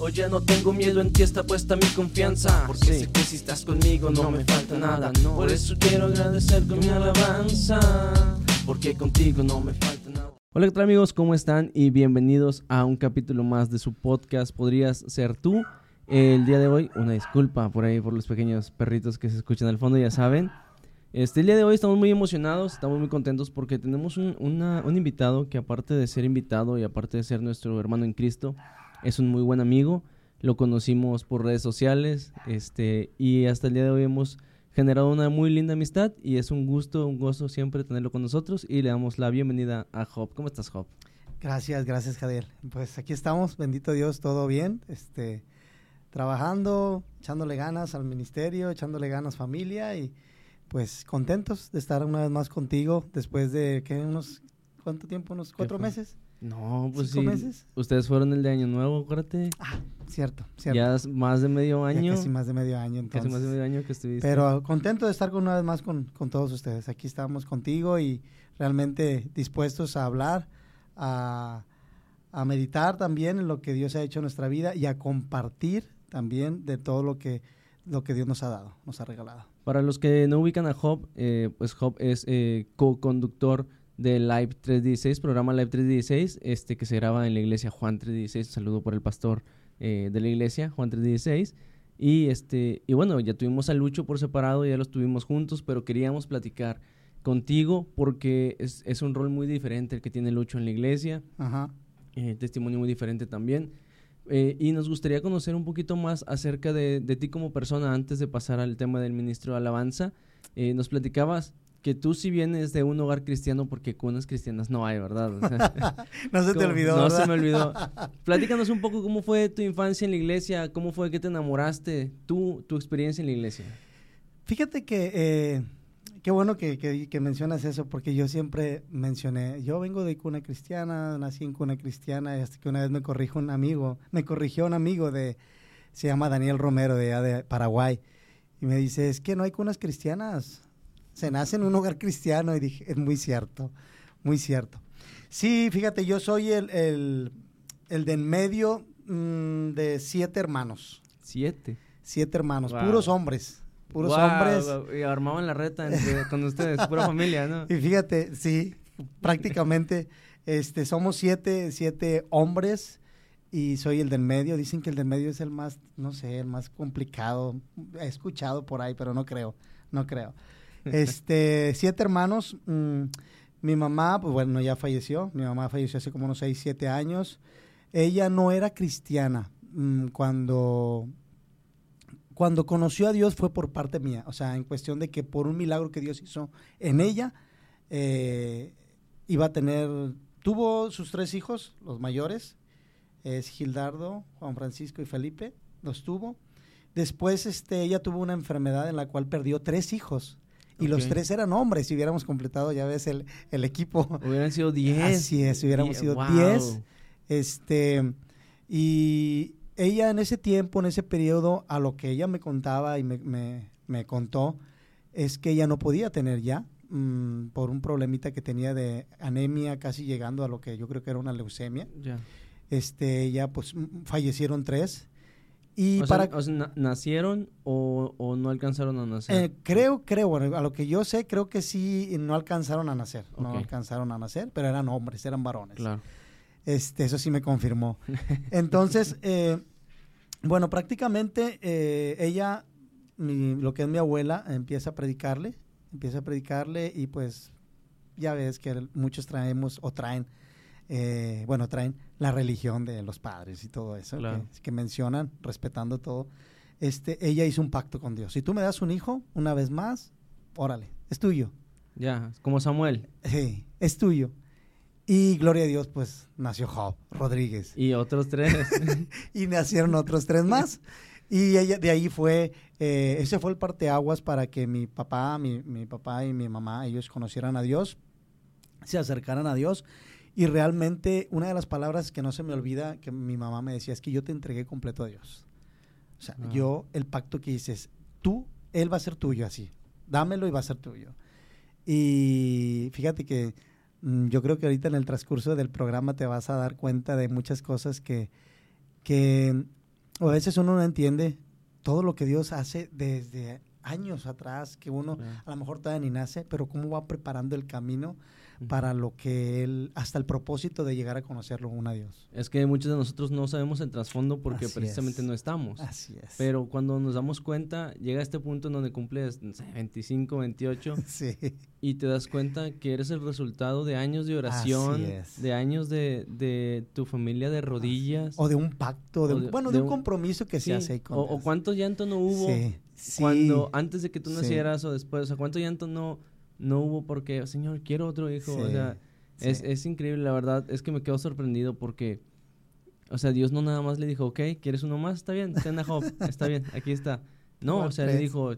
Hoy ya no tengo miedo, en ti está puesta mi confianza. Porque sé que si estás conmigo no me falta nada. Por eso quiero agradecer con mi alabanza. Porque contigo no me falta nada. Hola, ¿qué tal amigos? ¿Cómo están? Y bienvenidos a un capítulo más de su podcast. Podrías ser tú. El día de hoy, una disculpa por ahí por los pequeños perritos que se escuchan al fondo, ya saben. Este, el día de hoy estamos muy emocionados, estamos muy contentos porque tenemos un, un invitado que aparte de ser invitado y aparte de ser nuestro hermano en Cristo, es un muy buen amigo, lo conocimos por redes sociales este, y hasta el día de hoy hemos generado una muy linda amistad y es un gusto, un gozo siempre tenerlo con nosotros y le damos la bienvenida a Job. ¿Cómo estás, Job? Gracias, gracias, Javier. Pues aquí estamos, bendito Dios, todo bien, este, trabajando, echándole ganas al ministerio, echándole ganas familia y pues contentos de estar una vez más contigo después de, ¿qué? Unos, ¿cuánto tiempo? ¿Unos cuatro meses? No, pues sí. meses? Ustedes fueron el de Año Nuevo, acuérdate. Ah, cierto, cierto. Ya más de medio año. casi más de medio año, entonces. Casi más de medio año que estuviste. Pero contento de estar una vez más con, con todos ustedes. Aquí estamos contigo y realmente dispuestos a hablar, a, a meditar también en lo que Dios ha hecho en nuestra vida y a compartir también de todo lo que, lo que Dios nos ha dado, nos ha regalado. Para los que no ubican a Job, eh, pues Job es eh, co-conductor de Live 316, programa Live 316, este que se graba en la iglesia Juan 316. Un saludo por el pastor eh, de la iglesia, Juan 316. Y este, y bueno, ya tuvimos a Lucho por separado, ya los tuvimos juntos, pero queríamos platicar contigo porque es, es un rol muy diferente el que tiene Lucho en la iglesia. Ajá. Eh, testimonio muy diferente también. Eh, y nos gustaría conocer un poquito más acerca de, de, ti como persona antes de pasar al tema del ministro de alabanza. nos platicabas que tú si vienes de un hogar cristiano, porque cunas cristianas no hay, ¿verdad? no se te olvidó. No se me olvidó. Platícanos un poco cómo fue tu infancia en la iglesia, cómo fue que te enamoraste, tú, tu experiencia en la iglesia. Fíjate que eh, qué bueno que, que, mencionas eso, porque yo siempre mencioné, yo vengo de cuna cristiana, nací en cuna cristiana, y hasta que una vez me corrijo un amigo, me corrigió un amigo de, se llama Daniel Romero de, de Paraguay, y me dice, es que no hay cunas cristianas se nace en un hogar cristiano y dije, es muy cierto, muy cierto. Sí, fíjate, yo soy el, el, el de en medio mm, de siete hermanos. ¿Siete? Siete hermanos, puros hombres. Puros hombres. Y armaban la reta con ustedes, pura familia, ¿no? Y fíjate, sí, prácticamente este, somos siete, siete hombres y soy el del medio. Dicen que el del medio es el más, no sé, el más complicado. He escuchado por ahí, pero no creo, no creo. Este, siete hermanos. Mm, mi mamá, pues bueno, ya falleció. Mi mamá falleció hace como unos seis, siete años. Ella no era cristiana. Mm, cuando, cuando conoció a Dios fue por parte mía. O sea, en cuestión de que por un milagro que Dios hizo en ella, eh, iba a tener, tuvo sus tres hijos, los mayores, es Gildardo, Juan Francisco y Felipe, los tuvo. Después este, ella tuvo una enfermedad en la cual perdió tres hijos y los tres eran hombres. Si hubiéramos completado, ya ves, el, el equipo. Hubieran sido diez. Así es, hubiéramos sido diez. Este, y ella en ese tiempo, en ese periodo, a lo que ella me contaba y me, me, me contó, es que ella no podía tener ya, mm, por un problemita que tenía de anemia, casi llegando a lo que yo creo que era una leucemia. Este, ya pues fallecieron tres y para, ¿Nacieron o, no alcanzaron a nacer? Eh, creo, creo, bueno, a lo que yo sé, creo que sí no alcanzaron a nacer. No alcanzaron a nacer, pero eran hombres, eran varones. Claro. Este, eso sí me confirmó. Entonces, eh, bueno, prácticamente eh, ella, lo que es mi abuela, empieza a predicarle, empieza a predicarle y pues ya ves que muchos traemos o traen eh, bueno, traen la religión de los padres y todo eso, que, mencionan, respetando todo. Este, ella hizo un pacto con Dios. Si tú me das un hijo, una vez más, órale, es tuyo. Ya, como Samuel. Sí, es tuyo. Y gloria a Dios, pues nació Job Rodríguez. Y otros tres. y nacieron otros tres más. Y ella, de ahí fue, eh, ese fue el parteaguas para que mi papá, mi, mi papá y mi mamá, ellos conocieran a Dios, se acercaran a Dios y realmente una de las palabras que no se me olvida que mi mamá me decía es que yo te entregué completo a Dios. O sea, ah. yo el pacto que dices, tú, Él va a ser tuyo así. Dámelo y va a ser tuyo. Y fíjate que mm, yo creo que ahorita en el transcurso del programa te vas a dar cuenta de muchas cosas que, que O a veces uno no entiende todo lo que Dios hace desde años atrás, que uno a lo mejor todavía ni nace, pero cómo va preparando el camino para lo que Él, hasta el propósito de llegar a conocerlo, un a Dios. Es que muchos de nosotros no sabemos el trasfondo porque Así precisamente es. no estamos. Así es. Pero cuando nos damos cuenta, llega este punto en donde cumples no sé, 25, 28 sí, y te das cuenta que eres el resultado de años de oración, de años de, de tu familia de rodillas. o de un pacto, de O un- de- bueno, de un un- compromiso que Sí, se hace con o, o cuánto llanto no hubo Sí, sí. cuando antes de que tú nacieras o después, o sea, cuánto llanto no, no hubo porque, Señor, quiero otro hijo. O sea, es, sí. es increíble, la verdad, es que me quedo sorprendido porque, o sea, Dios no nada más le dijo, ok, ¿quieres uno más? Está bien, ten a Job, está bien, aquí está. No, o sea, le dijo,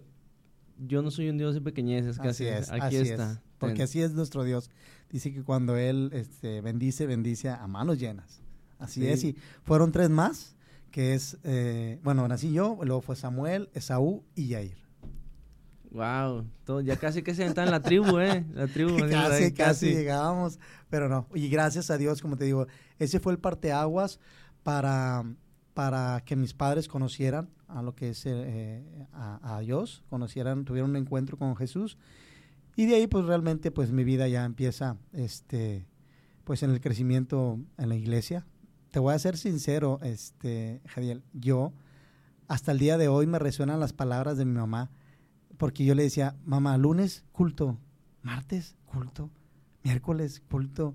yo no soy un Dios de pequeñeces, Así casi, es, aquí así está. es. Porque ten". así es nuestro Dios. Dice que cuando Él este, bendice, bendice a manos llenas. Así Sí. es. Y fueron tres más, que es, eh, bueno, nací yo, luego fue Samuel, Esaú y Yair. Wow, todo, ya casi que se entra en la tribu, ¿eh? La tribu. casi, ahí, casi llegábamos, pero no. Y gracias a Dios, como te digo, ese fue el parteaguas para, para que mis padres conocieran a lo que es eh, a, a Dios, conocieran, tuvieron un encuentro con Jesús. Y de ahí, pues realmente, pues mi vida ya empieza, este, pues en el crecimiento en la iglesia. Te voy a ser sincero, este, Jadiel, yo hasta el día de hoy me resuenan las palabras de mi mamá, porque yo le decía, mamá, lunes culto, martes culto, miércoles culto,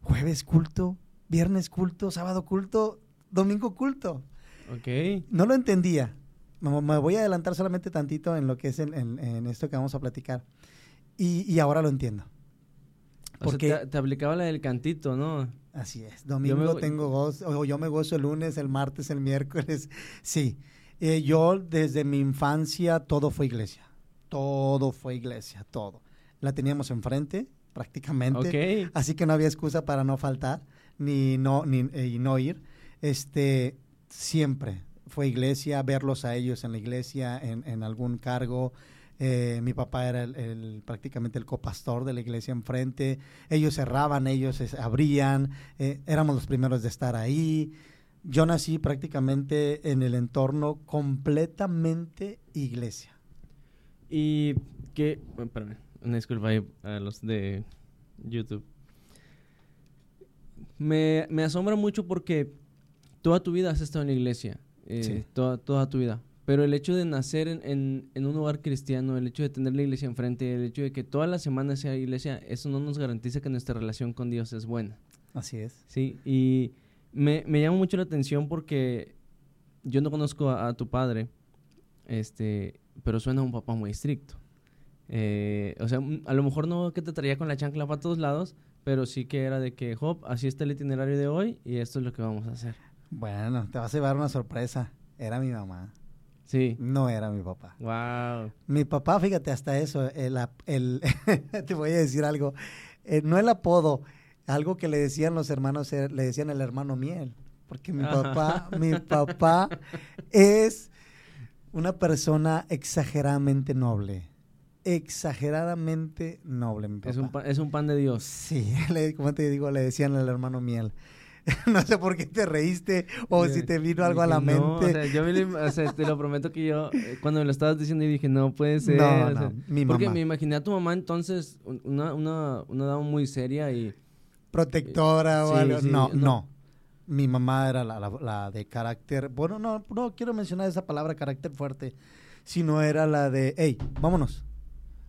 jueves culto, viernes culto, sábado culto, domingo culto. Ok. No lo entendía. Me voy a adelantar solamente tantito en lo que es en, en- en esto que vamos a platicar. Y, y ahora lo entiendo. O Porque sea, te, te aplicaba la del cantito, ¿no? así es. Domingo me- tengo gozo, o yo me gozo el lunes, el martes, el miércoles. Sí. Eh, yo desde mi infancia todo fue iglesia. Todo fue iglesia, todo. La teníamos enfrente prácticamente. Así que no había excusa para no faltar ni no ni eh, y no ir. Este siempre fue iglesia, verlos a ellos en la iglesia en, en algún cargo. Eh, mi papá era el, el- prácticamente el copastor de la iglesia enfrente. Ellos cerraban, ellos abrían. eh, éramos los primeros de estar ahí. Yo nací prácticamente en el entorno completamente iglesia. Y que, bueno, espérame, una disculpa ahí a los de YouTube. Me, me asombra mucho porque toda tu vida has estado en la iglesia, eh, Sí. toda, toda tu vida. Pero el hecho de nacer en, en- en un hogar cristiano, el hecho de tener la iglesia enfrente, el hecho de que toda la semana sea iglesia, eso no nos garantiza que nuestra relación con Dios es buena. Así es. Sí, y me, me llama mucho la atención porque yo no conozco a, a tu padre, este, pero suena a un papá muy estricto. Eh, o sea, mm, a lo mejor no que te traía con la chancla para todos lados, pero sí que era de que, Job, así está el itinerario de hoy y esto es lo que vamos a hacer. Bueno, te vas a llevar una sorpresa. Era mi mamá, Sí. no era mi papá. Wow. Mi papá, fíjate, hasta eso, el- te voy a decir algo, eh, no el apodo, algo que le decían los hermanos, eh, le decían el hermano miel, porque mi papá, mi papá es una persona exageradamente noble, exageradamente noble, mi papá. Es un, pa- es un pan de Dios. Sí, le- como te digo, le decían al hermano miel. no sé por qué te reíste o si te vino algo a la no, mente. o sea, yo me o sea, te lo prometo que yo, eh, cuando me lo estabas diciendo, yo dije, no puede ser. No, o no, sea, mi Porque mamá. me imaginé a tu mamá entonces, un- una, una, una dama muy seria y... protectora o Sí, algo. sí, no, no. Mi mamá era la, la- la de carácter. Bueno, no, no quiero mencionar esa palabra carácter fuerte, sino era la de, hey, vámonos.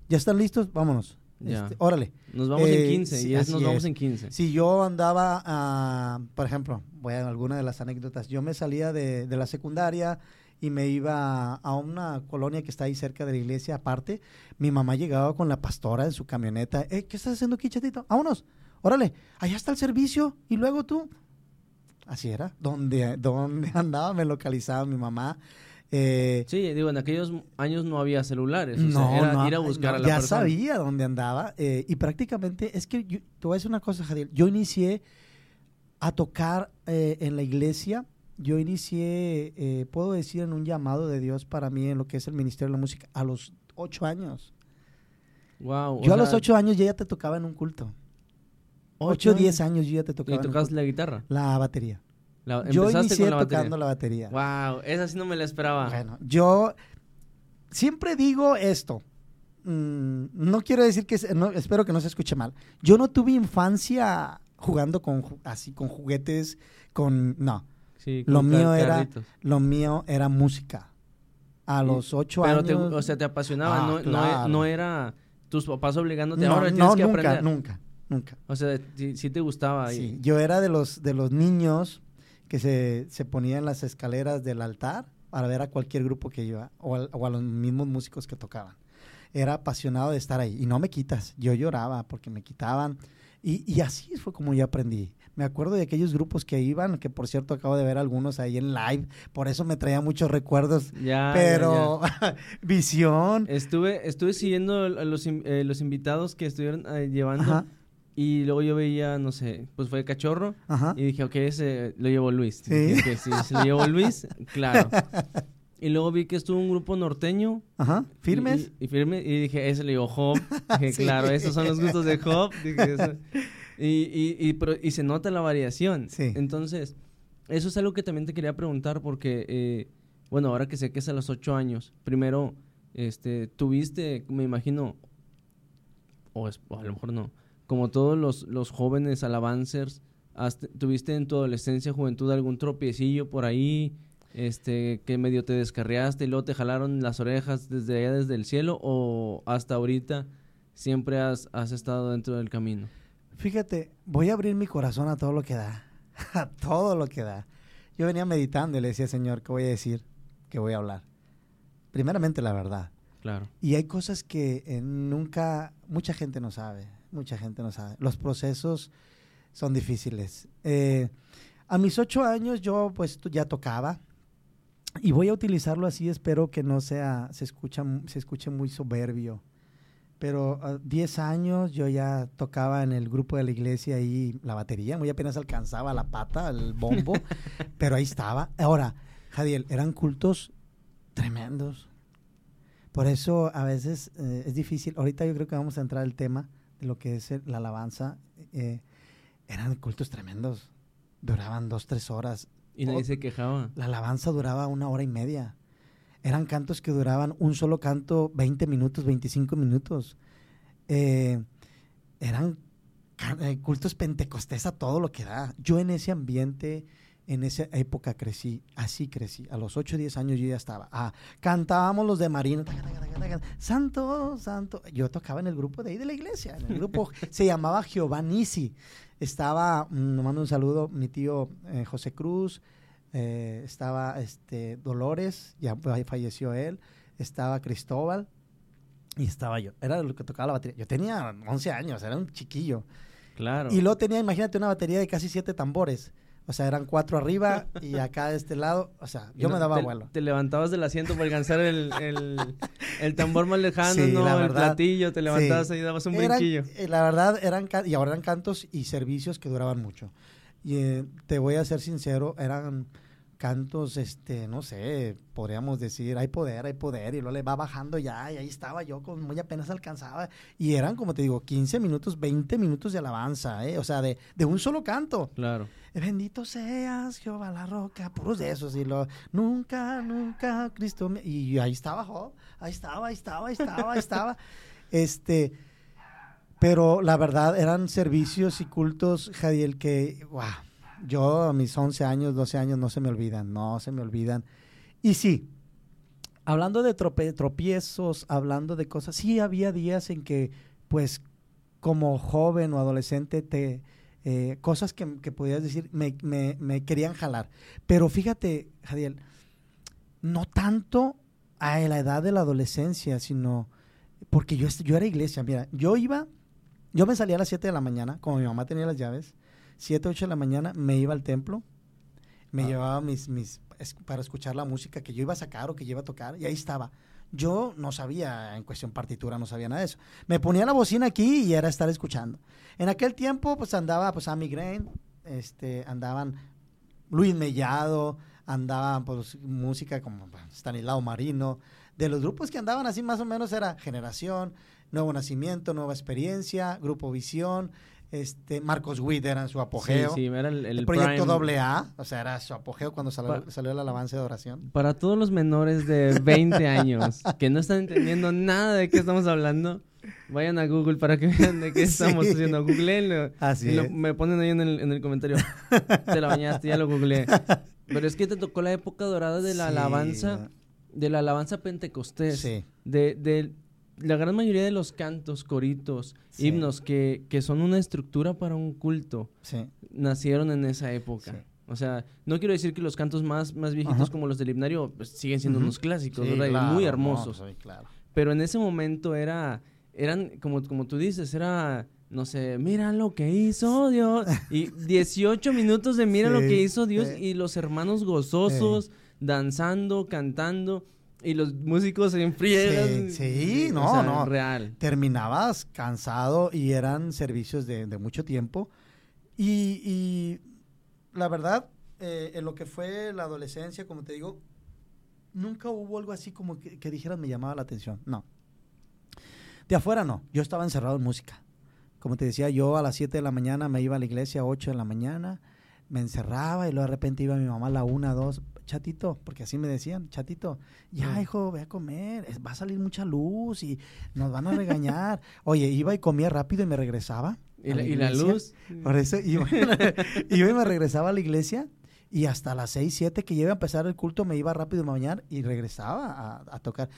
¿Ya están listos? Vámonos. Ya. Este, órale. Nos vamos Eh, en 15 sí, y es, nos vamos es. en 15. Si yo andaba, ah, por ejemplo, voy a alguna de las anécdotas. Yo me salía de, de la secundaria y me iba a una colonia que está ahí cerca de la iglesia aparte. Mi mamá llegaba con la pastora en su camioneta. Eh, ¿Qué estás haciendo aquí, chatito? Vámonos. Órale, allá está el servicio. Y luego tú. Así era. Donde, donde andaba me localizaba mi mamá. Eh, Sí, digo, en aquellos años no había celulares. O no, sea, era no, ir a buscar no, a la ya persona. sabía dónde andaba eh, y prácticamente es que yo, te voy a decir una cosa, Jadiel. Yo inicié a tocar eh, en la iglesia. Yo inicié, eh, puedo decir, en un llamado de Dios para mí en lo que es el ministerio de la música a los ocho años. Wow. Yo a los ocho años ya te tocaba en un culto. Ocho, diez años yo ya te ¿Y tocaba. un tocabas la guitarra? la batería. yo inicié tocando la batería. Wow, esa sí no me la esperaba. Bueno, yo siempre digo esto. Mm, no quiero decir que, espero que no se escuche mal. Yo no tuve infancia jugando con así con juguetes, con no. Sí, lo mío era lo mío era música. A los ocho Pero años. Pero o sea, te apasionaba, ah, no, no, era tus papás obligándote no, ahora tienes que nunca, aprender. nunca, nunca. O sea, sí, te gustaba. Sí, yo era de los de los niños que se, se ponía en las escaleras del altar para ver a cualquier grupo que iba o a, los mismos músicos que tocaban. Era apasionado de estar ahí y no me quitas. Yo lloraba porque me quitaban y, y así fue como yo aprendí. Me acuerdo de aquellos grupos que iban, que por cierto acabo de ver algunos ahí en live, por eso me traía muchos recuerdos. Ya, pero visión. Estuve, estuve siguiendo los, eh, los invitados que estuvieron eh, llevando. Y luego yo veía, no sé, pues fue Cachorro. Y dije, ok, ese lo llevó Luis. ¿Sí? si se lo llevó Luis, claro. Y luego vi que estuvo un grupo norteño. Ajá, firmes. Y, firme, y dije, ese le llevó Hop. Dije, claro, esos son los gustos de Hop. Dije, eso. Y, y, pero, y se nota la variación. Sí. Entonces, eso es algo que también te quería preguntar porque, eh, bueno, ahora que sé que es a los ocho años, primero, este, tuviste, me imagino, o, o a lo mejor no, como todos los, los jóvenes alabancers, ¿tuviste en tu adolescencia, juventud algún tropiecillo por ahí? Este, que medio te descarriaste y luego te jalaron las orejas desde allá, desde el cielo, o hasta ahorita siempre has, has estado dentro del camino? Fíjate, voy a abrir mi corazón a todo lo que da, a todo lo que da. Yo venía meditando y le decía, Señor, ¿qué voy a decir? ¿Qué voy a hablar? Primeramente la verdad. Claro. Y hay cosas que eh, nunca, mucha gente no sabe mucha gente no sabe. Los procesos son difíciles. Eh, a mis ocho años yo pues ya tocaba y voy a utilizarlo así, espero que no sea, se, escucha, se escuche muy soberbio. Pero a diez años yo ya tocaba en el grupo de la iglesia y la batería, muy apenas alcanzaba la pata, el bombo, pero ahí estaba. Ahora, Jadiel, eran cultos tremendos. Por eso a veces eh, es difícil. Ahorita yo creo que vamos a entrar al tema lo que es la alabanza, eh, eran cultos tremendos. Duraban dos, tres horas. Y nadie se quejaba. La alabanza duraba una hora y media. Eran cantos que duraban un solo canto 20 minutos, 25 minutos. Eh, eran eh, cultos pentecostés a todo lo que da. Yo en ese ambiente en esa época crecí, así crecí. A los 8 o 10 años yo ya estaba. Ah, cantábamos los de Marina. Santo, santo. Yo tocaba en el grupo de ahí de la iglesia. En el grupo se llamaba Giovannisi. Estaba, mm, mando un saludo, mi tío eh, José Cruz. Eh, estaba este, Dolores, ya falleció él. Estaba Cristóbal. Y estaba yo. Era lo que tocaba la batería. Yo tenía 11 años, era un chiquillo. Claro. Y luego tenía, imagínate, una batería de casi siete tambores. O sea, eran cuatro arriba y acá de este lado, o sea, yo me daba vuelo. Te levantabas del asiento para alcanzar el, el, tambor más lejano, ¿no? el platillo, te levantabas y dabas un brinquillo. Eh, la verdad, eran, y ahora eran cantos y servicios que duraban mucho. Y eh, te voy a ser sincero, eran cantos, este, no sé, podríamos decir, hay poder, hay poder, y luego le va bajando ya, y ahí estaba yo, con muy apenas alcanzaba, y eran, como te digo, 15 minutos, 20 minutos de alabanza, ¿eh? o sea, de, de un solo canto. Claro. Bendito seas, Jehová la roca, puros de esos, y lo, nunca, nunca, Cristo, y ahí estaba, ahí estaba, ahí estaba, ahí estaba, ahí estaba, este, pero la verdad, eran servicios y cultos, Jadiel, que, wow yo a mis 11 años, 12 años no se me olvidan, no se me olvidan. Y sí, hablando de tropiezos, hablando de cosas, sí había días en que, pues, como joven o adolescente, te, eh, cosas que, podías decir me, me, querían jalar. Pero fíjate, Jadiel, no tanto a la edad de la adolescencia, sino porque yo, yo era iglesia. Mira, yo iba, yo me salía a las 7 de la mañana, como mi mamá tenía las llaves, 7, 8 de la mañana me iba al templo, me ah. llevaba mis, mis, para escuchar la música que yo iba a sacar o que yo iba a tocar, y ahí estaba. Yo no sabía en cuestión partitura, no sabía nada de eso. Me ponía la bocina aquí y era estar escuchando. En aquel tiempo, pues andaba pues Amy Grain, este, andaban Luis Mellado, andaban pues música como Stanislao Marino. De los grupos que andaban así más o menos era Generación, Nuevo Nacimiento, Nueva Experiencia, Grupo Visión, Este, Marcos Witt era en su apogeo. Sí, sí, era el, el, el proyecto doble A, o sea, era su apogeo cuando salió, Pa- salió el alabanza de oración. Para todos los menores de 20 años que no están entendiendo nada de qué estamos hablando, vayan a Google para que vean de qué Sí. estamos haciendo. Googleenlo. Así lo- es. me ponen ahí en el, en el comentario. Te la bañaste, ya lo googleé. Pero es que te tocó la época dorada de la Sí. alabanza, de la alabanza pentecostés. Sí. De, de la gran mayoría de los cantos, coritos, Sí. himnos que, que son una estructura para un culto, Sí. nacieron en esa época. Sí. O sea, no quiero decir que los cantos más, más viejitos Ajá. como los del himnario pues, siguen siendo unos clásicos, ¿verdad? Claro, muy no, hermosos. claro. Pero en ese momento era, eran, como, como tú dices, era, no sé, mira lo que hizo Dios. Y 18 minutos de mira lo que hizo Dios y los hermanos gozosos, danzando, cantando. Y los músicos en friegas. Sí, sí, O no, sea, no. Real. terminabas cansado y eran servicios de, de mucho tiempo. Y, y la verdad, eh, en lo que fue la adolescencia, como te digo, nunca hubo algo así como que, que dijeras me llamaba la atención. No. De afuera no. Yo estaba encerrado en música. Como te decía, yo a las 7 de la mañana me iba a la iglesia, 8 de la mañana, me encerraba y luego de repente iba mi mamá a la 1, 2, chatito, porque así me decían, chatito, ya hijo, ve a comer, es- va a salir mucha luz y nos van a regañar. Oye, iba y comía rápido y me regresaba. ¿Y a la, y la luz? Por eso iba, iba y me regresaba a la iglesia y hasta las 6, 7 que iba a empezar el culto me iba rápido a bañar y regresaba a, a tocar.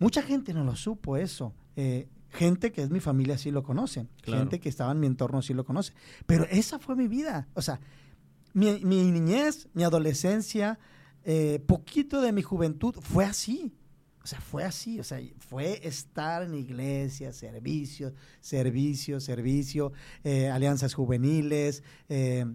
Mucha gente no lo supo eso. Eh, gente que es mi familia sí lo conoce. Claro. Gente que estaba en mi entorno sí lo conoce. Pero esa fue mi vida. O sea, mi, mi niñez, mi adolescencia, eh, poquito de mi juventud fue así. O sea, fue así. O sea, fue estar en iglesia, servicio, servicio, servicio, eh, alianzas juveniles, eh,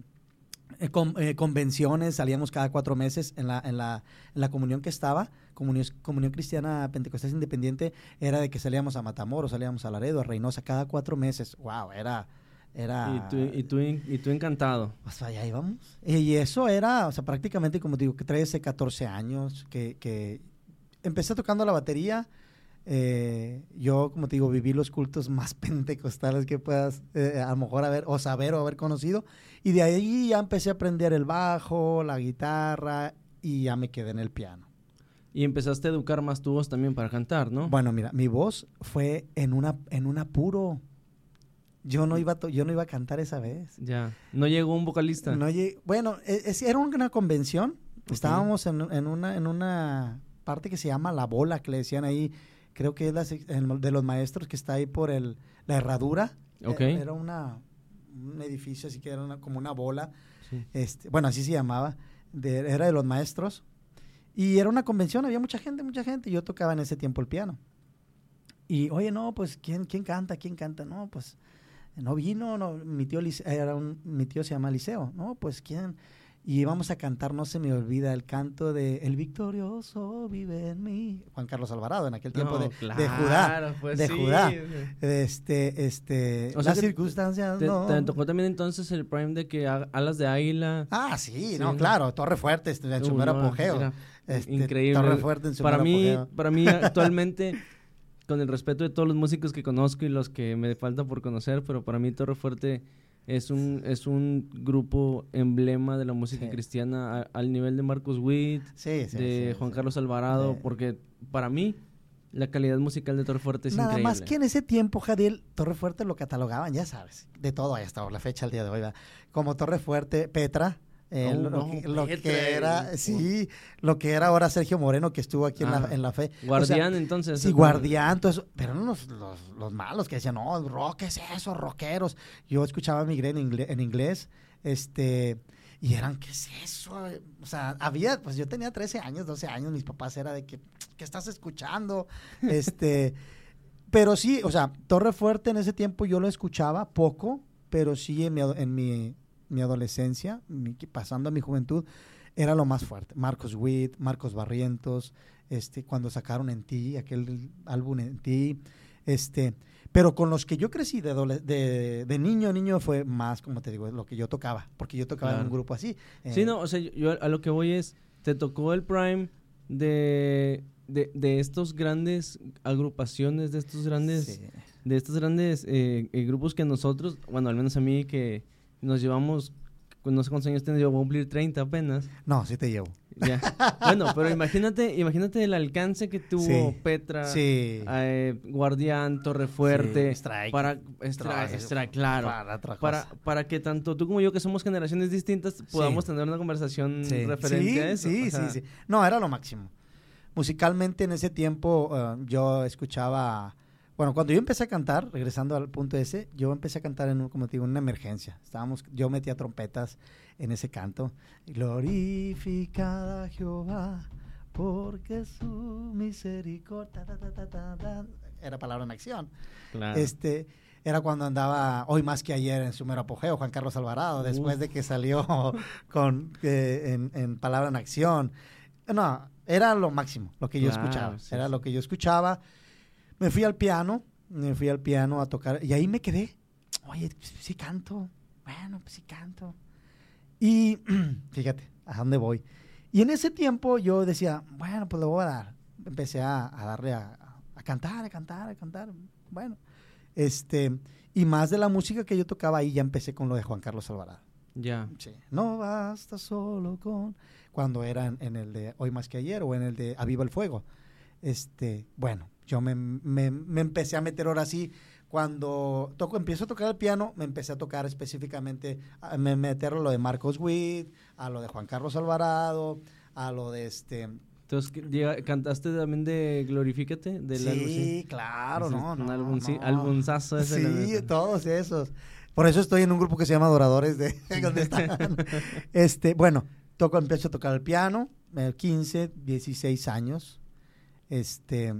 eh, convenciones, salíamos cada cuatro meses en la, en la, en la comunión que estaba, comunión, comunión cristiana pentecostés independiente, era de que salíamos a Matamoros, salíamos a Laredo, a Reynosa, cada cuatro meses. Wow, era... era Y tú, y, tú, y tú encantado. pues allá íbamos. Y eso era, o sea, prácticamente, como digo, que 13, 14 años, que, que empecé tocando la batería. eh, yo, como te digo, viví los cultos más pentecostales que puedas eh, a lo mejor haber, o saber o haber conocido. Y de ahí ya empecé a aprender el bajo, la guitarra, y ya me quedé en el piano. Y empezaste a educar más tu voz también para cantar, ¿no? Bueno, mira, mi voz fue en, una, en un apuro. Yo no, iba a to- yo no iba a cantar esa vez. Ya. No llegó un vocalista. No lleg- bueno, e- es- era una convención. Estábamos en, en una, en una parte que se llama La Bola, que le decían ahí. Creo que es la de los maestros que está ahí por el, la herradura. Ok. Eh, Era una, un edificio así que era una- como una bola. Sí. Este, bueno, así se llamaba. de- era de los maestros. Y era una convención, había mucha gente, mucha gente. Yo tocaba en ese tiempo el piano. Y, oye, no, pues, ¿quién, quién canta? ¿Quién canta? No, pues, no vino, no, mi tío, era un, mi tío se llama Liceo. No, pues, ¿quién? Y íbamos a cantar, no se me olvida, el canto de El victorioso vive en mí. Juan Carlos Alvarado, en aquel tiempo No, de, claro, de Judá. pues de sí. Judá. Este, este, O sea las circunstancias, Te, no. te tocó también entonces el prime de que alas de águila. Ah, sí, Sí, no, claro, Torre Fuerte, este, en su mero apogeo. Este, increíble. Torre Fuerte en su para mí, apogeo. para mí actualmente, con el respeto de todos los músicos que conozco y los que me falta por conocer, pero para mí Torre Fuerte es un es un grupo emblema de la música Sí. cristiana a- al nivel de Marcos Witt, Sí, sí, de Juan. Carlos Alvarado, porque para mí la calidad musical de Torre Fuerte es Nada increíble. más que en ese tiempo, Jadiel, Torre Fuerte lo catalogaban, ya sabes, de todo ahí hasta la fecha al día de hoy, ¿verdad? como Torre Fuerte, Petra, eh, Oh, lo, no, que, lo que Petra, era, el- sí, lo que era ahora Sergio Moreno, que estuvo aquí en, Ah, la, en la fe. O sea, Guardián, entonces. Sí, guardián, todo eso, pero no los, los, los malos que decían, no, rock es eso, rockeros. Yo escuchaba Miguel en inglés, en inglés, este, y eran, ¿qué es eso? O sea, había, pues yo tenía 13 años, 12 años, mis papás era de que, ¿qué estás escuchando? Este, pero sí, o sea, Torre Fuerte en ese tiempo yo lo escuchaba poco, pero sí en mi, en mi, mi adolescencia, mi- pasando a mi juventud, era lo más fuerte. Marcos Witt, Marcos Barrientos, este, cuando sacaron En Ti, aquel álbum En Ti, este, pero con los que yo crecí de, de, de niño, niño fue más, como te digo, lo que yo tocaba, porque yo tocaba en un grupo así. Sí, eh, no, o sea, yo- a lo que voy es, te tocó el prime de, de, de estos grandes agrupaciones, de estos grandes sí. de estos grandes eh, eh, grupos que nosotros, bueno, al menos a mí que nos llevamos, no sé cuántos años tengo, yo voy a cumplir 30 apenas. No, sí te llevo. Ya. Bueno, pero imagínate, imagínate el alcance que tuvo Petra, eh, Guardián, Torrefuerte, para extra, claro, para, para, que tanto tú como yo que somos generaciones distintas podamos tener una conversación referente a eso. Sí, sí, sí. No, era lo máximo. Musicalmente en ese tiempo eh, yo escuchaba bueno, cuando yo empecé a cantar, regresando al punto ese, yo empecé a cantar en, como te digo, una emergencia. Estábamos, yo metía trompetas en ese canto. Glorificada Jehová, porque su misericordia. era palabra en acción. Este, era cuando andaba hoy más que ayer en su mero apogeo, Juan Carlos Alvarado, después de que salió con, eh, en, palabra en acción. No, era lo máximo, lo que yo escuchaba. era lo que yo escuchaba. Me fui al piano, me fui al piano a tocar y ahí me quedé. Oye, sí canto. Bueno, pues sí canto. Y fíjate, ¿a dónde voy? Y en ese tiempo yo decía, bueno, pues le voy a dar. Empecé a, darle a, cantar, a cantar, a cantar. Bueno, este, y más de la música que yo tocaba ahí, ya empecé con lo de Juan Carlos Alvarado. Ya. Sí. No basta solo con. Cuando era en, en, el de Hoy más que ayer o en el de Aviva el Fuego. Este, bueno, yo me, me, empecé a meter ahora sí. Cuando toco, empiezo a tocar el piano, me empecé a tocar específicamente, a me meter a lo de Marcos Witt, a lo de Juan Carlos Alvarado, a lo de este... Entonces, ¿cantaste también de Glorifícate? Del sí, claro, no, no. Un álbum, sí, albunzazo ese. Sí, todos esos. Por eso estoy en un grupo que se llama Adoradores de donde están. este, bueno, toco, empiezo a tocar el piano, 15, eh, 16 años. Este,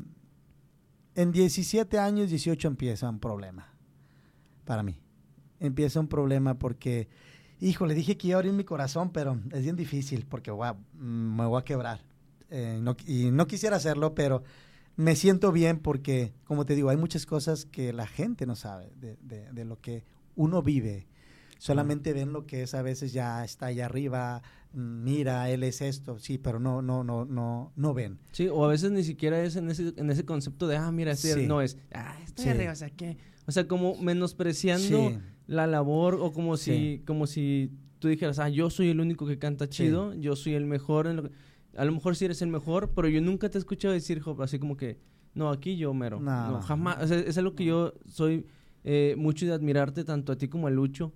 en 17 años, 18 empieza un problema para mí. Empieza un problema porque, hijo, le dije que iba a abrir mi corazón, pero es bien difícil porque me voy a quebrar. Eh, y no quisiera hacerlo, pero me siento bien porque, como te digo, hay muchas cosas que la gente no sabe de lo que uno vive. Solamente ven lo que es a veces ya está allá arriba, mira, él es esto, sí, pero no, no, no, no, no ven. Sí, o a veces ni siquiera es en ese, en ese concepto de, ah, mira, ese no es, ah, está arriba, o sea, ¿qué? O sea, como menospreciando la labor o como si, como si tú dijeras, ah, yo soy el único que canta chido, yo soy el mejor en lo que... A lo mejor sí eres el mejor, pero yo nunca te he escuchado decir, así como que, no, aquí yo mero. No, jamás. O sea, es algo que yo soy eh, mucho de admirarte, tanto a ti como a Lucho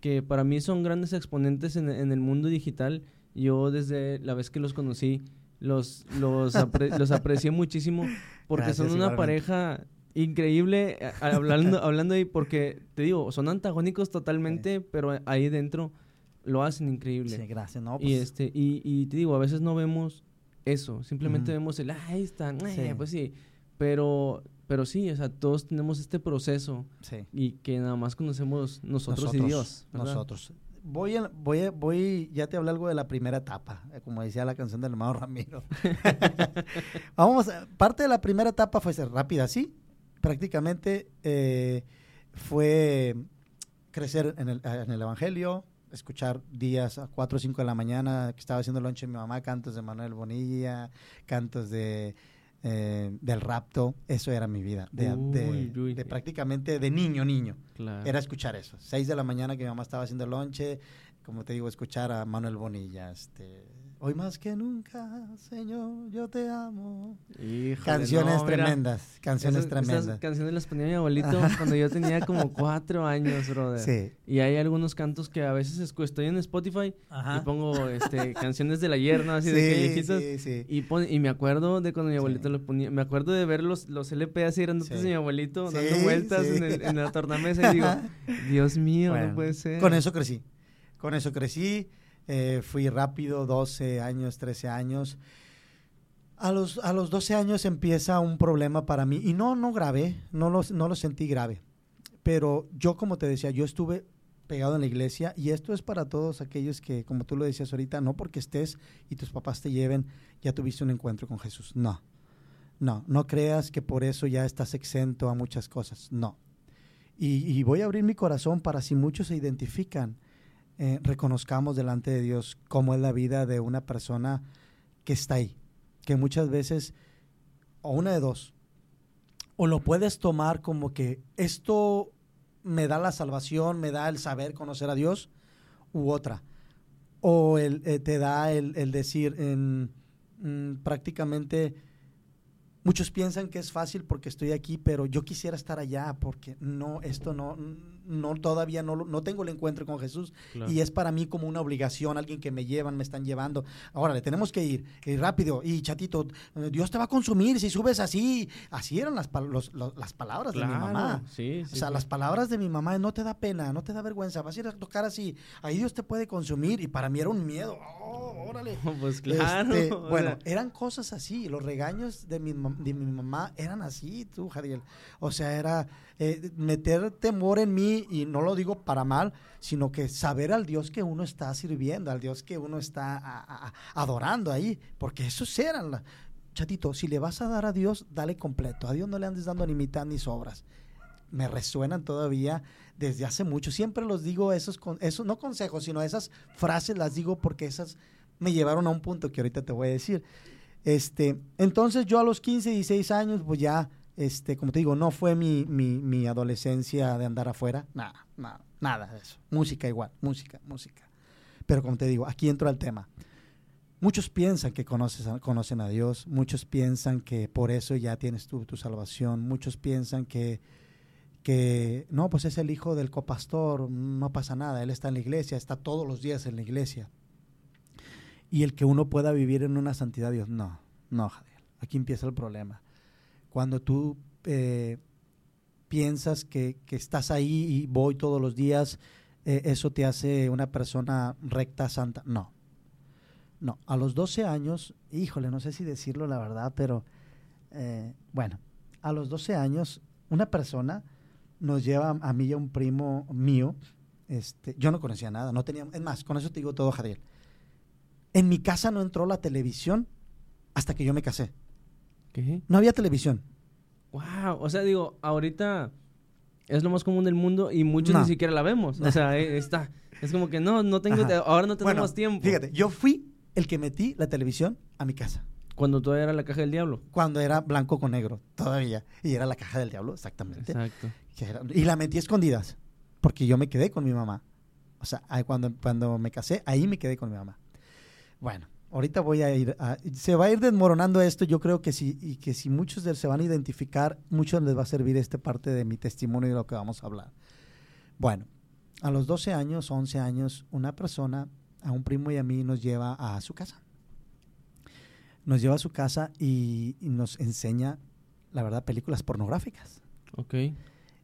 que para mí son grandes exponentes en, el mundo digital. Yo desde la vez que los conocí, los, los, los aprecié muchísimo porque son una pareja increíble hablando, hablando ahí porque te digo, son antagónicos totalmente, pero ahí dentro lo hacen increíble. Sí, gracias, no, Y pues. este, y, y, te digo, a veces no vemos eso, simplemente vemos el, ah, ahí están, eh, pues sí, pero pero sí, o sea, todos tenemos este proceso y que nada más conocemos nosotros, y Dios. Nosotros. Voy, a, voy, voy, ya te hablé algo de la primera etapa, eh, como decía la canción del hermano Ramiro. Vamos, parte de la primera etapa fue ser rápida, sí. Prácticamente eh, fue crecer en el, en el Evangelio, escuchar días a 4 o 5 de la mañana que estaba haciendo lonche mi mamá, cantos de Manuel Bonilla, cantos de eh, del rapto, eso era mi vida. De, prácticamente de niño, niño. Era escuchar eso. Seis de la mañana que mi mamá estaba haciendo lonche, como te digo, escuchar a Manuel Bonilla, este, Hoy más que nunca, Señor, yo te amo. canciones tremendas, canciones tremendas. Esas canciones las ponía mi abuelito cuando yo tenía como cuatro años, brother. Sí. Y hay algunos cantos que a veces estoy en Spotify y pongo este, canciones del ayer, ¿no? Así de callejitas. Sí, sí. Y, y me acuerdo de cuando mi abuelito lo ponía. Me acuerdo de ver los, los LP así grandotes de mi abuelito dando vueltas en, el, en, la tornamesa y digo, Dios mío, no puede ser. Con eso crecí. Con eso crecí. Eh, fui rápido, 12 años, 13 años. A los, a los 12 años empieza un problema para mí y no, no grave, no lo, no lo sentí grave. Pero yo, como te decía, yo estuve pegado en la iglesia y esto es para todos aquellos que, como tú lo decías ahorita, no porque estés y tus papás te lleven, ya tuviste un encuentro con Jesús. No, no, no creas que por eso ya estás exento a muchas cosas. No. Y, y voy a abrir mi corazón para si muchos se identifican eh, reconozcamos delante de Dios cómo es la vida de una persona que está ahí, que muchas veces, o una de dos, o lo puedes tomar como que esto me da la salvación, me da el saber conocer a Dios, u otra. O el, eh, te da el, decir en mm, prácticamente Muchos piensan que es fácil porque estoy aquí, pero yo quisiera estar allá porque no, esto no, no todavía no, no tengo el encuentro con Jesús y es para mí como una obligación, alguien que me llevan, me están llevando. Ahora le tenemos que ir, y rápido y chatito, Dios te va a consumir si subes así. Así eran las, las palabras de mi mamá. o sea, las palabras de mi mamá, no te da pena, no te da vergüenza, vas a ir a tocar así, ahí Dios te puede consumir y para mí era un miedo. Oh, órale. Pues claro. Este, bueno, eran cosas así, los regaños de mi de mi mamá eran así, tú, Jadiel. O sea, era eh, meter temor en mí, y no lo digo para mal, sino que saber al Dios que uno está sirviendo, al Dios que uno está adorando ahí, porque esos eran. Chatito, si le vas a dar a Dios, dale completo. A Dios no le andes dando ni mitad ni sobras. Me resuenan todavía desde hace mucho. Siempre los digo esos, esos no consejos, sino esas frases las digo porque esas me llevaron a un punto que ahorita te voy a decir. Este, entonces yo a los 15, 16 años, pues ya, este, como te digo, no fue mi, mi, adolescencia de andar afuera, nada, nada, nada de eso. Música igual, música, música. Pero como te digo, aquí entro al tema. Muchos piensan que conocen a Dios, muchos piensan que por eso ya tienes tu, tu salvación, muchos piensan que, que no, pues es el hijo del copastor, no pasa nada, él está en la iglesia, está todos los días en la iglesia y el que uno pueda vivir en una santidad Dios. No, no, Javier. Aquí empieza el problema. Cuando tú eh, piensas que, estás ahí y voy todos los días, eh, eso te hace una persona recta, santa. No. No, a los 12 años, híjole, no sé si decirlo la verdad, pero eh, bueno, a los 12 años, una persona nos lleva a mí y a un primo mío. Este, yo no conocía nada, no tenía, es más, con eso te digo todo, Javier en mi casa no entró la televisión hasta que yo me casé. No había televisión. Wow, o sea, digo, ahorita es lo más común del mundo y muchos ni siquiera la vemos. O sea, está. Es como que no, no tengo, ahora no tenemos tiempo. Fíjate, yo fui el que metí la televisión a mi casa. Cuando todavía era la caja del diablo. Cuando era blanco con negro, todavía. Y era la caja del diablo, exactamente. Exacto. y la metí escondidas, porque yo me quedé con mi mamá. O sea, cuando, cuando me casé, ahí me quedé con mi mamá. Bueno, ahorita voy a ir, se va a ir desmoronando esto, yo creo que sí, y que si muchos de, se van a identificar, muchos les va a servir esta parte de mi testimonio y de lo que vamos a hablar. Bueno, a los 12 años, 11 años, una persona, a un primo y a mí, nos lleva a su casa. Nos lleva a su casa y, nos enseña, la verdad, películas pornográficas. Ok.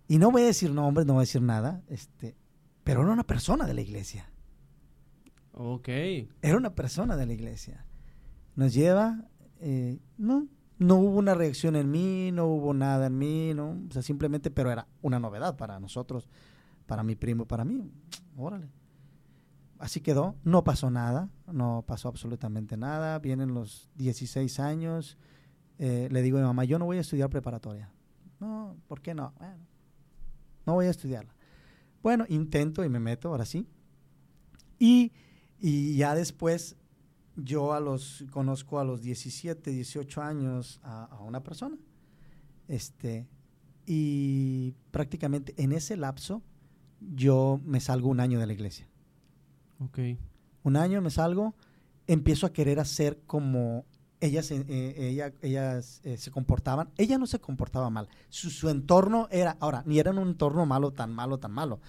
Y no voy a decir nombres, no voy a decir nada, este, pero era una persona de la iglesia. Ok. Era una persona de la iglesia. Nos lleva, eh, no, no hubo una reacción en mí, no hubo nada en mí, no, o sea, simplemente, pero era una novedad para nosotros, para mi primo, para mí, órale. Así quedó, no pasó nada, no pasó absolutamente nada, vienen los 16 años, eh, le digo a mi mamá, yo no voy a estudiar preparatoria. No, ¿por qué no? Bueno, no voy a estudiarla. Bueno, intento y me meto, ahora sí. Y y ya después yo a los conozco a los 17, 18 años a, una persona. Este, y prácticamente en ese lapso yo me salgo un año de la iglesia. Ok. Un año me salgo, empiezo a querer hacer como ellas, eh, ella, ellas eh, se comportaban. Ella no se comportaba mal. Su, su, entorno era, ahora, ni era un entorno malo, tan malo, tan malo.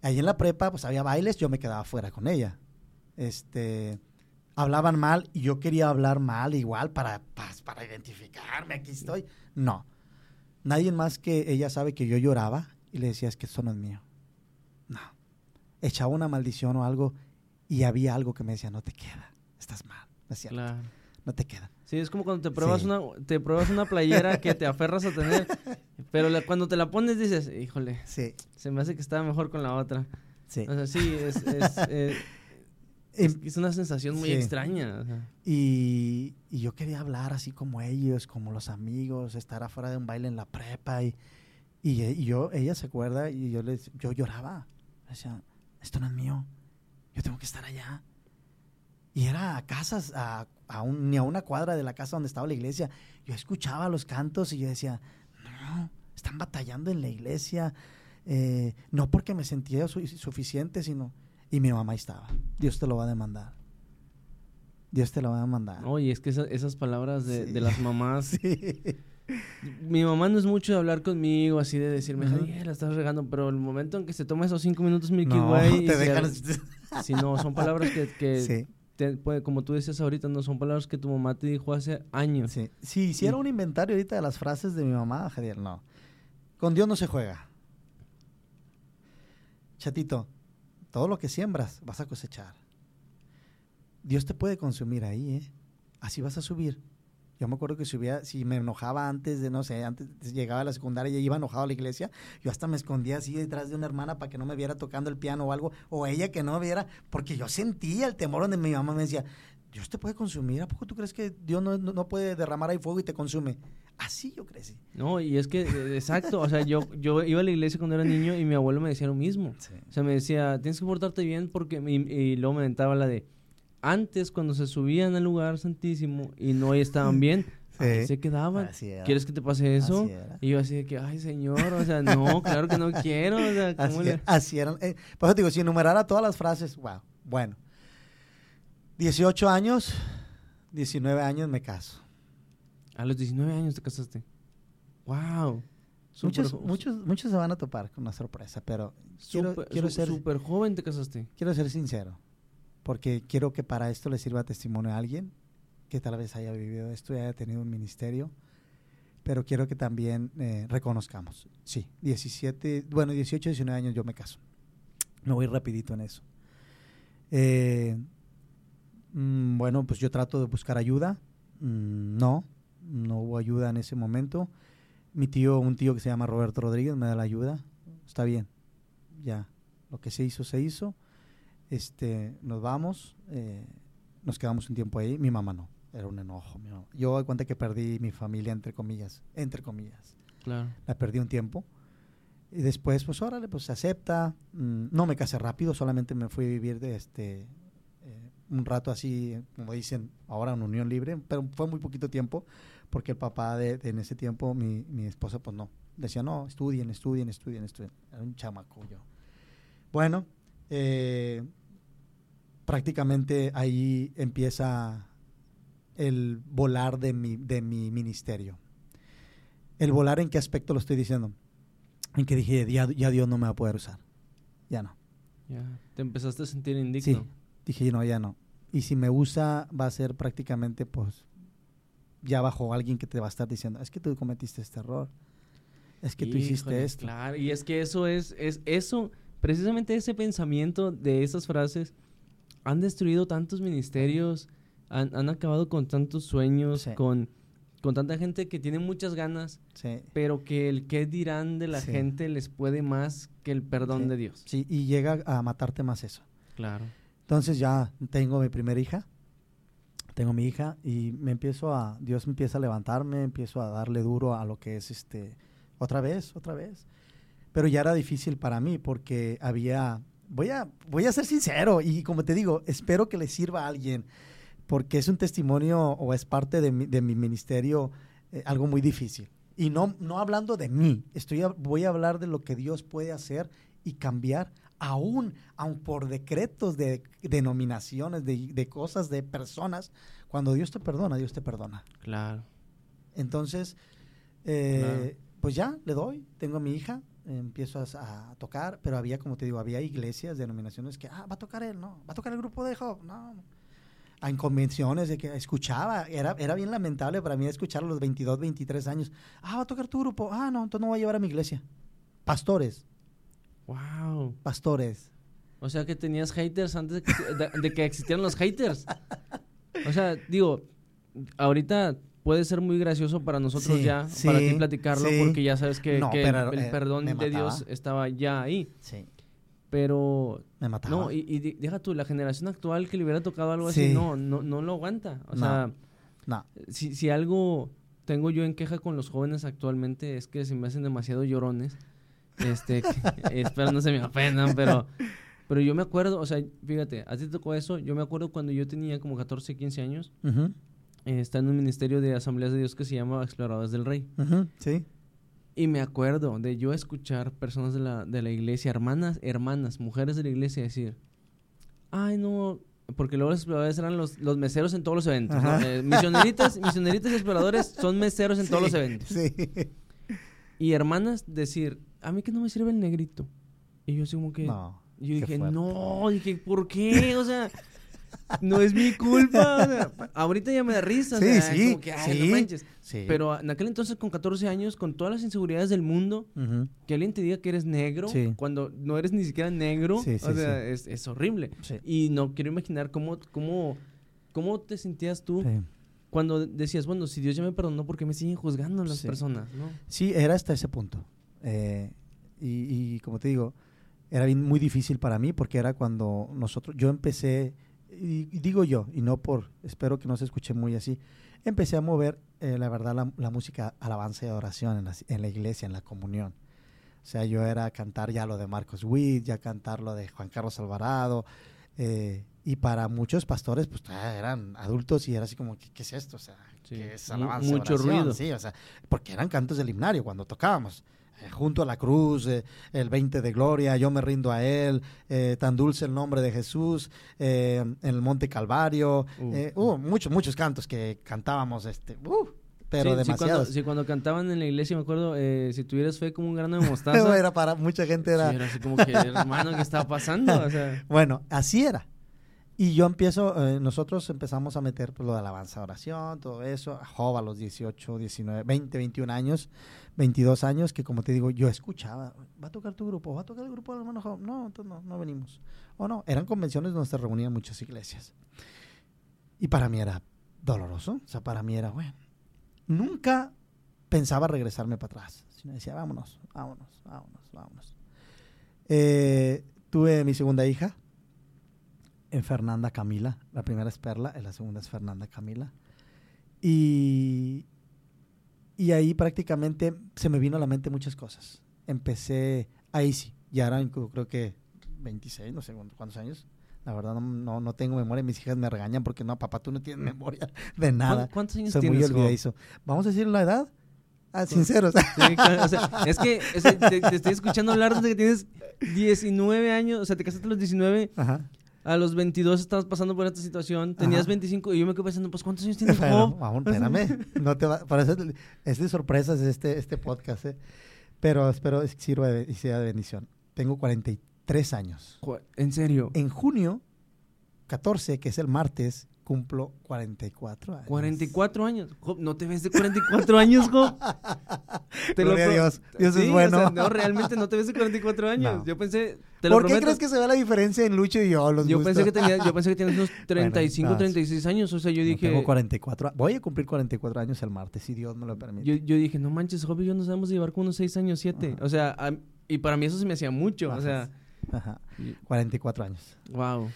Ahí en la prepa, pues había bailes, yo me quedaba fuera con ella este, hablaban mal y yo quería hablar mal igual para, para, identificarme, aquí estoy. No. Nadie más que ella sabe que yo lloraba y le decía, es que esto no es mío. No. Echaba una maldición o algo y había algo que me decía, no te queda, estás mal. No No te queda. Sí, es como cuando te pruebas, una, te pruebas una playera que te aferras a tener, pero cuando te la pones dices, híjole, sí. se me hace que estaba mejor con la otra. Sí. O sea, sí, es, eh, es, una sensación muy extraña. Y, yo quería hablar así como ellos, como los amigos, estar afuera de un baile en la prepa. Y, y, yo, ella se acuerda y yo, les, yo lloraba. Decía, esto no es mío. Yo tengo que estar allá. Y era a casas, a, un, ni a una cuadra de la casa donde estaba la iglesia. Yo escuchaba los cantos y yo decía, no, están batallando en la iglesia, eh, no porque me sentía suficiente, sino, y mi mamá estaba, Dios te lo va a demandar. Dios te lo va a demandar. Oye, es que esas palabras de, las mamás... sí. Mi mamá no es mucho de hablar conmigo, así de decirme, la estás regando, pero el momento en que se toma esos cinco minutos Milky no, Way... te dejan... Si no, son palabras que... que como tú decías ahorita, no son palabras que tu mamá te dijo hace años. Sí. Si hiciera un inventario ahorita de las frases de mi mamá, Jadiel, no. Con Dios no se juega. Chatito, todo lo que siembras vas a cosechar. Dios te puede consumir ahí, ¿eh? Así vas a subir. Yo me acuerdo que si, si me enojaba antes de, no sé, antes llegaba a la secundaria y iba enojado a la iglesia, yo hasta me escondía así detrás de una hermana para que no me viera tocando el piano o algo, o ella que no viera, porque yo sentía el temor donde mi mamá me decía, Dios te puede consumir, ¿a poco tú crees que Dios no, no puede derramar ahí fuego y te consume? Así yo crecí. No, y es que, eh, exacto, o sea, yo, yo iba a la iglesia cuando era niño y mi abuelo me decía lo mismo. O sea, me decía, tienes que portarte bien porque, y, y luego me aventaba la de, antes cuando se subían al lugar santísimo y no estaban bien, se quedaban. ¿Quieres que te pase eso? Y yo así de que, ay, señor, o sea, no, claro que no quiero. O sea, ¿cómo así, le... así, eran. Eh, por eso digo, si enumerara todas las frases, wow, bueno. 18 años, 19 años me caso. A los 19 años te casaste. Wow. muchos, muchos, muchos se van a topar con una sorpresa, pero quiero, quiero ser... Súper joven te casaste. Quiero ser sincero porque quiero que para esto le sirva testimonio a alguien que tal vez haya vivido esto y haya tenido un ministerio, pero quiero que también eh, reconozcamos, sí, 17, bueno, 18, 19 años yo me caso. Me voy rapidito en eso. Eh, mm, bueno, pues yo trato de buscar ayuda. Mm, no, no hubo ayuda en ese momento. Mi tío, un tío que se llama Roberto Rodríguez, me da la ayuda. Está bien, ya, lo que se hizo, se hizo este, nos vamos, eh, nos quedamos un tiempo ahí, mi mamá no, era un enojo. Yo doy cuenta que perdí mi familia, entre comillas, entre comillas. Claro. La perdí un tiempo. Y después, pues órale, pues se acepta. Mm, no me casé rápido, solamente me fui a vivir de este un rato así, como dicen ahora, en unión libre, pero fue muy poquito tiempo, porque el papá de, en ese tiempo, mi, mi, esposa, pues no, decía, no, estudien, estudien, estudien, estudien. Era un chamaco yo. Bueno, eh, prácticamente ahí empieza el volar de mi, de mi ministerio. El volar en qué aspecto lo estoy diciendo. En que dije, ya, Dios no me va a poder usar. Ya no. Ya. Te empezaste a sentir indigno. Sí. Dije, no, ya no. Y si me usa, va a ser prácticamente, pues, ya bajo alguien que te va a estar diciendo, es que tú cometiste este error. Es que tú hiciste esto. Claro, y es que eso es, es eso, precisamente ese pensamiento de esas frases han destruido tantos ministerios, han, acabado con tantos sueños, con, con tanta gente que tiene muchas ganas, pero que el qué dirán de la gente les puede más que el perdón de Dios. Sí, y llega a matarte más eso. Claro. Entonces ya tengo mi primera hija, tengo mi hija y me empiezo a, Dios me empieza a levantarme, empiezo a darle duro a lo que es este, otra vez, otra vez. Pero ya era difícil para mí porque había voy a, voy a ser sincero y como te digo, espero que le sirva a alguien, porque es un testimonio o es parte de mi, de mi ministerio eh, algo muy difícil. Y no, no hablando de mí, estoy voy a hablar de lo que Dios puede hacer y cambiar, aún, aun por decretos de denominaciones, de, de cosas, de personas. Cuando Dios te perdona, Dios te perdona. Claro. Entonces, eh, pues ya, le doy, tengo a mi hija, empiezo a, tocar, pero había, como te digo, había iglesias, denominaciones que, ah, va a tocar él, no, va a tocar el grupo de Job, no. En convenciones de que escuchaba, era, era bien lamentable para mí escuchar a los 22, 23 años, ah, va a tocar tu grupo, ah, no, entonces no voy a llevar a mi iglesia. Pastores. Wow. Pastores. O sea que tenías haters antes de que existieran los haters. O sea, digo, ahorita puede ser muy gracioso para nosotros ya, para ti platicarlo, porque ya sabes que, el, eh, perdón de Dios estaba ya ahí. Sí. Pero... Me mataba. No, y, y, deja tú, la generación actual que le hubiera tocado algo así, no, no, no lo aguanta. O sea, no. Si, si algo tengo yo en queja con los jóvenes actualmente es que se me hacen demasiado llorones. Este, espero no se me ofendan, pero... Pero yo me acuerdo, o sea, fíjate, a ti te tocó eso. Yo me acuerdo cuando yo tenía como 14, 15 años está en un ministerio de Asambleas de Dios que se llama Exploradores del Rey. sí. Y me acuerdo de yo escuchar personas de la, de la iglesia, hermanas, hermanas, mujeres de la iglesia decir, ay no, porque luego los exploradores eran los, los meseros en todos los eventos. Eh, misioneritas, misioneritas y exploradores son meseros en todos los eventos. Sí. Y hermanas decir, a mí que no me sirve el negrito. Y yo así como que... No. yo dije, fuerte. no, dije, ¿por qué? O sea, no es mi culpa. o sea, ahorita ya me da risa. o Sí, sea, es sí, como que, ay, sí. no manches. Sí. Pero en aquel entonces, con 14 años, con todas las inseguridades del mundo, que alguien te diga que eres negro cuando no eres ni siquiera negro, o sea. Es, es horrible. Sí. Y no quiero imaginar cómo, cómo, cómo te sentías tú cuando decías, bueno, si Dios ya me perdonó, ¿por qué me siguen juzgando las Sí. personas? ¿no? Sí, era hasta ese punto. Eh, y, y como te digo, era bien- muy difícil para mí porque era cuando nosotros, yo empecé, y, y digo yo, y no por, espero que no se escuche muy así, empecé a mover, eh, la verdad, la, la música alabanza y adoración en la, en la iglesia, en la comunión. O sea, yo era cantar ya lo de Marcos Witt, ya cantar lo de Juan Carlos Alvarado. eh, y para muchos pastores, pues ah, eran adultos y era así como, ¿qué, qué es esto? O sea, Sí, ¿qué es alabanza? mucho oración? ruido. Sí, o sea, porque eran cantos del himnario cuando tocábamos. Eh, junto a la cruz, eh, el 20 de gloria, yo me rindo a él, eh, tan dulce el nombre de Jesús, eh, en el Monte Calvario, Uh. uh, muchos, muchos cantos que cantábamos, este, uh, pero Sí, sí, cuando, demasiados. sí, cuando cantaban en la iglesia, me acuerdo, eh, si tuvieras fe como un grano de mostaza. era para mucha gente era, Sí, era así como que, hermano, ¿qué estaba pasando? O sea, Bueno, así era. Y yo empiezo, eh, nosotros empezamos a meter pues, lo de alabanza, oración, todo eso. A Job a los 18, 19, 20, 21 años, 22 años, que como te digo, yo escuchaba, ¿va a tocar tu grupo? ¿Va a tocar el grupo del hermano Job? No, entonces no, no venimos. O no, eran convenciones donde se reunían muchas iglesias. Y para mí era doloroso, o sea, para mí era, bueno, nunca pensaba regresarme para atrás, sino decía, vámonos, vámonos, vámonos, vámonos. Eh, tuve mi segunda hija, en Fernanda Camila. La primera es Perla, la segunda es Fernanda Camila. Y, y ahí prácticamente se me vino a la mente muchas cosas. Empecé, ahí sí, ya eran creo que 26, no sé cuántos años. La verdad no, no, no tengo memoria, mis hijas me regañan porque no, papá, tú no tienes memoria de nada. ¿cuán- ¿cuántos años Soy muy tienes, Job? olvidadizo. Vamos a decir la edad. Ah, sinceros. Sí, claro, o sea, es que o sea, te, te estoy escuchando hablar desde que tienes 19 años, o sea, te casaste a los 19, Ajá. A los 22 estabas pasando por esta situación, tenías Ajá. 25 y yo me quedé pensando, pues ¿cuántos años tienes, Job? vamos, espérame. No te va, por eso es de sorpresas este, este podcast, ¿eh? Pero espero que sirva de, y sea de bendición. Tengo 43 años. En serio, En junio 14, que es el martes, cumplo 44 años. 44 años. Job, no te ves de 44 años, Job. Te Gloria a Dios. Dios es o bueno. sea, no, realmente no te ves de 44 años. No. Yo pensé, te lo ¿Por qué crees que se ve la diferencia en Lucho y yo? Los yo gustos? pensé que tenías, yo pensé que tenías unos 35, no, 36 años, o sea, yo No, dije, Tengo 44. Voy a cumplir 44 años el martes, si Dios me lo permite. yo, yo dije, no manches, Job y yo nos vamos a llevar con unos 6 años, 7. Ajá. O sea, a- y para mí eso se me hacía mucho, o sea, Ajá, y- 44 años. wow.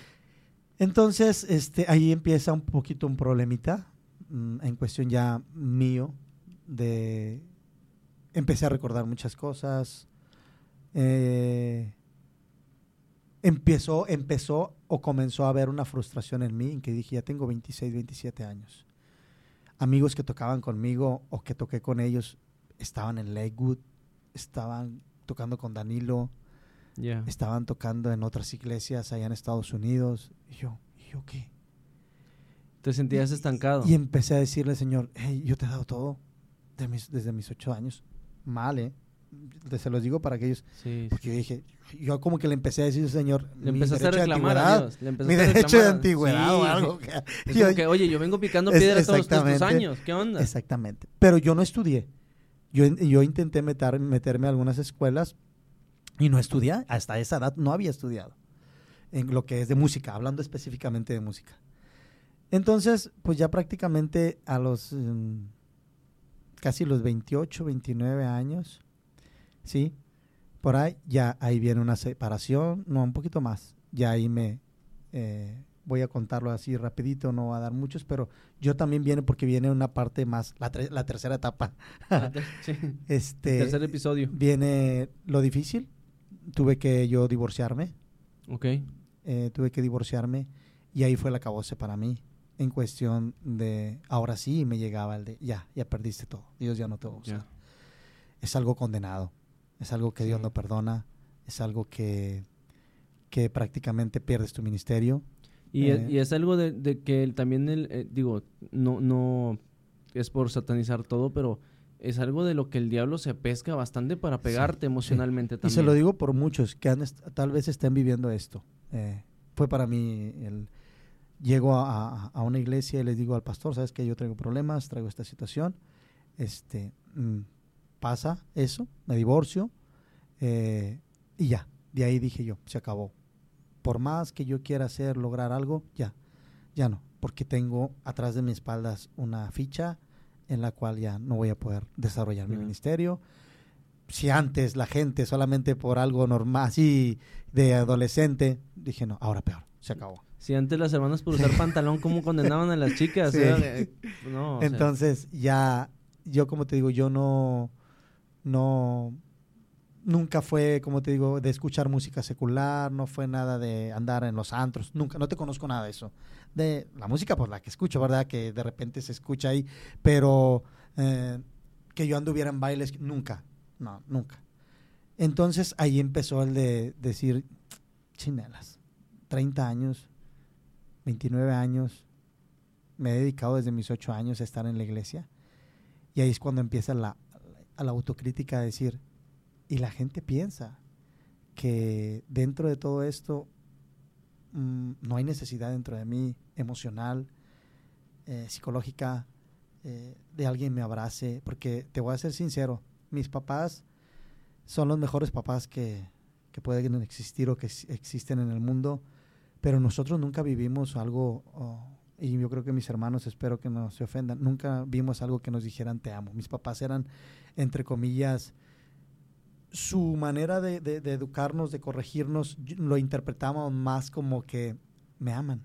Entonces, este, ahí empieza un poquito un problemita mm, en cuestión ya mío de empecé a recordar muchas cosas. Eh, empezó, empezó o comenzó a haber una frustración en mí en que dije, ya tengo 26, 27 años. Amigos que tocaban conmigo o que toqué con ellos estaban en Lakewood, estaban tocando con Danilo, Ya. estaban tocando en otras iglesias allá en Estados Unidos. Y yo, ¿y yo qué? Te sentías estancado. Y empecé a decirle, Señor, hey, yo te he dado todo de mis- desde mis ocho años. Mal, ¿eh? Se los digo para aquellos. Sí, sí. Porque yo dije, yo como que le empecé a decir, Señor, Le mi empezaste a derecho de reclamar a antigüedad, Dios. Le mi a derecho de reclamar. antigüedad o Sí. algo. que- Es yo- que, oye, yo vengo picando Es- piedra todos estos años. ¿Qué onda? Exactamente. Pero yo no estudié. Yo, yo intenté meter, meterme a algunas escuelas y no estudié. Hasta esa edad no había estudiado en lo que es de música, hablando específicamente de música. Entonces, pues ya prácticamente a los mm, casi los 28, 29 años, ¿sí? Por ahí ya ahí viene una separación, no, un poquito más. Ya ahí me eh, voy a contarlo así rapidito, no va a dar muchos, pero yo también viene porque viene una parte más, la, tre- la tercera etapa. Sí. Este, Tercer episodio. Viene lo difícil, tuve que yo divorciarme, Ok. eh, tuve que divorciarme y ahí fue el acabose para mí en cuestión de ahora sí me llegaba el de ya, ya perdiste todo, Dios ya no te va a usar. Es algo condenado, es algo que Dios no perdona, es algo que, que prácticamente pierdes tu ministerio. Y, es, y es algo de, que también, el, digo, no, no es por satanizar todo, pero es algo de lo que el diablo se pesca bastante para pegarte emocionalmente también. Y se lo digo por muchos que tal vez estén viviendo esto. Eh, fue para mí el... Llego a, una iglesia y les digo al pastor, sabes que yo traigo problemas, traigo esta situación, este, mm, pasa eso, me divorcio eh, y ya, de ahí dije yo, se acabó. Por más que yo quiera hacer, lograr algo, ya, ya no, porque tengo atrás de mis espaldas una ficha, en la cual ya no voy a poder desarrollar mi ministerio. Si antes la gente solamente por algo normal, así de adolescente, dije no, ahora peor, se acabó. Si antes las hermanas por usar pantalón, ¿cómo condenaban a las chicas? Entonces ya, yo como te digo, yo no, no, nunca fue, como te digo, de escuchar música secular, no fue nada de andar en los antros, nunca, no te conozco nada de eso. De la música, pues la que escucho, ¿verdad? Que de repente se escucha ahí, pero eh, que yo anduviera en bailes, nunca, no, nunca. Entonces ahí empezó el de decir, chinelas, 30 años, 29 años, me he dedicado desde mis 8 años a estar en la iglesia, y ahí es cuando empieza la, la autocrítica a decir, y la gente piensa que dentro de todo esto mm, no hay necesidad dentro de mí emocional, eh, psicológica, eh, de alguien me abrace, porque te voy a ser sincero, mis papás son los mejores papás que, que pueden existir o que existen en el mundo, pero nosotros nunca vivimos algo, oh, y yo creo que mis hermanos espero que no se ofendan, nunca vimos algo que nos dijeran te amo. Mis papás eran, entre comillas, su manera de, educarnos, de corregirnos, lo interpretamos más como que me aman.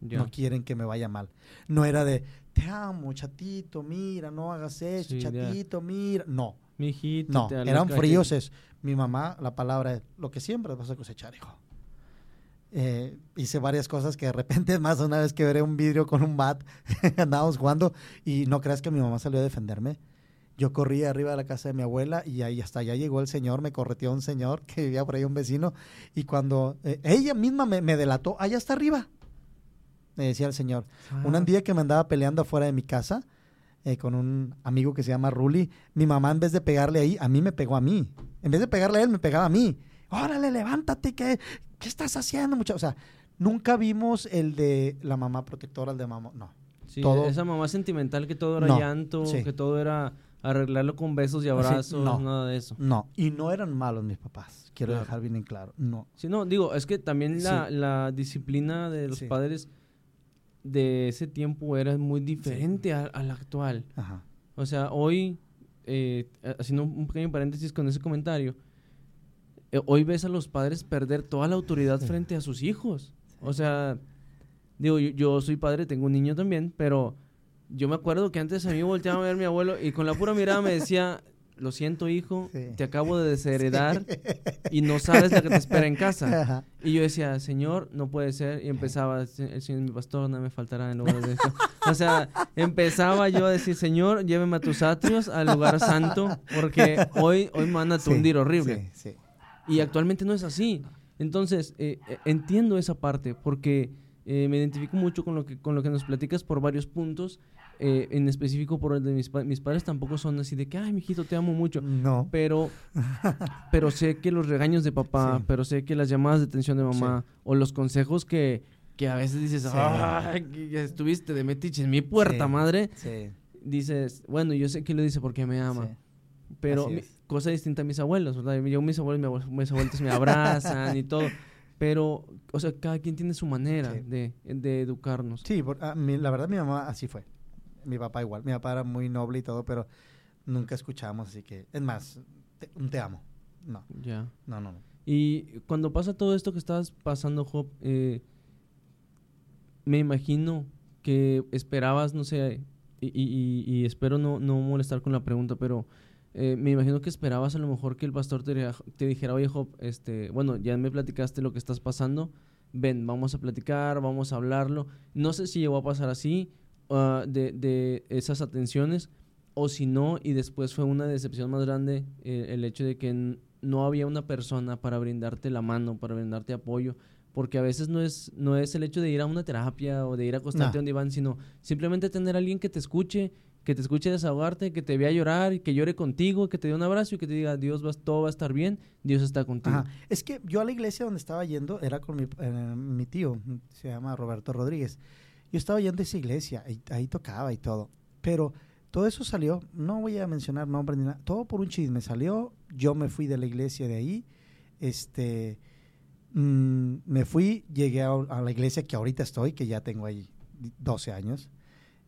No quieren que me vaya mal. No era de, te amo, chatito, mira, no hagas eso, chatito, mira. No. Mi hijito, no, eran fríos. Es, mi mamá, la palabra es, lo que siempre vas a cosechar, hijo. Eh, hice varias cosas que de repente, más una vez que veré un vidrio con un bat, andábamos jugando y no creas que mi mamá salió a defenderme yo corrí arriba de la casa de mi abuela y ahí hasta allá llegó el señor, me correteó un señor que vivía por ahí un vecino y cuando eh, ella misma me, delató, allá está arriba, me decía el señor. Un ah. día que me andaba peleando afuera de mi casa eh, con un amigo que se llama Ruli, mi mamá en vez de pegarle ahí, a mí me pegó a mí. En vez de pegarle a él, me pegaba a mí. Órale, levántate, ¿qué, qué estás haciendo, muchacho? O sea, nunca vimos el de la mamá protectora, el de mamá, no. Sí, esa mamá sentimental que todo era llanto, que todo era arreglarlo con besos y abrazos, no, nada de eso. No, y no eran malos mis papás, quiero dejar bien en claro, no. Sí, no, digo, es que también la, disciplina de los padres de ese tiempo era muy diferente a, la actual. Ajá. O sea, hoy, eh, haciendo un pequeño paréntesis con ese comentario, eh, hoy ves a los padres perder toda la autoridad frente a sus hijos. O sea, digo, yo soy padre, tengo un niño también, pero yo me acuerdo que antes a mí volteaba a ver a mi abuelo y con la pura mirada me decía, lo siento hijo, te acabo de desheredar y no sabes lo que te espera en casa. Y yo decía, Señor, no puede ser. Y empezaba, el Señor mi pastor, no me faltará en lugar de esto. O sea, empezaba yo a decir, Señor, lléveme a tus atrios al lugar santo, porque hoy, hoy me van a tundir horrible. Y actualmente no es así. Entonces, eh, eh, entiendo esa parte, porque eh, me identifico mucho con lo, que, con lo que nos platicas por varios puntos eh, en específico por el de mis, mis padres tampoco son así de que, ay, mijito, te amo mucho. No. Pero, pero sé que los regaños de papá, pero sé que las llamadas de atención de mamá o los consejos que, que a veces dices, ay, que estuviste de metiche en mi puerta, madre. Dices, bueno, yo sé que lo dice porque me ama. Pero cosa distinta a mis abuelos, ¿verdad? Yo, mis abuelos, mis abuelos me abrazan y todo. Pero, o sea, cada quien tiene su manera de, de, educarnos. Sí, la verdad mi mamá así fue mi papá igual. Mi papá era muy noble y todo, pero nunca escuchamos, así que, es más, te, te amo. No. Ya. No, no, no. Y cuando pasa todo esto que estás pasando, Job, eh, me imagino que esperabas, no sé, y, y, y espero no, no, molestar con la pregunta, pero eh, me imagino que esperabas a lo mejor que el pastor te, te, dijera, oye Job, este, bueno, ya me platicaste lo que estás pasando, ven, vamos a platicar, vamos a hablarlo. No sé si llegó a pasar así, Ah, de, de, esas atenciones o si no, y después fue una decepción más grande eh, el hecho de que no había una persona para brindarte la mano, para brindarte apoyo, porque a veces no es, no es el hecho de ir a una terapia o de ir a acostarte donde van, sino simplemente tener a alguien que te escuche, que te escuche desahogarte, que te vea llorar, que llore contigo, que te dé un abrazo y que te diga, Dios, va, todo va a estar bien, Dios está contigo. Es que yo a la iglesia donde estaba yendo era con mi, eh, mi tío, se llama Roberto Rodríguez. Yo estaba yendo a esa iglesia, y ahí tocaba y todo, pero todo eso salió, no voy a mencionar nombres ni nada, todo por un chisme salió, yo me fui de la iglesia de ahí, este, mm, me fui, llegué a, a, la iglesia que ahorita estoy, que ya tengo ahí 12 años,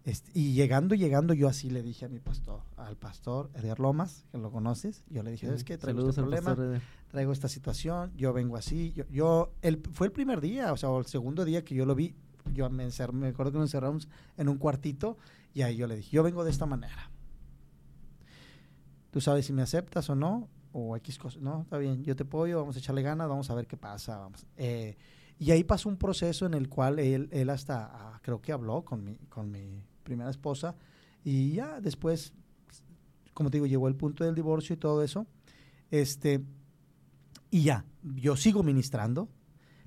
este, y llegando, llegando, yo así le dije a mi pastor, al pastor Edgar Lomas, que lo conoces, yo le dije, es que traigo este problema, traigo esta situación, yo vengo así, yo, yo el, fue el primer día, o sea, el segundo día que yo lo vi, yo me, me acuerdo que nos encerramos en un cuartito y ahí yo le dije, yo vengo de esta manera. Tú sabes si me aceptas o no, o X cosas, no, está bien, yo te apoyo, vamos a echarle ganas, vamos a ver qué pasa, vamos. Eh, y ahí pasó un proceso en el cual él, él hasta, ah, creo que habló con mi, con mi primera esposa, y ya después, como te digo, llegó el punto del divorcio y todo eso, este, y ya, yo sigo ministrando,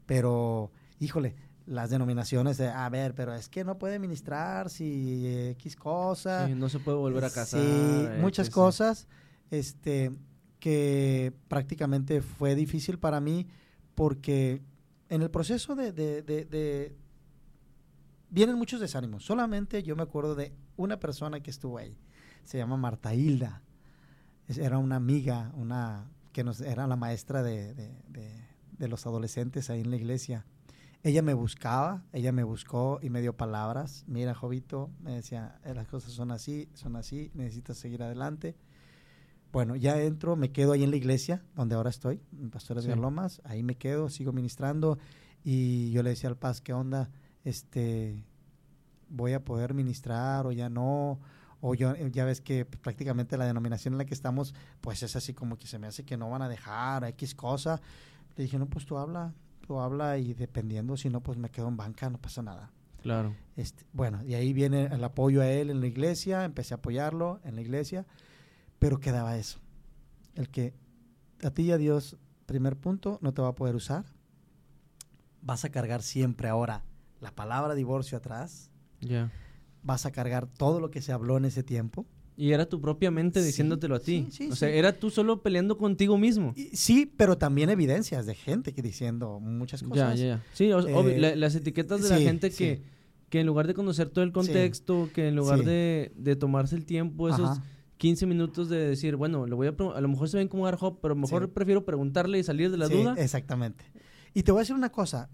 pero, híjole, las denominaciones de, a ver, pero es que no puede ministrar si X cosa. no se puede volver a casar. Sí, muchas cosas, este, que prácticamente fue difícil para mí porque en el proceso de, de, de vienen muchos desánimos. Solamente yo me acuerdo de una persona que estuvo ahí. Se llama Marta Hilda. Era una amiga, una que nos, era la maestra de, de, los adolescentes ahí en la iglesia. Ella me buscaba, ella me buscó y me dio palabras. Mira, Jovito, me decía, eh, las cosas son así, son así, necesitas seguir adelante. Bueno, ya entro, me quedo ahí en la iglesia, donde ahora estoy, en Pastores de Lomas, ahí me quedo, sigo ministrando. Y yo le decía al Paz, ¿qué onda? este, voy a poder ministrar o ya no, o yo, ya ves que prácticamente la denominación en la que estamos, pues es así como que se me hace que no van a dejar X cosa. Le dije, no, pues tú habla, habla y dependiendo, si no, pues me quedo en banca, no pasa nada. Claro. Este, bueno, y ahí viene el apoyo a él en la iglesia, empecé a apoyarlo en la iglesia, pero quedaba eso, el que a ti y a Dios, primer punto, no te va a poder usar, vas a cargar siempre ahora la palabra divorcio atrás. Ya. Vas a cargar todo lo que se habló en ese tiempo. Y era tu propia mente diciéndotelo a ti. o sea, era tú solo peleando contigo mismo. sí, pero también evidencias de gente que diciendo muchas cosas. Ya, ya, Sí, eh, las etiquetas de la gente que, que en lugar de conocer todo el contexto, que en lugar de, de, tomarse el tiempo, esos 15 minutos de decir, bueno, lo voy a, a lo mejor se ven como hop, pero mejor prefiero preguntarle y salir de la duda. Exactamente. Y te voy a decir una cosa,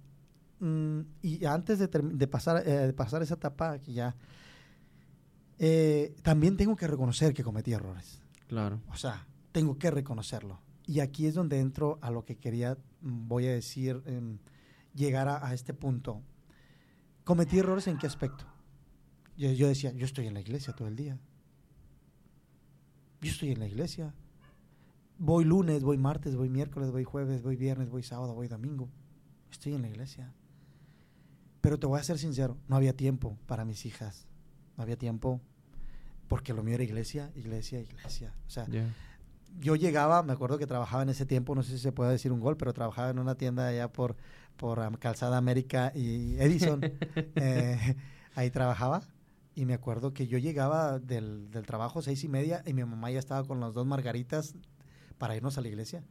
Mm, y antes de, de pasar, eh, de pasar esa etapa, que ya, eh, también tengo que reconocer que cometí errores. Claro. O sea, tengo que reconocerlo. Y aquí es donde entro a lo que quería, mm, voy a decir, em, llegar a, este punto. ¿Cometí errores en qué aspecto? Yo, yo decía, yo estoy en la iglesia todo el día. Yo estoy en la iglesia. Voy lunes, voy martes, voy miércoles, voy jueves, voy viernes, voy sábado, voy domingo. Estoy en la iglesia. Pero te voy a ser sincero, no había tiempo para mis hijas. No había tiempo porque lo mío era iglesia, iglesia, iglesia. O sea, yo llegaba, me acuerdo que trabajaba en ese tiempo, no sé si se puede decir un gol, pero trabajaba en una tienda allá por, por um, Calzada América y Edison. Eh, ahí trabajaba. Y me acuerdo que yo llegaba del, del trabajo seis y media y mi mamá ya estaba con las dos margaritas para irnos a la iglesia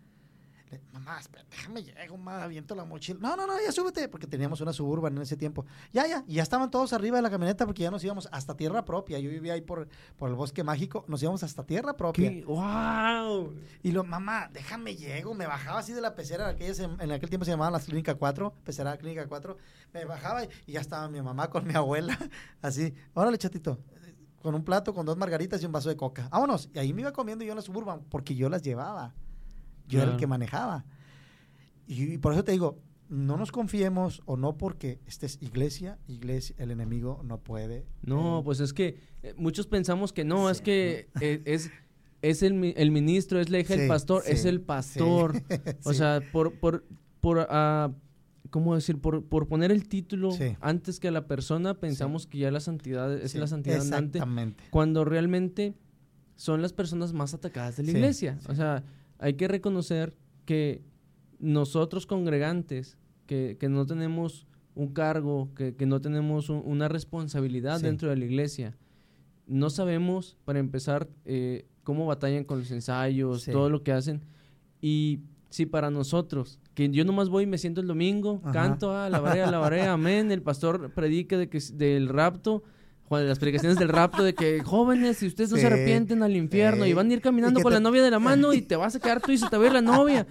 mamá, déjame llego, más aviento la mochila. No, no, no, ya súbete, porque teníamos una suburban en ese tiempo. Ya, ya, y ya estaban todos arriba de la camioneta porque ya nos íbamos hasta tierra propia. Yo vivía ahí por, por el bosque mágico, nos íbamos hasta tierra propia. ¡Wow! Y lo, mamá, déjame llego, me bajaba así de la pecera, en, en aquel tiempo se llamaban las Clínica 4, pecera Clínica 4, me bajaba y, ya estaba mi mamá con mi abuela, así, órale chatito, con un plato, con dos margaritas y un vaso de coca. Vámonos. Y ahí me iba comiendo yo en la suburban, porque yo las llevaba. Yo era el que manejaba. Y, por eso te digo, no nos confiemos o no porque estés iglesia, iglesia, el enemigo no puede. No, eh, pues es que eh, muchos pensamos que no, es que eh, es, es el, el, ministro, es la hija del pastor, es el pastor. o sea, por, por, por uh, ¿cómo decir? Por, por poner el título antes que a la persona, pensamos que ya la santidad es la santidad andante. Cuando realmente son las personas más atacadas de la iglesia. O sea, hay que reconocer que nosotros congregantes, que, que no tenemos un cargo, que, que no tenemos un- una responsabilidad Sí. dentro de la iglesia, no sabemos, para empezar, eh, cómo batallan con los ensayos, Sí. todo lo que hacen. Y si para nosotros, que yo nomás voy y me siento el domingo, Ajá. canto, a la barea, la barea, amén, el pastor predica de que, del rapto, Las predicaciones del rapto, de que jóvenes, si ustedes no Sí, se arrepienten al infierno, sí. y van a ir caminando con te- la novia de la mano y te vas a quedar tú y se te va a ir la novia.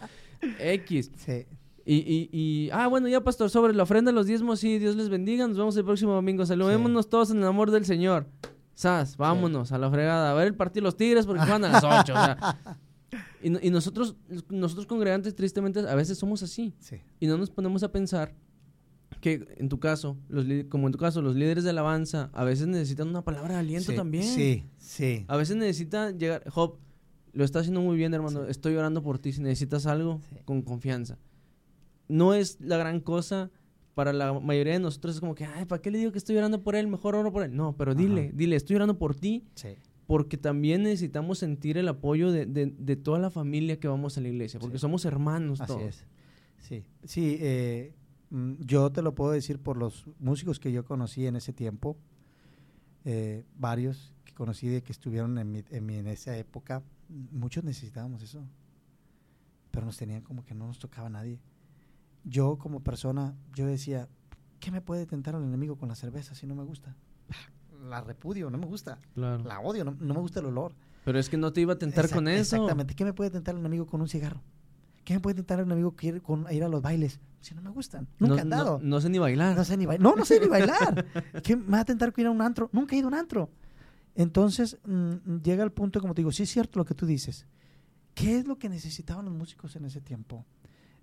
X. Sí. Y, y, y, ah, bueno, ya, pastor, sobre la ofrenda, los diezmos, sí, Dios les bendiga. Nos vemos el próximo domingo. Saludémonos todos en el amor del Señor. Sas, vámonos a la fregada. A ver el partido de los Tigres porque van a las 8. y, y nosotros, nosotros congregantes, tristemente, a veces somos así. Sí. Y no nos ponemos a pensar que, en tu caso, los como en tu caso, los líderes de alabanza, a veces necesitan una palabra de aliento Sí, también. Sí, sí. A veces necesita llegar, Job, lo está haciendo muy bien, hermano. Estoy orando por ti. Si necesitas algo, Sí. con confianza. No es la gran cosa. Para la mayoría de nosotros es como que, ay, ¿para qué le digo que estoy orando por él? Mejor oro por él. No, pero dile, Ajá. dile, estoy orando por ti Sí. porque también necesitamos sentir el apoyo de, de- de toda la familia que vamos a la iglesia, porque somos hermanos Así todos. es. Sí, sí eh, yo te lo puedo decir por los músicos que yo conocí en ese tiempo, eh, varios que conocí de que estuvieron en, mi- en, mi- en esa época, muchos necesitábamos eso, pero nos tenían como que no nos tocaba a nadie. Yo como persona, yo decía, ¿qué me puede tentar el enemigo con la cerveza si no me gusta? La repudio, no me gusta, Claro. la odio, no, no me gusta el olor. Pero es que no te iba a tentar Exact- con eso. Exactamente. ¿Qué me puede tentar el enemigo con un cigarro? ¿Qué me puede tentar el enemigo que ir, con, a ir a los bailes? Si no me gustan. Nunca no, han dado. No, no sé ni bailar. No sé ni bailar. No, no sé ni bailar. ¿Qué me va a tentar ir a un antro? Nunca he ido a un antro. Entonces, mm, llega el punto, como te digo, sí es cierto lo que tú dices. ¿Qué es lo que necesitaban los músicos en ese tiempo?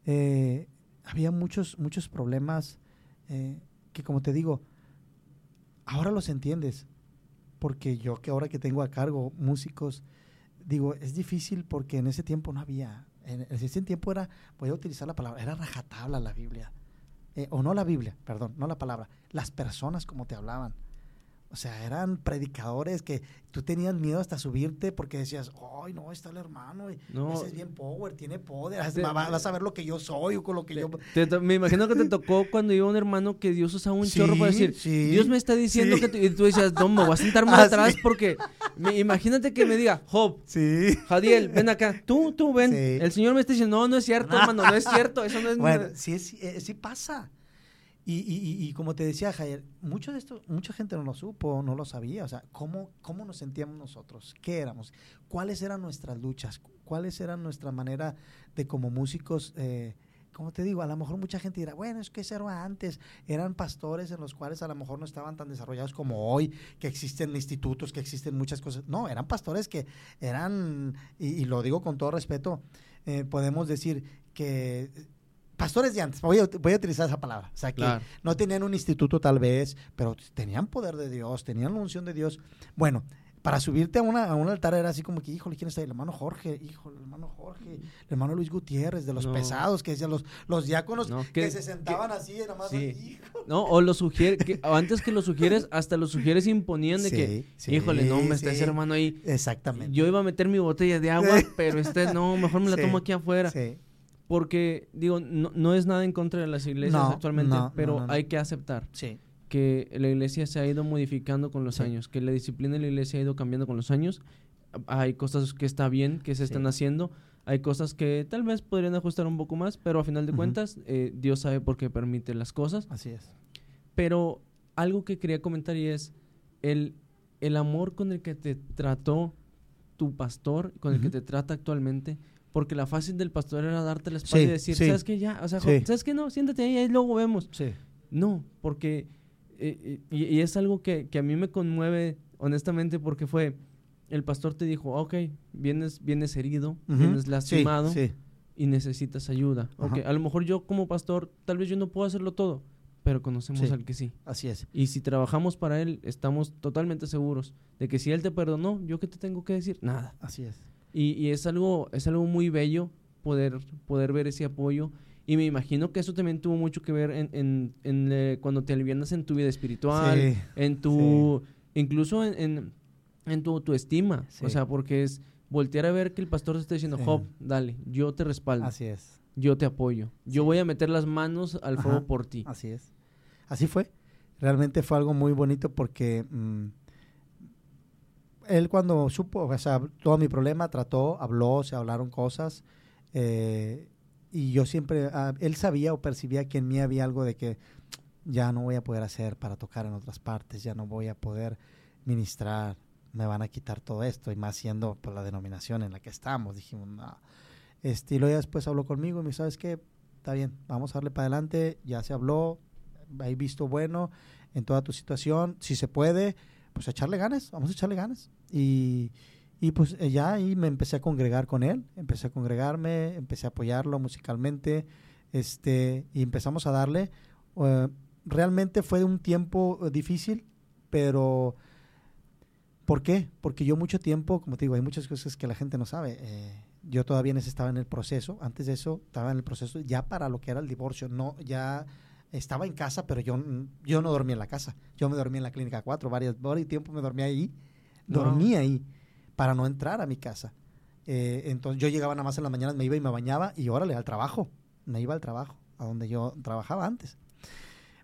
Eh, había muchos, muchos problemas eh, que, como te digo, ahora los entiendes. Porque yo que ahora que tengo a cargo músicos, digo, es difícil porque en ese tiempo no había. En ese tiempo era, voy a utilizar la palabra, era rajatabla la Biblia. Eh, o no la Biblia, perdón, no la palabra. Las personas como te hablaban. O sea, eran predicadores que tú tenías miedo hasta subirte porque decías, ay, no, está el hermano, y No. ese es bien power, tiene poder, Te- va- vas a ver lo que yo soy o con lo que yo... Te- me imagino que te tocó cuando iba un hermano que Dios usaba un Sí, chorro para decir, sí, Dios me está diciendo sí. que... tú-" Y tú decías, no, me voy a sentar más Ah, atrás sí. porque... me- imagínate que me diga, Job, Sí. Jadiel, ven acá, tú, tú, ven. Sí. El Señor me está diciendo, no, no es cierto, hermano, no es cierto, eso no es... Bueno, sí, es- eh, sí pasa. Y, y- y- como te decía, Jair, mucho de esto, mucha gente no lo supo, no lo sabía. O sea, ¿cómo, ¿cómo nos sentíamos nosotros? ¿Qué éramos? ¿Cuáles eran nuestras luchas? ¿Cuáles eran nuestra manera de como músicos? Eh, como te digo, a lo mejor mucha gente dirá, bueno, es que eso era antes. Eran pastores en los cuales a lo mejor no estaban tan desarrollados como hoy, que existen institutos, que existen muchas cosas. No, eran pastores que eran, y, y lo digo con todo respeto, eh, podemos decir que pastores de antes, voy a, voy a utilizar esa palabra, o sea, que Claro. no tenían un instituto tal vez, pero tenían poder de Dios, tenían la unción de Dios. Bueno, para subirte a, una, a un altar era así como que, híjole, ¿quién está ahí? El hermano Jorge, híjole, el hermano Jorge, el hermano Luis Gutiérrez, de los No. pesados, que decían los, los diáconos No, que, que- se sentaban así, nada más, Sí. No, o lo sugiere, que, o antes que lo sugieres, hasta los sugieres imponían de que, Sí, híjole, no, me está ese hermano ahí. Exactamente. Yo iba a meter mi botella de agua, pero este no, mejor me la tomo aquí afuera. Sí, Porque, digo, no, no es nada en contra de las iglesias No, actualmente, no, pero hay que aceptar sí, que la iglesia se ha ido modificando con los Sí. años, que la disciplina de la iglesia ha ido cambiando con los años. Hay cosas que está bien, que se Sí. están haciendo. Hay cosas que tal vez podrían ajustar un poco más, pero a final de cuentas, eh, Dios sabe por qué permite las cosas. así es. Pero algo que quería comentar y es el, el amor con el que te trató tu pastor, con el que te trata actualmente. Porque la fácil del pastor era darte la espalda Sí, y decir, sí. ¿sabes qué? Ya, o sea, Sí. ¿sabes qué? No, siéntate ahí, ahí luego vemos. No, porque, eh, eh, y, y es algo que, que a mí me conmueve, honestamente, porque fue, el pastor te dijo, ok, vienes, vienes herido, vienes lastimado y necesitas ayuda. Ok, Ajá. a lo mejor yo como pastor, tal vez yo no puedo hacerlo todo, pero conocemos Sí. al que sí. así es. Y si trabajamos para él, estamos totalmente seguros de que si él te perdonó, ¿yo qué te tengo que decir? Nada. Así es. Y, y es algo, es algo muy bello poder, poder ver ese apoyo. Y me imagino que eso también tuvo mucho que ver en, en- en, eh, cuando te alivianas en tu vida espiritual, Sí, en tu, incluso en, en, en tu autoestima. O sea, porque es voltear a ver que el pastor te está diciendo, Job, dale, yo te respaldo. Así es. Yo te apoyo. Yo voy a meter las manos al fuego por ti. Así es. Así fue. Realmente fue algo muy bonito porque mm, él cuando supo, o sea, todo mi problema, trató, habló, se hablaron cosas. Eh, y yo siempre, ah, él sabía o percibía que en mí había algo de que ya no voy a poder hacer para tocar en otras partes, ya no voy a poder ministrar, me van a quitar todo esto, y más siendo por la denominación en la que estamos. Dijimos, no. Este, y luego después habló conmigo y me dijo, ¿sabes qué? Está bien, vamos a darle para adelante, ya se habló, hay visto bueno en toda tu situación, si se puede, pues echarle ganas, vamos a echarle ganas. Y, y pues eh, ya ahí me empecé a congregar con él, empecé a congregarme, empecé a apoyarlo musicalmente, este, y empezamos a darle. Eh, realmente fue un tiempo difícil, pero ¿por qué? Porque yo mucho tiempo, como te digo, hay muchas cosas que la gente no sabe. Eh, yo todavía estaba en el proceso, antes de eso estaba en el proceso ya para lo que era el divorcio, no, ya estaba en casa, pero yo, yo no dormía en la casa, yo me dormía en la clínica 4, varias y tiempo me dormía ahí, dormía ahí para no entrar a mi casa. Eh, entonces yo llegaba nada más en las mañanas, me iba y me bañaba y órale, al trabajo, me iba al trabajo, a donde yo trabajaba antes.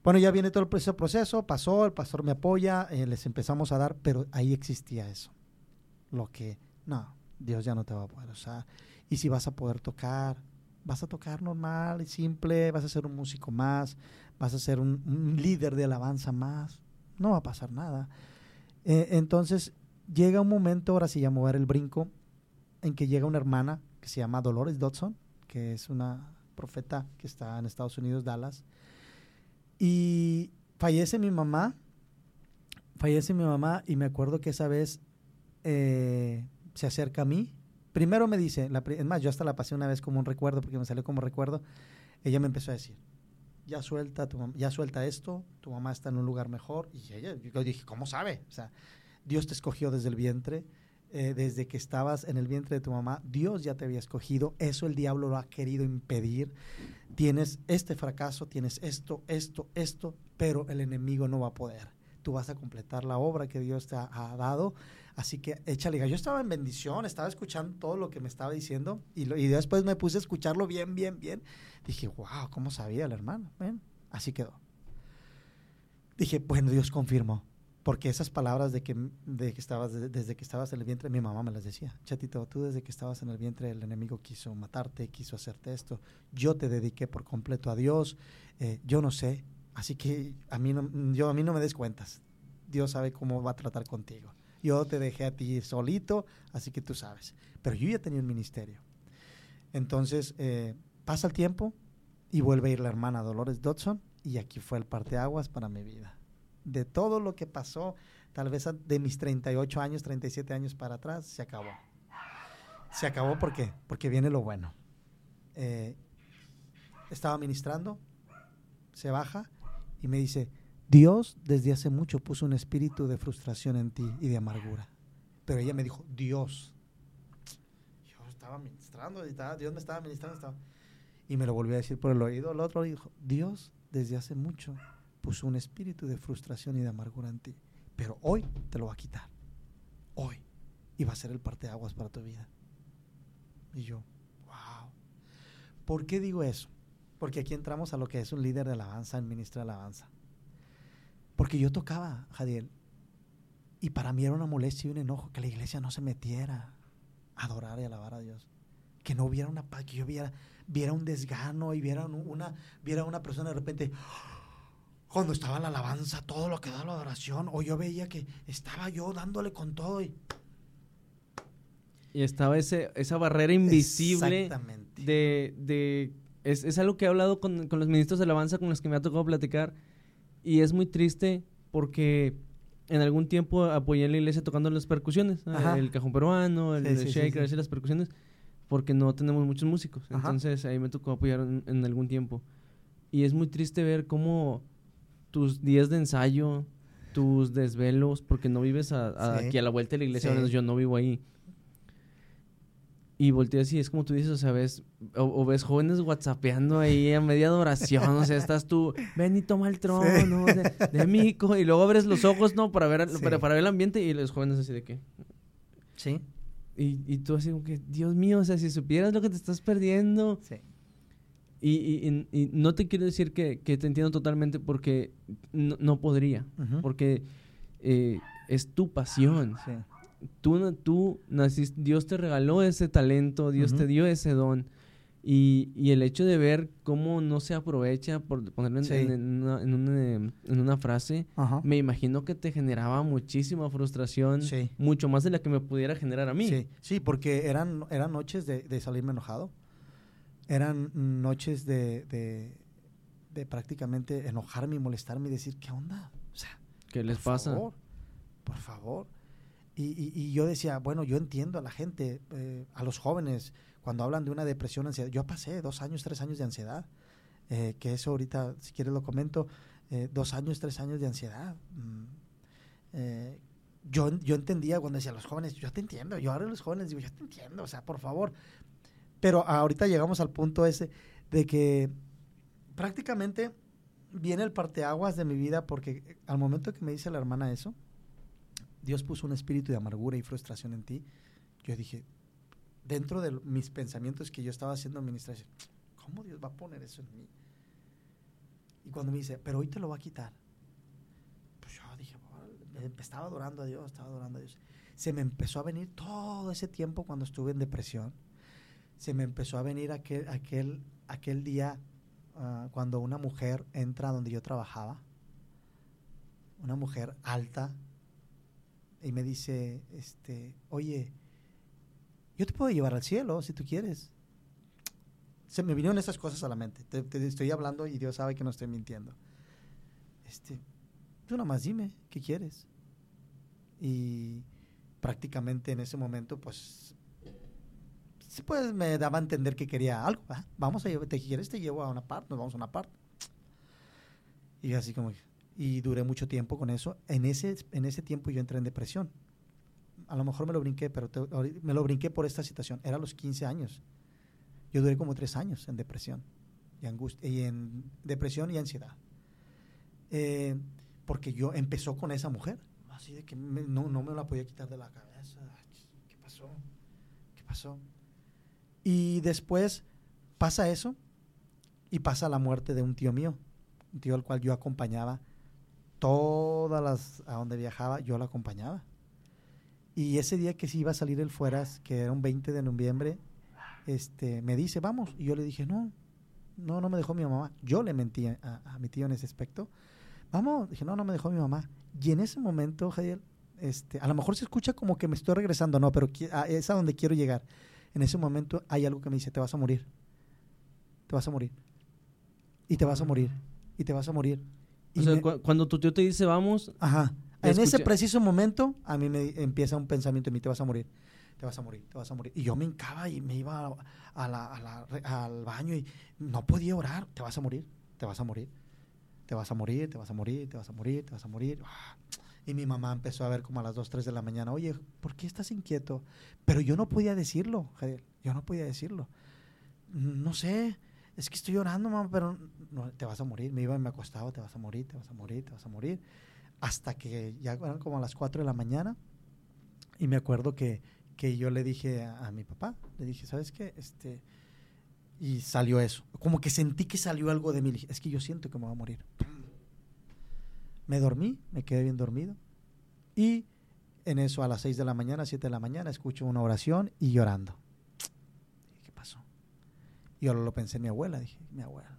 Bueno, ya viene todo el proceso, proceso pasó, el pastor me apoya, eh, les empezamos a dar, pero ahí existía eso. Lo que, no, Dios ya no te va a poder usar. Y si vas a poder tocar, vas a tocar normal y simple, vas a ser un músico más, vas a ser un, líder de alabanza más, no va a pasar nada. Eh, entonces llega un momento, ahora sí ya mover el brinco, en que llega una hermana que se llama Dolores Dodson, que es una profeta que está en Estados Unidos, Dallas, y fallece mi mamá, fallece mi mamá y me acuerdo que esa vez eh, se acerca a mí. Primero me dice, la, es más, yo hasta la pasé una vez como un recuerdo, porque me salió como recuerdo. Ella me empezó a decir, ya suelta, ya suelta esto, tu mamá está en un lugar mejor. Y ella, yo dije, ¿cómo sabe? O sea, Dios te escogió desde el vientre, eh, desde que estabas en el vientre de tu mamá, Dios ya te había escogido, eso el diablo lo ha querido impedir tienes este fracaso, tienes esto, esto, esto, pero el enemigo no va a poder. Tú vas a completar la obra que Dios te ha, dado. Así que échale. Yo estaba en bendición, estaba escuchando todo lo que me estaba diciendo y, después me puse a escucharlo bien, bien, bien. Dije, wow, ¿cómo sabía el hermano? así quedó. Dije, bueno, Dios confirmó. Porque esas palabras de que, de que estabas, desde que estabas en el vientre, mi mamá me las decía. Chatito, tú desde que estabas en el vientre, el enemigo quiso matarte, quiso hacerte esto. Yo te dediqué por completo a Dios. Eh, yo no sé. Así que a mí, no, yo, a mí no me des cuentas. Dios sabe cómo va a tratar contigo. Yo te dejé a ti solito, así que tú sabes. Pero yo ya tenía un ministerio. Entonces, eh, pasa el tiempo y vuelve a ir la hermana Dolores Dodson y aquí fue el parteaguas para mi vida de todo lo que pasó, tal vez de mis 38 años, 37 años para atrás, se acabó. Se acabó ¿por qué? Porque viene lo bueno. Eh, estaba ministrando, se baja y me dice, Dios desde hace mucho puso un espíritu de frustración en ti y de amargura. Pero ella me dijo, Dios. Yo estaba ministrando, y Dios me estaba ministrando. Y me lo volvió a decir por el oído. El otro dijo, Dios desde hace mucho puso un espíritu de frustración y de amargura en ti. Pero hoy te lo va a quitar. Hoy. Y va a ser el parteaguas para tu vida. Y yo, wow. ¿Por qué digo eso? Porque aquí entramos a lo que es un líder de alabanza, el ministro de alabanza. Porque yo tocaba, Jadiel, y para mí era una molestia y un enojo que la iglesia no se metiera a adorar y alabar a Dios. Que no hubiera una paz, que yo viera, viera un desgano y viera una, viera una persona de repente, cuando estaba la alabanza, todo lo que da la adoración, o yo veía que estaba yo dándole con todo y... Y estaba ese, esa barrera invisible de... de es, es, algo que he hablado con, con, los ministros de alabanza con los que me ha tocado platicar y es muy triste porque en algún tiempo apoyé en la iglesia tocando las percusiones, el cajón peruano, el, shaker, las percusiones, porque no tenemos muchos músicos. Entonces ahí me tocó apoyar en, algún tiempo. Y es muy triste ver cómo tus días de ensayo, tus desvelos, porque no vives aquí a la vuelta de la iglesia, yo no vivo ahí. y volteas y es como tú dices, o sea, ves, o, ves jóvenes whatsappeando ahí a media adoración, o sea, estás tú, ven y toma el trono de, de Mico, y luego abres los ojos, ¿no? Para ver, para, para, ver el ambiente y los jóvenes así de que... Sí. Y, y tú así como que, Dios mío, o sea, si supieras lo que te estás perdiendo. Sí. Y, y, y no te quiero decir que, que te entiendo totalmente porque no, no podría, porque eh, es tu pasión. Sí. Tú, tú naciste, Dios te regaló ese talento, Dios te dio ese don. Y, y, el hecho de ver cómo no se aprovecha, por ponerlo en, en, una, en, una, frase, me imagino que te generaba muchísima frustración, mucho más de la que me pudiera generar a mí. Sí, sí porque eran, eran noches de, de salirme enojado, eran noches de, de, de, prácticamente enojarme y molestarme y decir, ¿qué onda? O sea, ¿qué les pasa? Favor, por favor. Y, y, yo decía, bueno, yo entiendo a la gente, eh, a los jóvenes, cuando hablan de una depresión, ansiedad. Yo pasé dos años, tres años de ansiedad, eh, que eso ahorita, si quieres lo comento, eh, dos años, tres años de ansiedad. Mm, yo, yo entendía cuando decía a los jóvenes, yo te entiendo, yo ahora a los jóvenes digo, yo te entiendo, o sea, por favor. Pero ahorita llegamos al punto ese de que prácticamente viene el parteaguas de mi vida porque al momento que me dice la hermana eso, Dios puso un espíritu de amargura y frustración en ti, yo dije, dentro de mis pensamientos que yo estaba haciendo administración, ¿cómo Dios va a poner eso en mí? Y cuando me dice, pero hoy te lo va a quitar, pues yo dije, estaba adorando a Dios, estaba adorando a Dios. Se me empezó a venir todo ese tiempo cuando estuve en depresión, se me empezó a venir aquel, aquel, aquel día ah, cuando una mujer entra donde yo trabajaba, una mujer alta, y me dice, este, oye, yo te puedo llevar al cielo si tú quieres. Se me vinieron esas cosas a la mente. Te, estoy hablando y Dios sabe que no estoy mintiendo. Este, tú nada más dime, ¿qué quieres? Y prácticamente en ese momento, pues, pues me daba a entender que quería algo. Vamos a llevar, te quieres, te llevo a una parte, nos vamos a una parte. Y así como, y duré mucho tiempo con eso. En ese, en ese tiempo yo entré en depresión. A lo mejor me lo brinqué, pero me lo brinqué por esta situación. Era los 15 años. Yo duré como tres años en depresión y, angustia, y en depresión y ansiedad. Eh, porque yo empezó con esa mujer. Así de que no, no me la podía quitar de la cabeza. ¿Qué pasó? ¿Qué pasó? Y después pasa eso y pasa la muerte de un tío mío, un tío al cual yo acompañaba todas las a donde viajaba yo la acompañaba. Y ese día que sí iba a salir el fueras, que era un 20 de noviembre, este, me dice, vamos. Y yo le dije, no, no, no me dejó mi mamá. Yo le mentí a, mi tío en ese aspecto. Vamos, dije, no, no me dejó mi mamá. Y en ese momento, Javier, este, a lo mejor se escucha como que me estoy regresando, no, pero es a donde quiero llegar. En ese momento hay algo que me dice, te vas a morir. Te vas a morir. Y te vas a morir. Y te vas a morir o sea, cuando tu tío te dice vamos. Ajá. En ese preciso momento, a mí me empieza un pensamiento en mí: te vas a morir, te vas a morir, te vas a morir. Y yo me hincaba y me iba al baño y no podía orar: te vas a morir, te vas a morir, te vas a morir, te vas a morir, te vas a morir, te vas a morir. Y mi mamá empezó a ver como a las 2, 3 de la mañana: oye, ¿por qué estás inquieto? Pero yo no podía decirlo, yo no podía decirlo. No sé es que estoy llorando, mamá, pero te vas a morir. Me iba y me acostaba, te vas a morir, te vas a morir, te vas a morir. Hasta que ya eran como a las 4 de la mañana. Y me acuerdo que, que yo le dije a, mi papá, le dije, ¿sabes qué? Este, y salió eso. Como que sentí que salió algo de mí. es que yo siento que me voy a morir. Me dormí, me quedé bien dormido. Y en eso a las 6 de la mañana, 7 de la mañana, escucho una oración y llorando. Yo lo pensé en mi abuela, dije, mi abuela.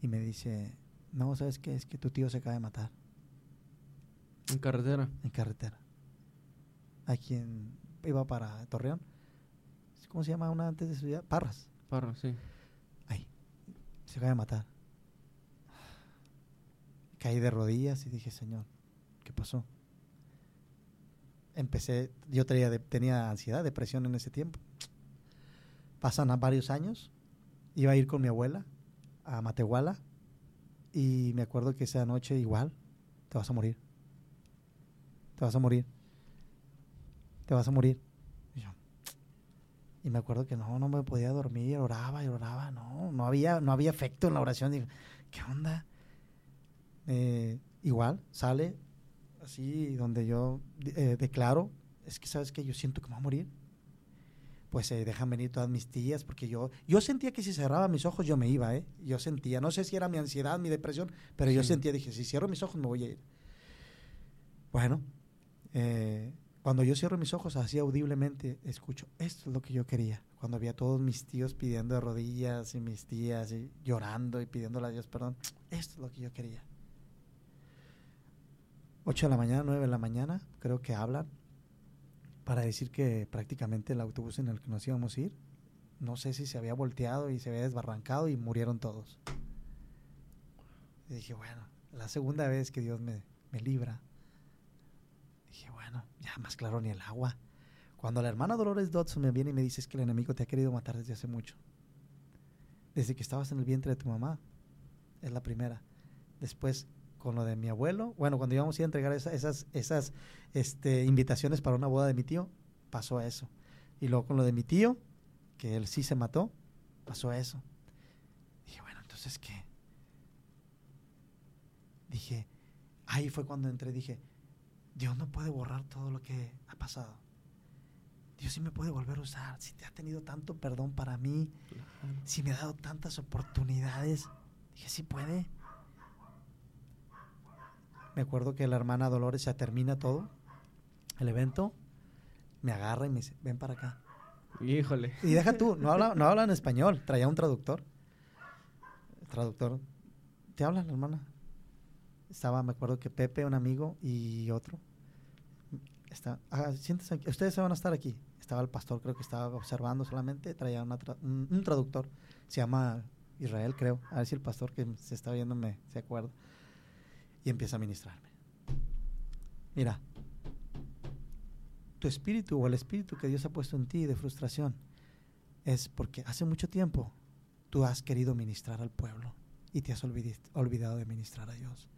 Y me dice, no, ¿sabes qué? Es que tu tío se acaba de matar. ¿En carretera? En carretera. Aquí en, iba para Torreón. ¿Cómo se llama una antes de ciudad? Parras. Parras, sí. Ahí. Se acaba de matar. Caí de rodillas y dije, Señor, ¿qué pasó? Empecé, yo tenía, ansiedad, depresión en ese tiempo. Pasan varios años iba a ir con mi abuela a Matehuala y me acuerdo que esa noche igual, te vas a morir. Te vas a morir. Te vas a morir. Y, Y me acuerdo que no, no me podía dormir, oraba y oraba, no, no había, no había efecto en la oración. Digo, ¿qué onda? Eh, igual, sale así donde yo eh, declaro, es que sabes que yo siento que me voy a morir. Pues se dejan venir todas mis tías, porque yo, yo sentía que si cerraba mis ojos yo me iba, ¿eh? Yo sentía, no sé si era mi ansiedad, mi depresión, pero yo sentía, dije, si cierro mis ojos me voy a ir. Bueno, eh, cuando yo cierro mis ojos así audiblemente, escucho, esto es lo que yo quería. Cuando había todos mis tíos pidiendo de rodillas y mis tías y llorando y pidiéndole a Dios perdón, esto es lo que yo quería. 8 de la mañana, 9 de la mañana, creo que hablan para decir que prácticamente el autobús en el que nos íbamos a ir, no sé si se había volteado y se había desbarrancado y murieron todos. Y dije, bueno, la segunda vez que Dios me, me libra Dije, bueno, ya más claro ni el agua. Cuando la hermana Dolores Dodson me viene y me dice es que el enemigo te ha querido matar desde hace mucho. Desde que estabas en el vientre de tu mamá. Es la primera. Después, con lo de mi abuelo, bueno, cuando íbamos a ir a entregar esas, esas este, invitaciones para una boda de mi tío, pasó eso. Y luego con lo de mi tío, que él sí se mató, pasó eso. Dije, bueno, entonces, ¿qué? Dije, ahí fue cuando entré, dije, Dios no puede borrar todo lo que ha pasado. Dios sí me puede volver a usar. Si te ha tenido tanto perdón para mí, si me ha dado tantas oportunidades, dije, sí puede. Me acuerdo que la hermana Dolores se termina todo, el evento, me agarra y me dice, ven para acá. Híjole. Y deja tú, no habla, no habla en español, traía un traductor. traductor, ¿te habla la hermana? Estaba, me acuerdo que Pepe, un amigo, y otro está, ah, ustedes se van a estar aquí. Estaba el pastor, creo que estaba observando solamente, traía un, traductor, se llama Israel, creo. A ver si el pastor que se está viendo me se acuerda. Y empieza a ministrarme. Mira, tu espíritu o el espíritu que Dios ha puesto en ti de frustración es porque hace mucho tiempo tú has querido ministrar al pueblo y te has olvidado de ministrar a Dios.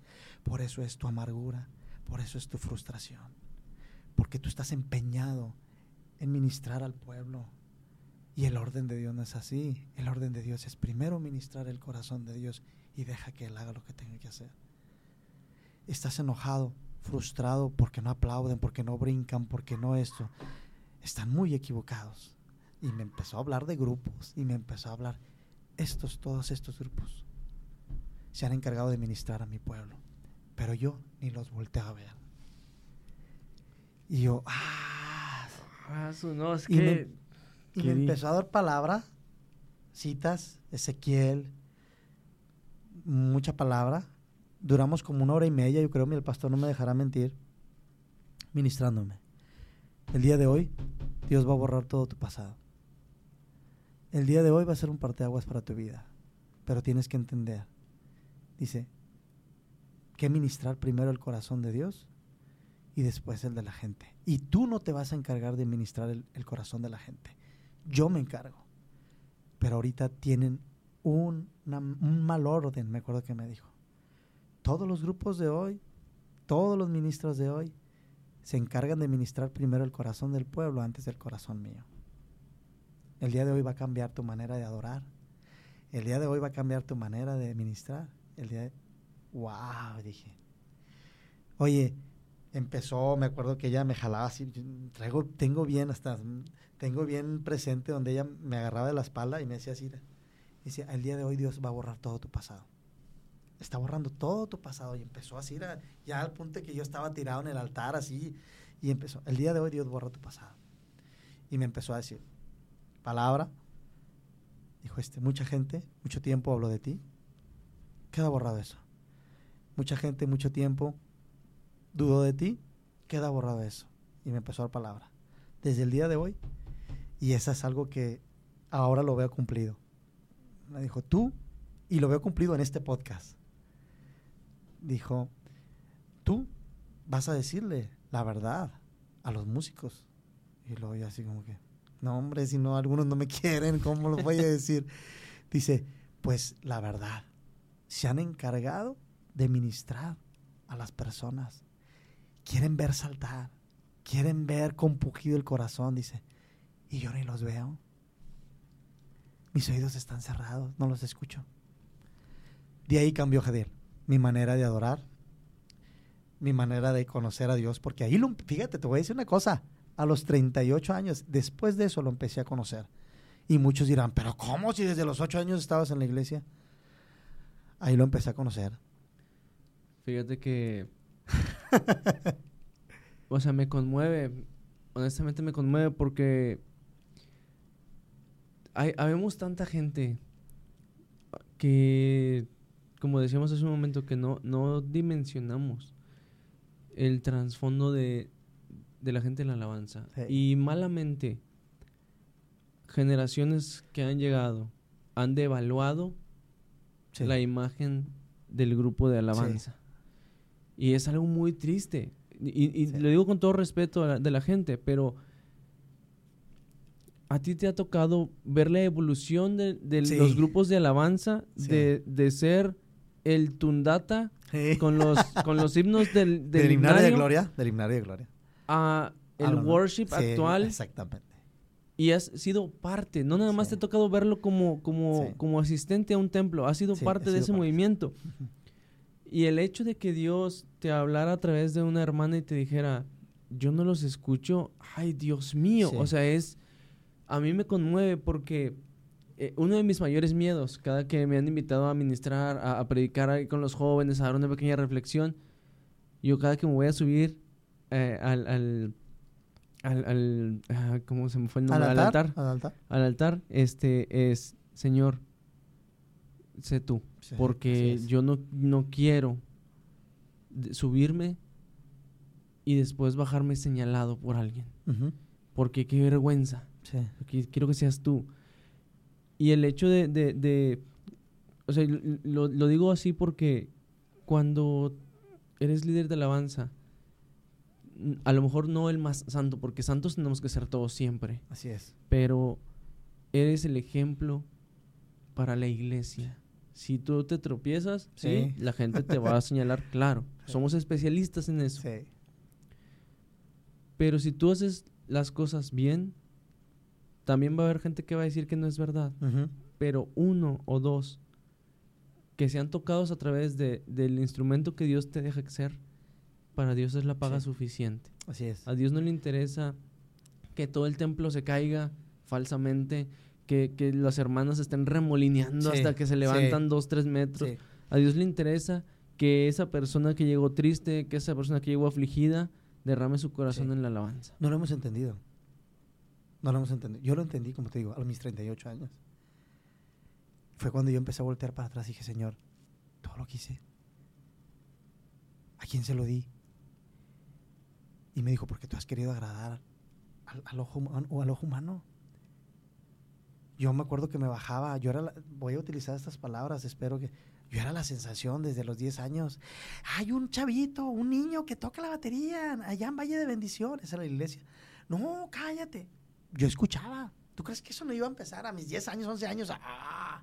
Por eso es tu amargura, por eso es tu frustración porque tú estás empeñado en ministrar al pueblo. Y el orden de Dios no es así. El orden de Dios es primero ministrar el corazón de Dios y deja que Él haga lo que tenga que hacer. Estás enojado, frustrado porque no aplauden, porque no brincan, porque no esto. Están muy equivocados. Y me empezó a hablar de grupos y me empezó a hablar, estos, todos estos grupos se han encargado de ministrar a mi pueblo, pero yo ni los volteé a ver. Y yo, ah. no, es y que. Me, y me empezó a dar palabras, citas, Ezequiel, mucha palabra. Duramos como una hora y media, yo creo el pastor no me dejará mentir, ministrándome. El día de hoy, Dios va a borrar todo tu pasado. El día de hoy va a ser un parteaguas para tu vida, pero tienes que entender. Dice, que ministrar primero el corazón de Dios y después el de la gente. Y tú no te vas a encargar de ministrar el, corazón de la gente. Yo me encargo. Pero ahorita tienen un, un mal orden, me acuerdo que me dijo. Todos los grupos de hoy, todos los ministros de hoy, se encargan de ministrar primero el corazón del pueblo antes del corazón mío. El día de hoy va a cambiar tu manera de adorar. El día de hoy va a cambiar tu manera de ministrar. El día de... ¡Wow! Dije. Oye, empezó, me acuerdo que ella me jalaba así, traigo, tengo bien hasta, tengo bien presente donde ella me agarraba de la espalda y me decía así, dice, el día de hoy Dios va a borrar todo tu pasado. Está borrando todo tu pasado y empezó así, ya al punto que yo estaba tirado en el altar así y empezó, el día de hoy Dios borra tu pasado. Y me empezó a decir, palabra, dijo este, mucha gente, mucho tiempo habló de ti, queda borrado eso. Mucha gente, mucho tiempo dudó de ti, queda borrado eso. Y me empezó a dar palabra. Desde el día de hoy, y eso es algo que ahora lo veo cumplido. Me dijo, tú, y lo veo cumplido en este podcast. Dijo, tú vas a decirle la verdad a los músicos. Y luego yo así como que, no hombre, si no, algunos no me quieren, ¿cómo lo voy a decir? Dice, pues la verdad, se han encargado de ministrar a las personas quieren ver saltar, quieren ver compugido el corazón, dice. Y yo ni los veo. Mis oídos están cerrados, no los escucho. De ahí cambió Jadiel, mi manera de adorar, mi manera de conocer a Dios, porque ahí, lo, fíjate, te voy a decir una cosa, a los 38 años, después de eso lo empecé a conocer. Y muchos dirán, pero ¿cómo si desde los 8 años estabas en la iglesia? Ahí lo empecé a conocer. Fíjate que... o sea, me conmueve, honestamente me conmueve porque hay, habemos tanta gente que, como decíamos hace un momento, que no, no dimensionamos el trasfondo de, de la gente en la alabanza. Y malamente, generaciones que han llegado han devaluado la imagen del grupo de alabanza. Y es algo muy triste. Y, lo digo con todo respeto de la gente, pero a ti te ha tocado ver la evolución de, los grupos de alabanza, de, de, ser el tundata con los con los himnos del, del, himnario de gloria, del himnario de gloria, a el worship actual. Exactamente. Y has sido parte, no nada más te ha tocado verlo como, como, como asistente a un templo, has sido parte de ese movimiento. Y el hecho de que Dios te hablara a través de una hermana y te dijera, yo no los escucho, ay Dios mío, o sea, es, a mí me conmueve porque eh, uno de mis mayores miedos, cada que me han invitado a ministrar, a, predicar ahí con los jóvenes, a dar una pequeña reflexión, yo cada que me voy a subir eh, al, al, al, ah, ¿cómo se me fue el nombre? Al altar, al altar. Al altar, este, es, Señor, sé tú porque yo no, no quiero subirme y después bajarme señalado por alguien. Porque qué vergüenza. Quiero que seas tú. Y el hecho de, de, o sea, lo, lo, digo así porque cuando eres líder de alabanza, a lo mejor no el más santo, porque santos tenemos que ser todos siempre. Así es. Pero eres el ejemplo para la iglesia si tú te tropiezas, sí. la gente te va a señalar, claro, somos especialistas en eso. Sí. Pero si tú haces las cosas bien, también va a haber gente que va a decir que no es verdad. Pero uno o dos que sean tocados a través de, del instrumento que Dios te deja ser, para Dios es la paga suficiente. Así es. A Dios no le interesa que todo el templo se caiga falsamente, que, las hermanas estén remolineando hasta que se levantan dos, tres metros. A Dios le interesa que esa persona que llegó triste, que esa persona que llegó afligida, derrame su corazón en la alabanza. No lo hemos entendido. No lo hemos entendido. Yo lo entendí, como te digo, a mis 38 años. Fue cuando yo empecé a voltear para atrás y dije, Señor, todo lo que hice, ¿a quién se lo di? Y me dijo, porque tú has querido agradar al, ojo, o al ojo humano yo me acuerdo que me bajaba, yo era, voy a utilizar estas palabras, espero que, yo era la sensación desde los 10 años. Hay un chavito, un niño que toca la batería allá en Valle de Bendiciones, en la iglesia. No, cállate. Yo escuchaba. ¿Tú crees que eso no iba a empezar a mis 10 años, 11 años? ¡Ah!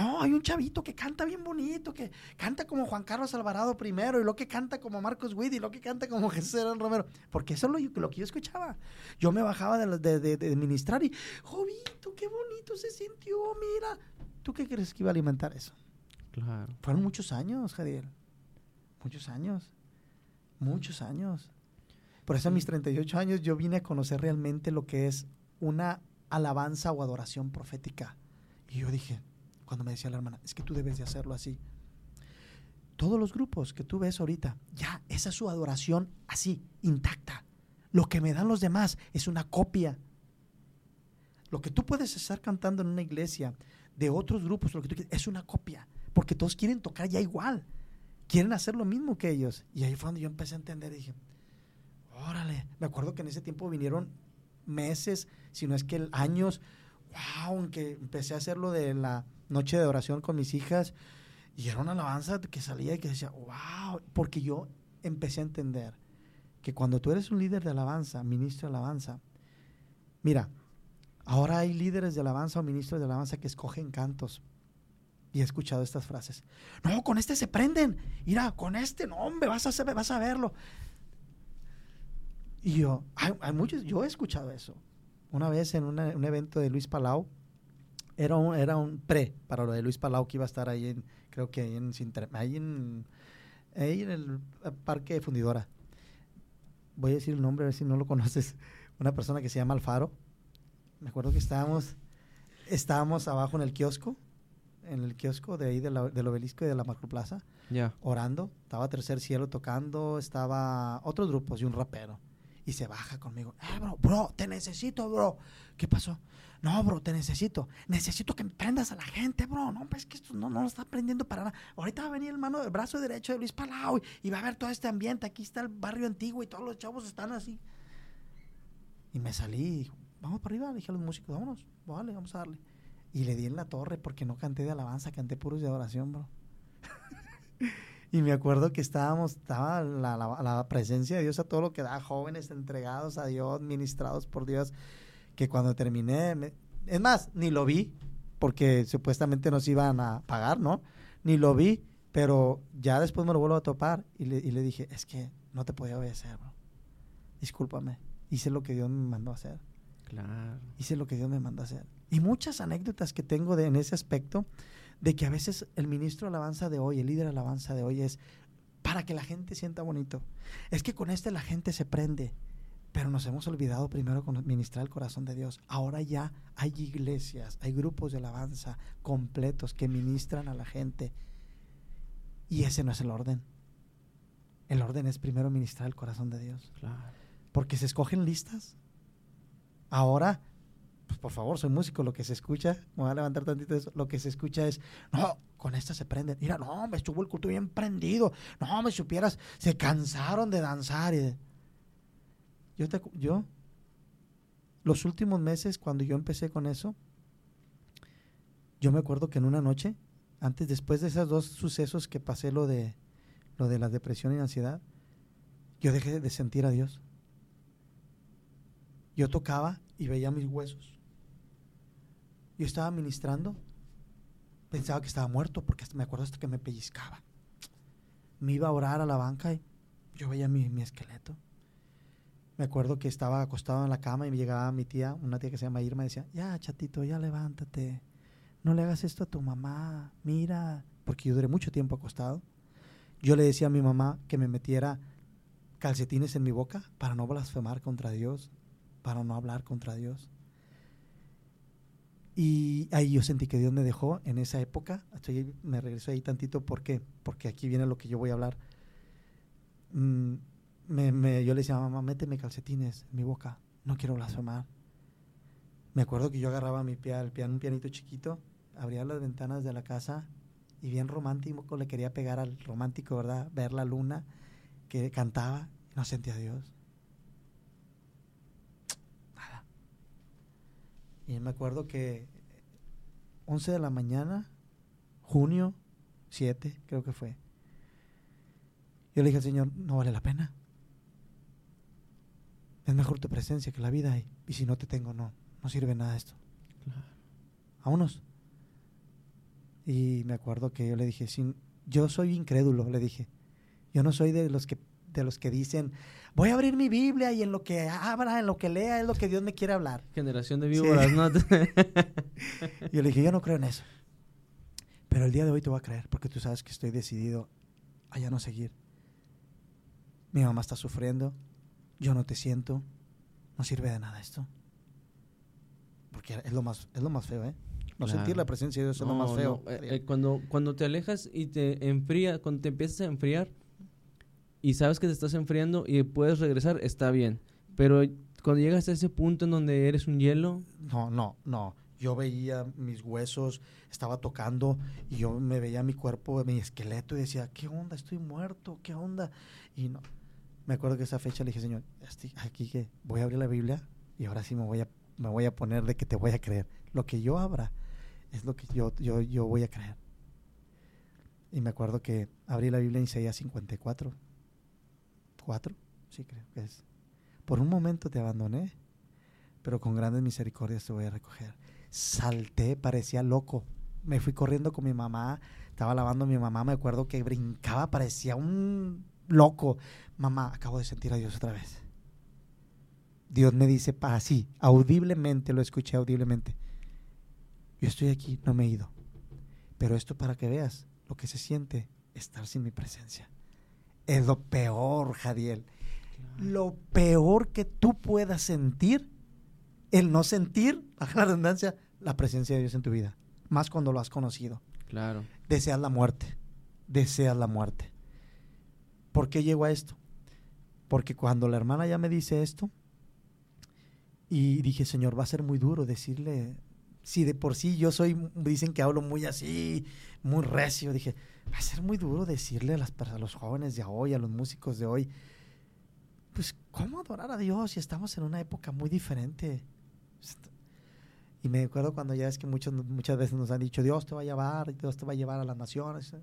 Oh, hay un chavito que canta bien bonito, que canta como Juan Carlos Alvarado primero, y lo que canta como Marcos Witt, y lo que canta como Jesús Herón Romero. Porque eso es lo, lo, que yo escuchaba. Yo me bajaba de, de, de, ministrar y, Jovito, qué bonito se sintió, mira. ¿Tú qué crees que iba a alimentar eso? Claro. Fueron muchos años, Jadiel. Muchos años. Muchos años. Por eso a mis 38 años yo vine a conocer realmente lo que es una alabanza o adoración profética. Y yo dije, cuando me decía la hermana, es que tú debes de hacerlo así. Todos los grupos que tú ves ahorita, ya, esa es su adoración así, intacta. Lo que me dan los demás es una copia. Lo que tú puedes estar cantando en una iglesia de otros grupos, lo que tú es una copia, porque todos quieren tocar ya igual, quieren hacer lo mismo que ellos. Y ahí fue donde yo empecé a entender dije, órale, me acuerdo que en ese tiempo vinieron meses, si no es que años, wow, aunque empecé a hacerlo de la noche de oración con mis hijas y era una alabanza que salía y que decía, wow, porque yo empecé a entender que cuando tú eres un líder de alabanza, ministro de alabanza, mira, ahora hay líderes de alabanza o ministros de alabanza que escogen cantos. Y he escuchado estas frases. No, con este se prenden. Mira, con este, no, hombre, vas a, vas a verlo. Y yo, hay, muchos, yo he escuchado eso. Una vez en un evento de Luis Palau, Era un, era un pre para lo de Luis Palau que iba a estar ahí en, creo que ahí en, ahí en, ahí en el parque Fundidora. Voy a decir el nombre a ver si no lo conoces. Una persona que se llama Alfaro. Me acuerdo que estábamos, estábamos abajo en el kiosco, en el kiosco de ahí del obelisco y de la macroplaza, ya orando. Estaba Tercer Cielo tocando, estaba otros grupos y un rapero. Y se baja conmigo. Eh, bro, bro, te necesito, bro. ¿Qué pasó? No, bro, te necesito. Necesito que prendas a la gente, bro. No, pues es que esto no, no lo está prendiendo para nada. Ahorita va a venir el mano del brazo derecho de Luis Palau y, va a ver todo este ambiente. Aquí está el barrio antiguo y todos los chavos están así. Y me salí y dijo, vamos para arriba. Dije a los músicos, vámonos. Vale, vamos a darle. Y le di en la torre porque no canté de alabanza, canté puros de adoración, bro. y me acuerdo que estábamos, estaba la, la, presencia de Dios a todo lo que da, jóvenes entregados a Dios, ministrados por Dios que cuando terminé, es más, ni lo vi, porque supuestamente nos iban a pagar, ¿no? Ni lo vi, pero ya después me lo vuelvo a topar y le, y le dije, es que no te podía obedecer, bro. Discúlpame, hice lo que Dios me mandó a hacer. Claro. Hice lo que Dios me mandó a hacer. Y muchas anécdotas que tengo de, en ese aspecto, de que a veces el ministro de alabanza de hoy, el líder de alabanza de hoy es para que la gente sienta bonito. Es que con este la gente se prende. Pero nos hemos olvidado primero con ministrar el corazón de Dios. Ahora ya hay iglesias, hay grupos de alabanza completos que ministran a la gente. Y ese no es el orden. El orden es primero ministrar el corazón de Dios. Porque se escogen listas. Ahora, pues por favor, soy músico, lo que se escucha, me voy a levantar tantito eso, lo que se escucha es, no, con esta se prenden. Mira, no, me estuvo el culto bien prendido. No, me supieras, se cansaron de danzar. Y de, yo, yo, los últimos meses, cuando yo empecé con eso, yo me acuerdo que en una noche, antes, después de esos dos sucesos que pasé, lo de, lo de la depresión y ansiedad, yo dejé de sentir a Dios. Yo tocaba y veía mis huesos. Yo estaba ministrando, pensaba que estaba muerto, porque me acuerdo hasta que me pellizcaba. Me iba a orar a la banca y yo veía mi, mi esqueleto me acuerdo que estaba acostado en la cama y me llegaba mi tía, una tía que se llama Irma, y decía, ya, chatito, ya levántate, no le hagas esto a tu mamá, mira, porque yo duré mucho tiempo acostado. Yo le decía a mi mamá que me metiera calcetines en mi boca para no blasfemar contra Dios, para no hablar contra Dios. Y ahí yo sentí que Dios me dejó en esa época. Estoy, me regreso ahí tantito. ¿Por qué? Porque aquí viene lo que yo voy a hablar. Mm, me, yo le decía, mamá, méteme calcetines en mi boca, no quiero blasfemar. Me acuerdo que yo agarraba mi pie, el piano, un pianito chiquito, abría las ventanas de la casa y bien romántico le quería pegar al romántico, ¿verdad? Ver la luna que cantaba no sentía a Dios. Nada. Y me acuerdo que 11 de la mañana, junio 7, creo que fue. Yo le dije al Señor, no vale la pena. Es mejor tu presencia que la vida y, y si no te tengo, no, no sirve nada esto. a unos Y me acuerdo que yo le dije, sin, yo soy incrédulo, le dije. Yo no soy de los que de los que dicen, voy a abrir mi Biblia y en lo que abra, en lo que lea, es lo que Dios me quiere hablar. Generación de víboras, ¿no? yo le dije, yo no creo en eso. Pero el día de hoy te voy a creer, porque tú sabes que estoy decidido a ya no seguir. Mi mamá está sufriendo, yo no te siento, no sirve de nada esto. Porque es lo más, es lo más feo, ¿eh? No sentir la presencia de Dios es lo más feo. Eh, eh, cuando, cuando te alejas y te enfría, cuando te empiezas a enfriar y sabes que te estás enfriando y puedes regresar, está bien. Pero cuando llegas a ese punto en donde eres un hielo... No, no, no. Yo veía mis huesos, estaba tocando y yo me veía mi cuerpo, mi esqueleto y decía, ¿qué onda? Estoy muerto, ¿qué onda? Y no, me acuerdo que esa fecha le dije, Señor, aquí que voy a abrir la Biblia y ahora sí me voy a, me voy a poner de que te voy a creer. Lo que yo abra es lo que yo, yo, yo voy a creer. Y me acuerdo que abrí la Biblia en Isaías 54. ¿Cuatro? Sí, creo que es. Por un momento te abandoné, pero con grandes misericordias te voy a recoger. Salté, parecía loco. Me fui corriendo con mi mamá, estaba lavando a mi mamá, me acuerdo que brincaba, parecía un loco, mamá, acabo de sentir a Dios otra vez. Dios me dice, así, audiblemente, lo escuché audiblemente. yo estoy aquí, no me he ido. Pero esto para que veas lo que se siente estar sin mi presencia. Es lo peor, Jadiel. Lo peor que tú puedas sentir, el no sentir, a la redundancia, la presencia de Dios en tu vida. Más cuando lo has conocido. Claro. Deseas la muerte. Deseas la muerte. ¿Por qué llego a esto? Porque cuando la hermana ya me dice esto, y dije, Señor, va a ser muy duro decirle, si de por sí yo soy, dicen que hablo muy así, muy recio, dije, va a ser muy duro decirle a, las, a los jóvenes de hoy, a los músicos de hoy, pues, ¿cómo adorar a Dios si estamos en una época muy diferente? Y me acuerdo cuando ya es que muchos, muchas veces nos han dicho, Dios te va a llevar, Dios te va a llevar a las naciones.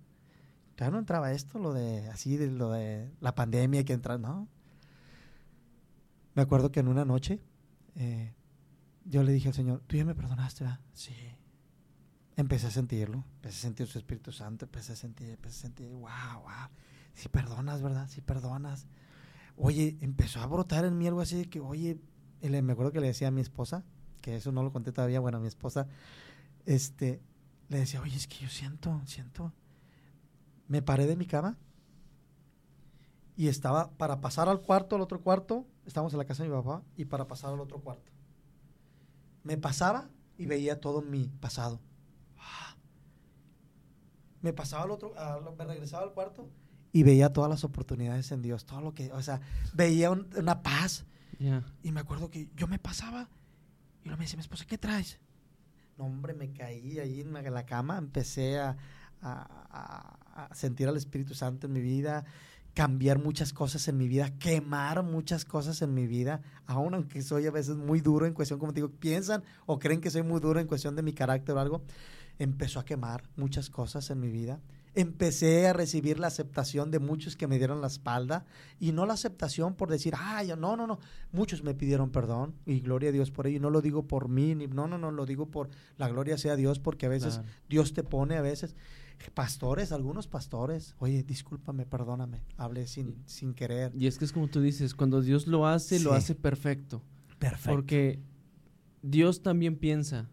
Todavía no entraba esto, lo de así, de lo de la pandemia que entra, ¿no? Me acuerdo que en una noche eh, yo le dije al Señor, ¿tú ya me perdonaste? ¿verdad? Sí. Empecé a sentirlo, empecé a sentir su Espíritu Santo, empecé a sentir, empecé a sentir, wow, wow. Si perdonas, ¿verdad? Si perdonas. Oye, empezó a brotar en mí algo así de que, oye, me acuerdo que le decía a mi esposa, que eso no lo conté todavía, bueno, a mi esposa, este, le decía, oye, es que yo siento, siento. Me paré de mi cama y estaba para pasar al cuarto, al otro cuarto, estábamos en la casa de mi papá, y para pasar al otro cuarto. Me pasaba y veía todo mi pasado. Me pasaba al otro, me regresaba al cuarto y veía todas las oportunidades en Dios, todo lo que, o sea, veía una paz. Y me acuerdo que yo me pasaba y luego me decía mi esposa, ¿qué traes? No, hombre, me caí ahí en la cama, empecé a, a, a sentir al Espíritu Santo en mi vida, cambiar muchas cosas en mi vida, quemar muchas cosas en mi vida, aun aunque soy a veces muy duro en cuestión, como te digo, piensan o creen que soy muy duro en cuestión de mi carácter o algo, empezó a quemar muchas cosas en mi vida. Empecé a recibir la aceptación de muchos que me dieron la espalda y no la aceptación por decir, ay, no, no, no. Muchos me pidieron perdón y gloria a Dios por ello. Y no lo digo por mí, ni, no, no, no, lo digo por la gloria sea a Dios porque a veces Dios te pone, a veces pastores, algunos pastores, oye, discúlpame, perdóname, hablé sin, sin querer. Y es que es como tú dices, cuando Dios lo hace, lo hace perfecto. Perfecto. Porque Dios también piensa,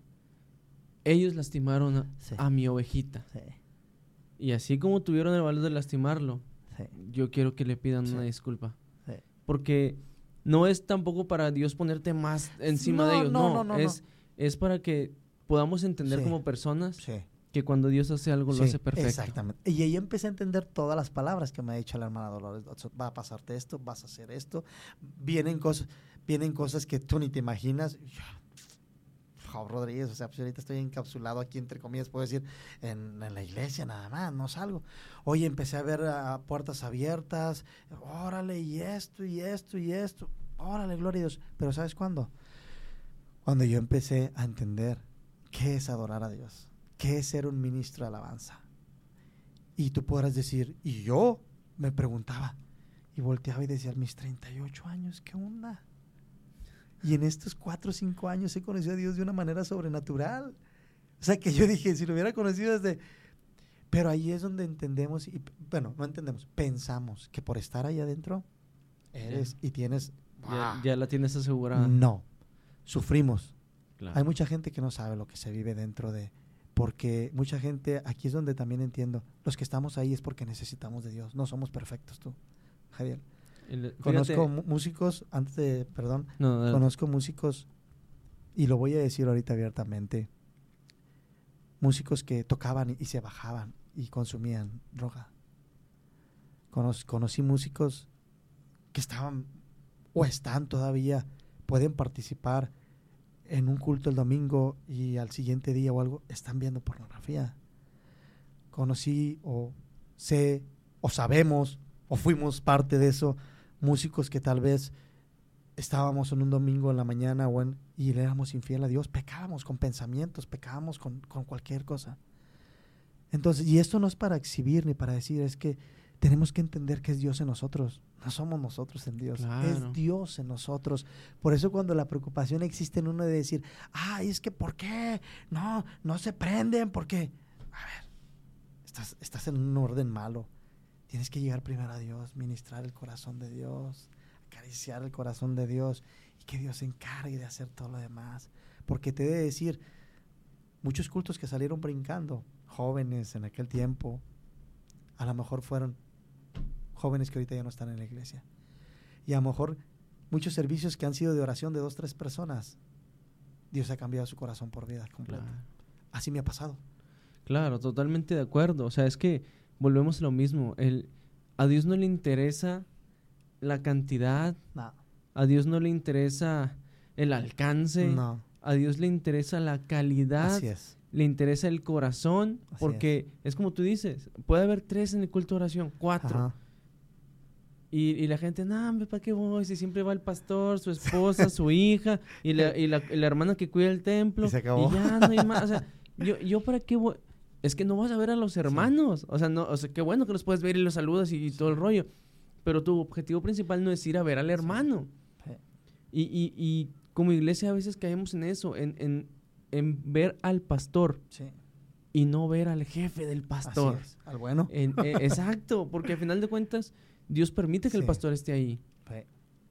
ellos lastimaron a, mi ovejita. Y así como tuvieron el valor de lastimarlo, yo quiero que le pidan una disculpa. Porque no es tampoco para Dios ponerte más encima de ellos, no, no, es, es para que podamos entender como personas que cuando Dios hace algo lo hace perfecto. Exactamente. Y ahí empecé a entender todas las palabras que me ha dicho la hermana Dolores. Va a pasarte esto, vas a hacer esto. Vienen cosas, vienen cosas que tú ni te imaginas. Rodríguez, o sea, pues ahorita estoy encapsulado aquí, entre comillas, puedo decir, en, la iglesia nada más, no salgo. Oye, empecé a ver ah, puertas abiertas, órale, y esto, y esto, y esto, órale, gloria a Dios. Pero ¿sabes cuándo? Cuando yo empecé a entender qué es adorar a Dios ¿qué es ser un ministro de alabanza? Y tú podrás decir, y yo me preguntaba, y volteaba y decía, mis 38 años, ¿qué onda? Y en estos 4 o 5 años he conocido a Dios de una manera sobrenatural. O sea, que yo dije, si lo hubiera conocido desde... Pero ahí es donde entendemos, y bueno, no entendemos, pensamos que por estar ahí adentro eres y tienes... Ya, la tienes asegurada. No, sufrimos. Hay mucha gente que no sabe lo que se vive dentro de, porque mucha gente, aquí es donde también entiendo, los que estamos ahí es porque necesitamos de Dios, no somos perfectos tú, Javier. conozco músicos, antes de, perdón, conozco músicos, y lo voy a decir ahorita abiertamente, músicos que tocaban y, se bajaban y consumían droga. conocí músicos que estaban o están todavía, pueden participar en un culto el domingo y al siguiente día o algo están viendo pornografía. Conocí o sé o sabemos o fuimos parte de eso, músicos que tal vez estábamos en un domingo en la mañana o y le éramos infiel a Dios, pecábamos con pensamientos, pecábamos con, con cualquier cosa. Entonces, y esto no es para exhibir ni para decir, es que tenemos que entender que es Dios en nosotros. No somos nosotros en Dios, es Dios en nosotros. Por eso cuando la preocupación existe en uno de decir, ay, es que ¿por qué? No, no se prenden, porque, a ver, estás, estás en un orden malo. Tienes que llegar primero a Dios, ministrar el corazón de Dios, acariciar el corazón de Dios y que Dios se encargue de hacer todo lo demás. Porque te debe decir, muchos cultos que salieron brincando, jóvenes en aquel tiempo, a lo mejor fueron jóvenes que ahorita ya no están en la iglesia. Y a lo mejor muchos servicios que han sido de oración de dos, tres personas, Dios ha cambiado su corazón por vida completa. Así me ha pasado. Claro, totalmente de acuerdo. O sea, es que volvemos a lo mismo. El, a Dios no le interesa la cantidad. A Dios no le interesa el alcance. A Dios le interesa la calidad. Así es. Le interesa el corazón. porque es. como tú dices, puede haber tres en el culto de oración, cuatro. Y, la gente, no, ¿para qué voy? Si siempre va el pastor, su esposa, su hija y la, y la, hermana que cuida el templo. Y se acabó. Y ya no hay más. O sea, yo, yo para qué voy. Es que no vas a ver a los hermanos. O sea, no, o sea, qué bueno que los puedes ver y los saludas y, todo el rollo. Pero tu objetivo principal no es ir a ver al hermano. Y, y, y, como iglesia a veces caemos en eso, en, en, en ver al pastor. Y no ver al jefe del pastor. al bueno. Eh, exacto, porque al final de cuentas Dios permite que el pastor esté ahí.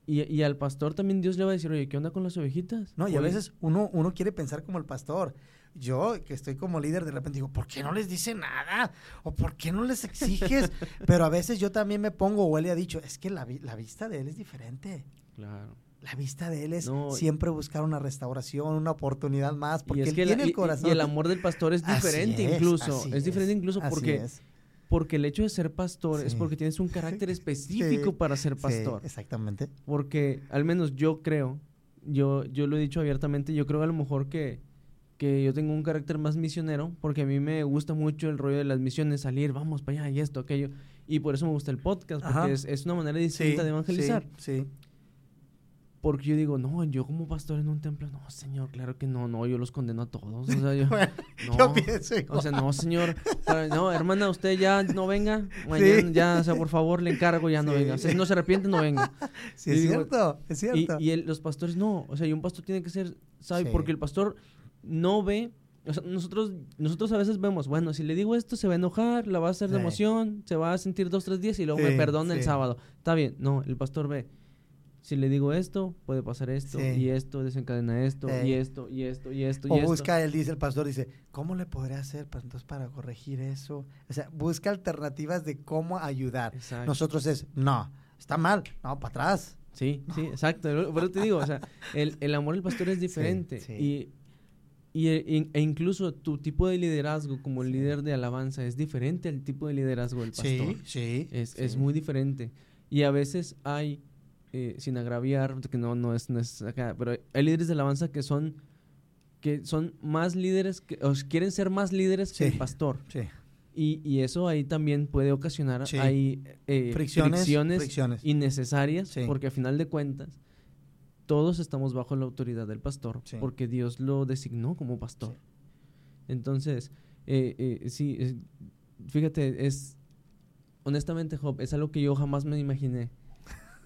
Y, y, al pastor también Dios le va a decir, oye, ¿qué onda con las ovejitas? No, y a veces uno, uno quiere pensar como el pastor. Yo, que estoy como líder, de repente digo, ¿por qué no les dice nada? ¿O por qué no les exiges? Pero a veces yo también me pongo, o él le ha dicho, es que la, la vista de él es diferente. Claro. La vista de él es siempre buscar una restauración, una oportunidad más, porque él tiene el corazón. Y, el amor del pastor es diferente incluso. Es, diferente incluso porque porque el hecho de ser pastor es porque tienes un carácter específico para ser pastor. exactamente. Porque al menos yo creo, yo, yo lo he dicho abiertamente, yo creo a lo mejor que, que yo tengo un carácter más misionero, porque a mí me gusta mucho el rollo de las misiones, salir, vamos para allá y esto, aquello. Y por eso me gusta el podcast, porque es, es, una manera distinta de evangelizar. Sí, sí. Porque yo digo, no, yo como pastor en un templo, no, señor, claro que no, no, yo los condeno a todos. O sea, yo, no, pienso O sea, no, señor, no, hermana, usted ya no venga, mañana ya, o sea, por favor, le encargo, ya no venga. O sea, si no se arrepiente, no venga. Sí, es cierto, es cierto. Y, los pastores no, o sea, y un pastor tiene que ser, ¿sabe? Porque el pastor no ve, o sea, nosotros, nosotros a veces vemos, bueno, si le digo esto, se va a enojar, la va a hacer de emoción, se va a sentir dos, tres días y luego me perdona el sábado. Está bien, no, el pastor ve si le digo esto, puede pasar esto, y esto desencadena esto, y esto, y esto, y esto, o y busca, él dice, el pastor dice, ¿cómo le podré hacer para, entonces para corregir eso? O sea, busca alternativas de cómo ayudar. Nosotros es, no, está mal, no, para atrás. Sí, sí, exacto. Pero te digo, o sea, el, el amor del pastor es diferente. Y, y, e, e, incluso tu tipo de liderazgo como líder de alabanza es diferente al tipo de liderazgo del pastor. Sí, sí. Es, es muy diferente. Y a veces hay eh, sin agraviar, que no, no es, no acá, pero hay líderes de alabanza que son que son más líderes, que, o quieren ser más líderes que el pastor. Y, y, eso ahí también puede ocasionar hay, eh, fricciones, innecesarias, porque a final de cuentas todos estamos bajo la autoridad del pastor, porque Dios lo designó como pastor. Entonces, eh, eh, sí, fíjate, es honestamente, Job, es algo que yo jamás me imaginé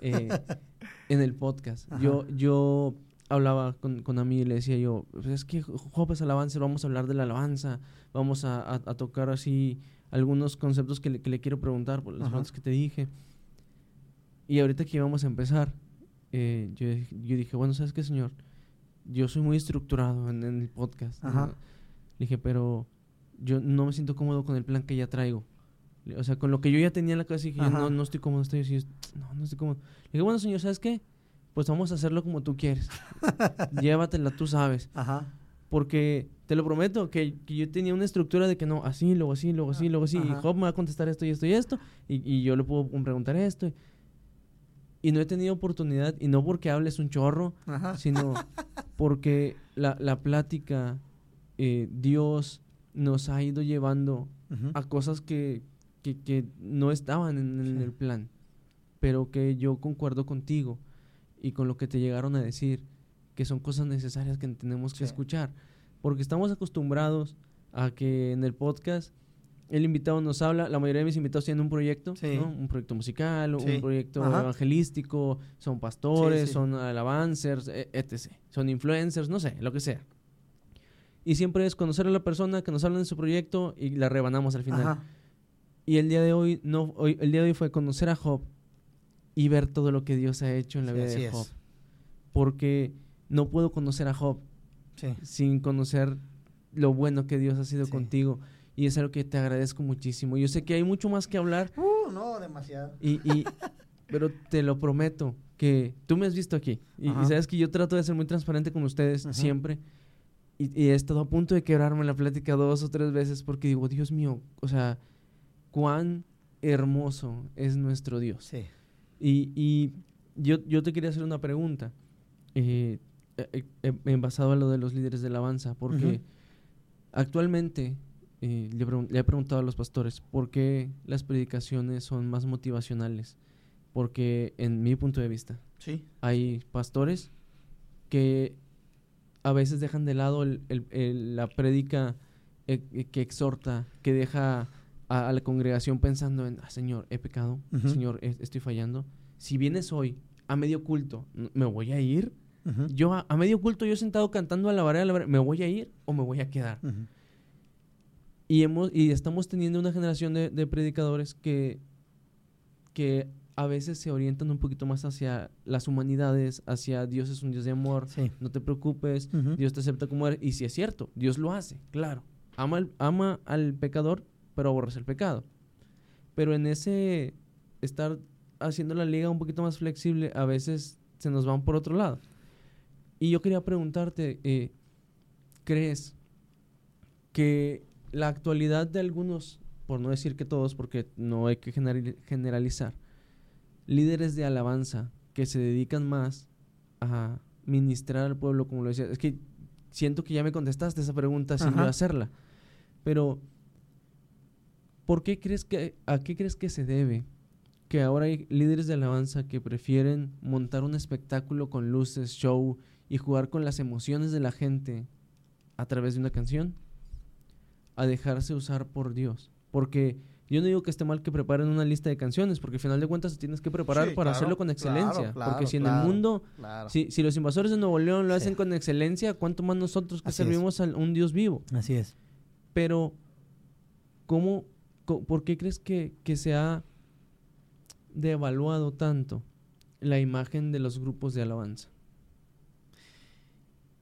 eh, en el podcast. Yo, yo hablaba con, con mí y le decía yo, pues es que Job alabanza, vamos a hablar de la alabanza, vamos a, tocar así algunos conceptos que le, quiero preguntar por las cosas que te dije. Y ahorita que íbamos a empezar, eh, yo, yo, dije, bueno, ¿sabes qué, señor? Yo soy muy estructurado en, el podcast. Le dije, pero yo no me siento cómodo con el plan que ya traigo. O sea, con lo que yo ya tenía en la cabeza dije, no, no estoy cómodo, estoy así, no, no estoy cómodo. Le dije, bueno, señor, ¿sabes qué? Pues vamos a hacerlo como tú quieres. Llévatela, tú sabes. Ajá. Porque te lo prometo que, yo tenía una estructura de que no, así, luego así, luego así, luego así. Y Job me va a contestar esto y esto y esto. Y, y yo le puedo preguntar esto. Y no he tenido oportunidad, y no porque hables un chorro, sino porque la, la plática, eh, Dios nos ha ido llevando a cosas que, que, que no estaban en, el plan, pero que yo concuerdo contigo y con lo que te llegaron a decir, que son cosas necesarias que tenemos que escuchar, porque estamos acostumbrados a que en el podcast el invitado nos habla, la mayoría de mis invitados tienen un proyecto, un proyecto musical, un proyecto evangelístico, son pastores, son alabancers, e, etc. Son influencers, no sé, lo que sea. Y siempre es conocer a la persona que nos habla de su proyecto y la rebanamos al final. Y el día de hoy, no, hoy, el día de hoy fue conocer a Job y ver todo lo que Dios ha hecho en la vida de Job. Porque no puedo conocer a Job sin conocer lo bueno que Dios ha sido contigo. Y es algo que te agradezco muchísimo. Yo sé que hay mucho más que hablar. Uh, no, demasiado. Y, y pero te lo prometo que tú me has visto aquí. Y, sabes que yo trato de ser muy transparente con ustedes siempre. Y, y, he estado a punto de quebrarme la plática dos o tres veces porque digo, Dios mío, o sea, cuán hermoso es nuestro Dios. Sí. Y, y yo, yo te quería hacer una pregunta. Eh, eh, eh, basado en lo de los líderes de alabanza, porque actualmente le, le, he preguntado a los pastores por qué las predicaciones son más motivacionales. Porque en mi punto de vista, sí. hay pastores que a veces dejan de lado el, el, la prédica que exhorta, que deja a, la congregación pensando en, ah, Señor, he pecado, Señor, estoy fallando. Si vienes hoy a medio culto, ¿me voy a ir? Yo a, medio culto, yo sentado cantando a la vareda, ¿me voy a ir o me voy a quedar? y, hemos, y estamos teniendo una generación de, predicadores que, que a veces se orientan un poquito más hacia las humanidades, hacia Dios es un Dios de amor, no te preocupes, Dios te acepta como eres. Y si es cierto, Dios lo hace, claro. Ama, ama al pecador, pero aborrece el pecado. Pero en ese estar haciendo la liga un poquito más flexible, a veces se nos van por otro lado. Y yo quería preguntarte, eh, ¿crees que la actualidad de algunos, por no decir que todos, porque no hay que generalizar, líderes de alabanza que se dedican más a ministrar al pueblo, como lo decía, es que siento que ya me contestaste esa pregunta sin yo hacerla, pero ¿por qué crees que, a qué crees que se debe que ahora hay líderes de alabanza que prefieren montar un espectáculo con luces, show y jugar con las emociones de la gente a través de una canción a dejarse usar por Dios. Porque yo no digo que esté mal que preparen una lista de canciones, porque al final de cuentas tienes que preparar para hacerlo con excelencia. porque si en el mundo, si, si, los invasores de Nuevo León lo hacen con excelencia, ¿cuánto más nosotros que servimos a un Dios vivo? Así es. Pero, ¿cómo, ¿por qué crees que, se ha devaluado tanto la imagen de los grupos de alabanza?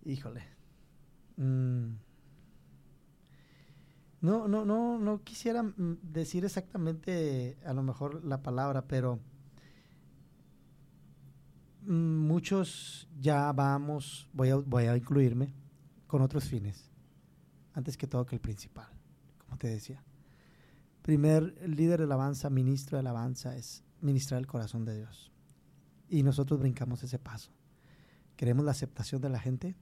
Híjole. Mm. No, no, no, no quisiera mm, decir exactamente a lo mejor la palabra, pero muchos ya vamos, voy a, voy a incluirme, con otros fines, antes que todo que el principal, como te decía. Primer líder de alabanza, ministro de alabanza, es ministrar el corazón de Dios. Y nosotros brincamos ese paso. Queremos la aceptación de la gente.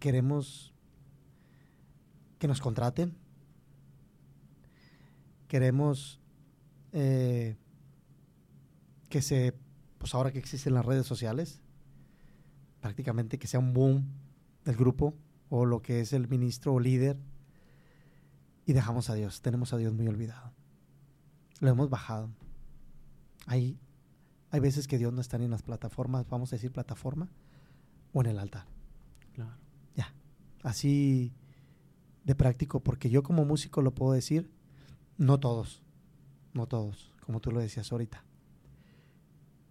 Queremos que nos contraten. Queremos eh, que se, pues ahora que existen las redes sociales, prácticamente que sea un boom del grupo o lo que es el ministro o líder. Y dejamos a Dios, tenemos a Dios muy olvidado. Lo hemos bajado. Hay, hay veces que Dios no está ni en las plataformas, vamos a decir plataforma, o en el altar. Claro. Ya. Así de práctico, porque yo como músico lo puedo decir, no todos, no todos, como tú lo decías ahorita.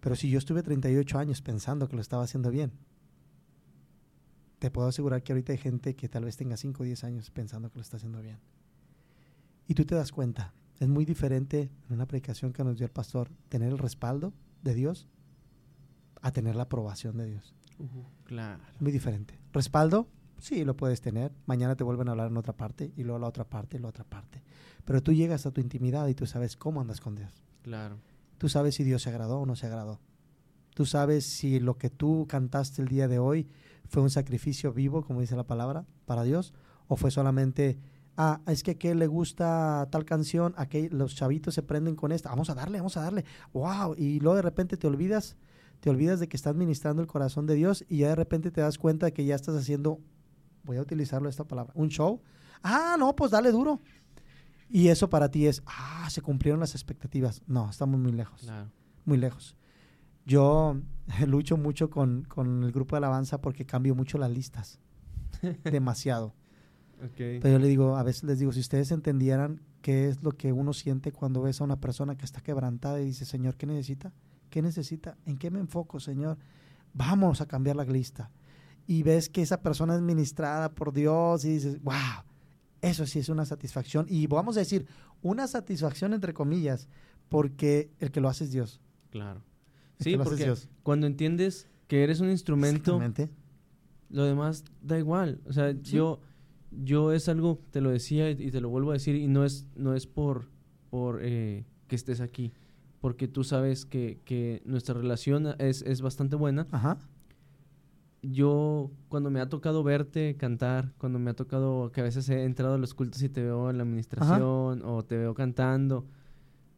Pero si yo estuve 38 años pensando que lo estaba haciendo bien, te puedo asegurar que ahorita hay gente que tal vez tenga 5 o 10 años pensando que lo está haciendo bien. Y tú te das cuenta, es muy diferente en una predicación que nos dio el pastor tener el respaldo de Dios a tener la aprobación de Dios. claro. Muy diferente. Respaldo, sí, lo puedes tener. Mañana te vuelven a hablar en otra parte y luego la otra parte y la otra parte. Pero tú llegas a tu intimidad y tú sabes cómo andas con Dios. Claro. Tú sabes si Dios se agradó o no se agradó. Tú sabes si lo que tú cantaste el día de hoy fue un sacrificio vivo, como dice la palabra, para Dios, o fue solamente ah, es que a qué le gusta tal canción, a que los chavitos se prenden con esta, vamos a darle, vamos a darle, wow, y luego de repente te olvidas, te olvidas de que estás ministrando el corazón de Dios y ya de repente te das cuenta de que ya estás haciendo, voy a utilizarlo esta palabra, un show, ah, no, pues dale duro. Y eso para ti es, ah, se cumplieron las expectativas. No, estamos muy lejos, muy lejos. Yo lucho mucho con, con el grupo de alabanza porque cambio mucho las listas, demasiado. Pero yo le digo, a veces les digo, si ustedes entendieran qué es lo que uno siente cuando ves a una persona que está quebrantada y dice, Señor, ¿qué necesita? ¿Qué necesita? ¿En qué me enfoco, Señor? Vamos a cambiar la lista. y ves que esa persona es ministrada por Dios y dices, wow, eso sí es una satisfacción. Y vamos a decir, una satisfacción entre comillas, porque el que lo hace es Dios. Claro. sí, porque cuando entiendes que eres un instrumento, lo demás da igual. O sea, yo, yo es algo, te lo decía y te lo vuelvo a decir, y no es, no es por, por eh, que estés aquí, porque tú sabes que, que nuestra relación es, es bastante buena. Ajá. Yo cuando me ha tocado verte cantar, cuando me ha tocado que a veces he entrado a los cultos y te veo en la administración o te veo cantando,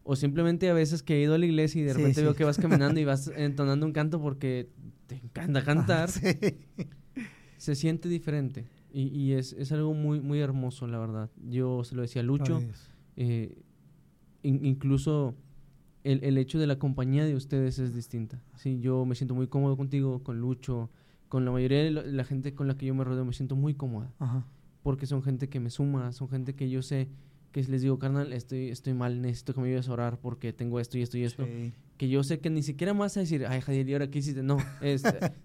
o simplemente a veces que he ido a la iglesia y de repente veo que vas caminando y vas entonando un canto porque te encanta cantar, se siente diferente y, es, es, algo muy, muy hermoso, la verdad. Yo se lo decía a Lucho, eh, incluso el, el, hecho de la compañía de ustedes es distinta. Sí, yo me siento muy cómodo contigo, con Lucho con la mayoría de la gente con la que yo me rodeo me siento muy cómoda. Porque son gente que me suma, son gente que yo sé que les digo, carnal, estoy, estoy mal, necesito que me ayudes a orar porque tengo esto y esto y esto. Que yo sé que ni siquiera me vas a decir, ay, Jadiel, ¿y ahora qué hiciste? No,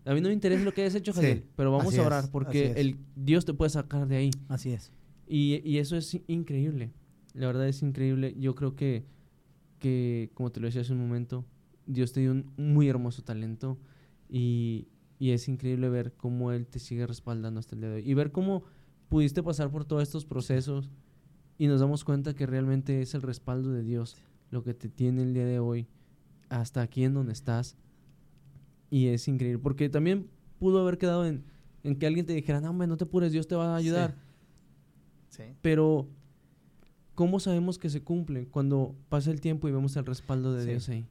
a mí no me interesa lo que hayas hecho, Jadiel, pero vamos a orar porque el Dios te puede sacar de ahí. Así es. Y, y, eso es increíble. La verdad es increíble. Yo creo que, que, como te lo decía hace un momento, Dios te dio un muy hermoso talento y, y es increíble ver cómo Él te sigue respaldando hasta el día de hoy. Y ver cómo pudiste pasar por todos estos procesos y nos damos cuenta que realmente es el respaldo de Dios lo que te tiene el día de hoy hasta aquí en donde estás. Y es increíble, porque también pudo haber quedado en, en que alguien te dijera, no, hombre, no te apures, Dios te va a ayudar. Sí. Pero, ¿cómo sabemos que se cumple? Cuando pasa el tiempo y vemos el respaldo de Dios ahí.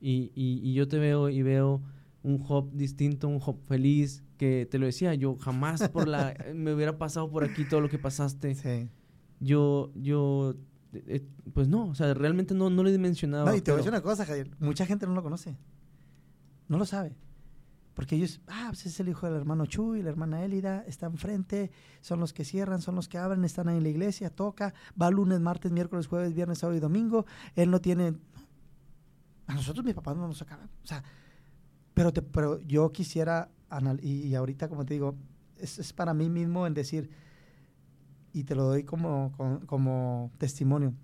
Y, y, y yo te veo y veo un Job distinto, un Job feliz, que te lo decía, yo jamás por la me hubiera pasado por aquí todo lo que pasaste. Sí. Yo, yo, eh, pues no, o sea, realmente no, no lo he dimensionado. No, y te voy a decir una cosa, Javier, mucha gente no lo conoce, no lo sabe. Porque ellos, ah, pues es el hijo del hermano Chuy, la hermana Élida, está enfrente, son los que cierran, son los que abren, están ahí en la iglesia, toca, va lunes, martes, miércoles, jueves, viernes, sábado y domingo. Él no tiene. A nosotros mis papás no nos sacaban. O sea, pero, te, pero yo quisiera, y, y, ahorita como te digo, es, es, para mí mismo en decir, y te lo doy como, como, testimonio,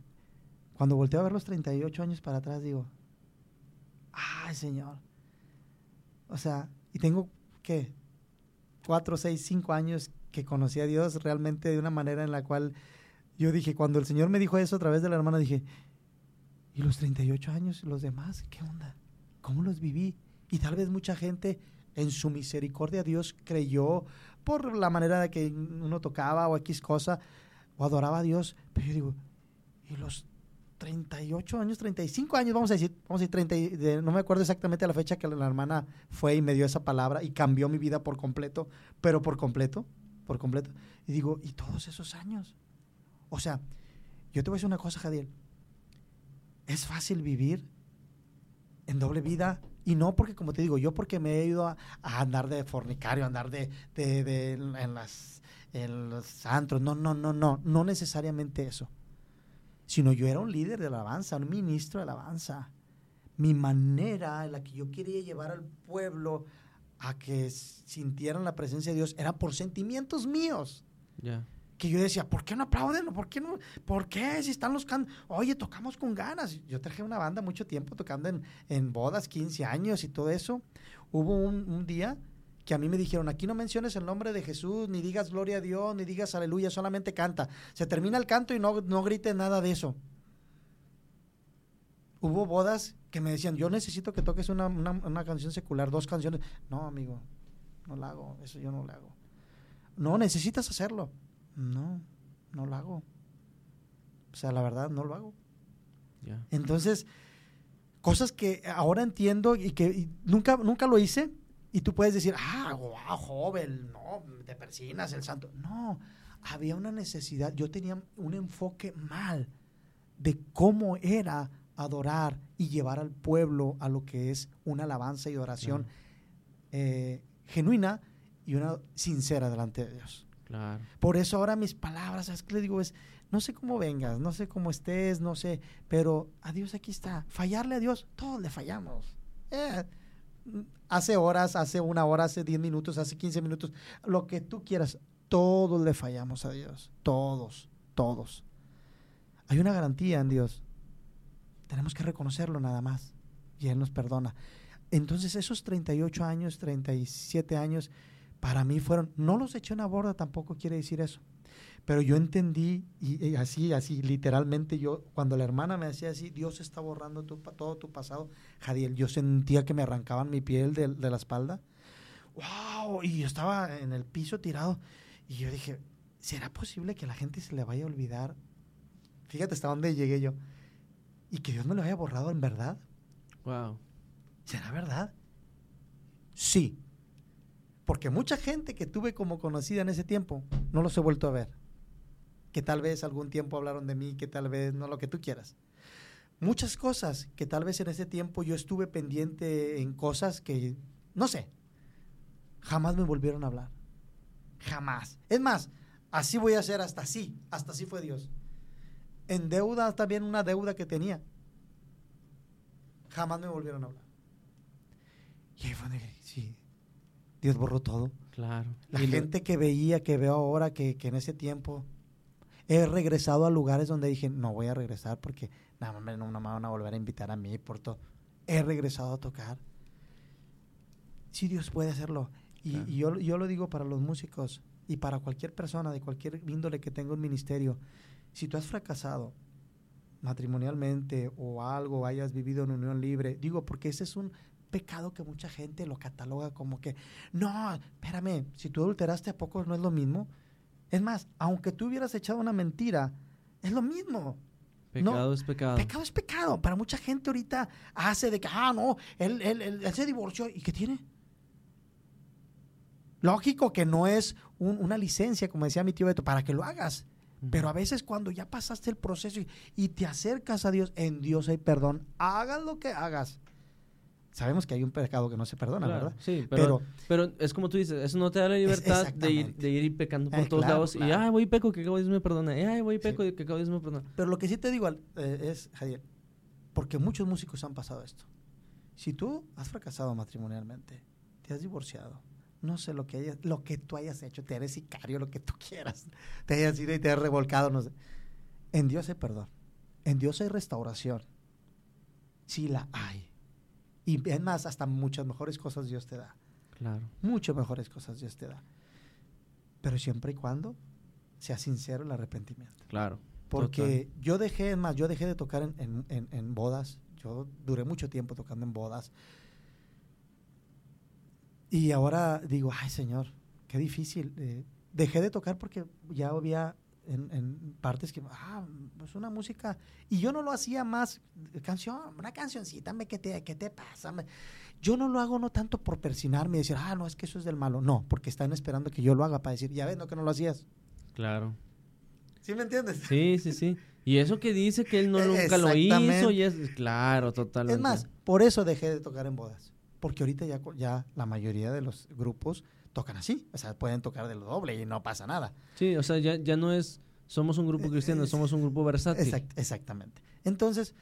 cuando volteo a ver los 38 años para atrás, digo, ay Señor, o sea, y tengo, ¿qué? Cuatro, seis, cinco años que conocí a Dios realmente de una manera en la cual yo dije, cuando el Señor me dijo eso a través de la hermana, dije, ¿y los 38 años, los demás? ¿Qué onda? ¿Cómo los viví? Y tal vez mucha gente en su misericordia Dios creyó por la manera de que uno tocaba o X cosa o adoraba a Dios. Pero yo digo, y los 38 años, 35 años, vamos a decir, vamos a decir 30, no me acuerdo exactamente la fecha que la hermana fue y me dio esa palabra y cambió mi vida por completo, pero por completo, por completo. Y digo, ¿y todos esos años? O sea, yo te voy a decir una cosa, Jadiel. Es fácil vivir en doble vida y no porque, como te digo, yo porque me he ido a, andar de fornicario, a andar de, de, en, las, en los antros. No, no, no, no, no necesariamente eso. Sino yo era un líder de alabanza, un ministro de alabanza. Mi manera en la que yo quería llevar al pueblo a que sintieran la presencia de Dios era por sentimientos míos. Ya que yo decía, ¿por qué no aplauden? ¿Por qué no? ¿Por qué? Si están los can... Oye, tocamos con ganas. Yo traje una banda mucho tiempo tocando en, en bodas, 15 años y todo eso. Hubo un, día que a mí me dijeron, aquí no menciones el nombre de Jesús, ni digas gloria a Dios, ni digas aleluya, solamente canta. Se termina el canto y no, no grites nada de eso. Hubo bodas que me decían, yo necesito que toques una, una, canción secular, dos canciones. No, amigo, no la hago, eso yo no lo hago. No, necesitas hacerlo. No, no lo hago. O sea, la verdad, no lo hago. Entonces, cosas que ahora entiendo y que nunca, nunca lo hice, y tú puedes decir, ah, wow, joven, no, te persinas el santo. No, había una necesidad, yo tenía un enfoque mal de cómo era adorar y llevar al pueblo a lo que es una alabanza y oración eh, genuina y una sincera delante de Dios. Por eso ahora mis palabras, es que le digo? Es, no sé cómo vengas, no sé cómo estés, no sé, pero a Dios aquí está. Fallarle a Dios, todos le fallamos. Eh, hace horas, hace una hora, hace 10 minutos, hace 15 minutos, lo que tú quieras, todos le fallamos a Dios. Todos, todos. Hay una garantía en Dios. Tenemos que reconocerlo nada más. Y Él nos perdona. Entonces esos 38 años, 37 años, para mí fueron, no los eché una borda, tampoco quiere decir eso. Pero yo entendí, y, así, así, literalmente yo, cuando la hermana me decía así, Dios está borrando todo tu pasado, Jadiel, yo sentía que me arrancaban mi piel de, de la espalda. ¡Wow! Y yo estaba en el piso tirado. Y yo dije, ¿será posible que a la gente se le vaya a olvidar? Fíjate hasta dónde llegué yo. Y que Dios me lo haya borrado en verdad. Wow. ¿Será verdad? Sí. Porque mucha gente que tuve como conocida en ese tiempo no los he vuelto a ver. Que tal vez algún tiempo hablaron de mí, que tal vez no lo que tú quieras. Muchas cosas que tal vez en ese tiempo yo estuve pendiente en cosas que, no sé, jamás me volvieron a hablar. Jamás. Es más, así voy a hacer hasta así. Hasta así fue Dios. En deuda también una deuda que tenía. Jamás me volvieron a hablar. Y ahí fue sí, Dios borró todo. Claro. La gente que veía, que veo ahora, que, en ese tiempo he regresado a lugares donde dije, no voy a regresar porque no, no, me van a volver a invitar a mí por todo. He regresado a tocar. Sí, Dios puede hacerlo. Y, yo, yo, lo digo para los músicos y para cualquier persona de cualquier índole que tenga un ministerio. Si tú has fracasado matrimonialmente o algo, hayas vivido en unión libre, digo, porque ese es un pecado que mucha gente lo cataloga como que, no, espérame, si tú adulteraste a poco no es lo mismo. Es más, aunque tú hubieras echado una mentira, es lo mismo. Pecado es pecado. Pecado es pecado. Para mucha gente ahorita hace de que, ah, no, él, él, él se divorció. ¿Y qué tiene? Lógico que no es una licencia, como decía mi tío Beto, para que lo hagas. Pero a veces cuando ya pasaste el proceso y, te acercas a Dios, en Dios hay perdón. Hagas lo que hagas. Sabemos que hay un pecado que no se perdona, ¿verdad? Sí, pero, pero, es como tú dices, eso no te da la libertad de ir, de ir pecando por eh, todos lados y, ay, voy peco, que Dios me perdona, ay, voy y peco, que Dios me perdona. Pero lo que sí te digo eh, es, Javier, porque muchos músicos han pasado esto. Si tú has fracasado matrimonialmente, te has divorciado, no sé lo que hayas, lo que tú hayas hecho, te eres sicario, lo que tú quieras, te hayas ido y te hayas revolcado, no sé. En Dios hay perdón, en Dios hay restauración. Sí la hay. Y es más, hasta muchas mejores cosas Dios te da. Claro. Muchas mejores cosas Dios te da. Pero siempre y cuando sea sincero el arrepentimiento. Claro. Porque yo dejé, es más, yo dejé de tocar en, en, en bodas. Yo duré mucho tiempo tocando en bodas. Y ahora digo, ay Señor, qué difícil. Eh, dejé de tocar porque ya había en, partes que, ah, es una música. Y yo no lo hacía más, canción, una cancioncita, ¿qué te, qué te pasa? Yo no lo hago no tanto por persinarme y decir, ah, no, es que eso es del malo. No, porque están esperando que yo lo haga para decir, ya ves, no que no lo hacías. Claro. ¿Sí me entiendes? Sí, sí, sí. Y eso que dice que él no nunca lo hizo, y es, claro, totalmente. Es más, por eso dejé de tocar en bodas porque ahorita ya, ya la mayoría de los grupos tocan así, o sea, pueden tocar de lo doble y no pasa nada. Sí, o sea, ya, ya no es, somos un grupo cristiano, somos un grupo versátil. exactamente. Entonces,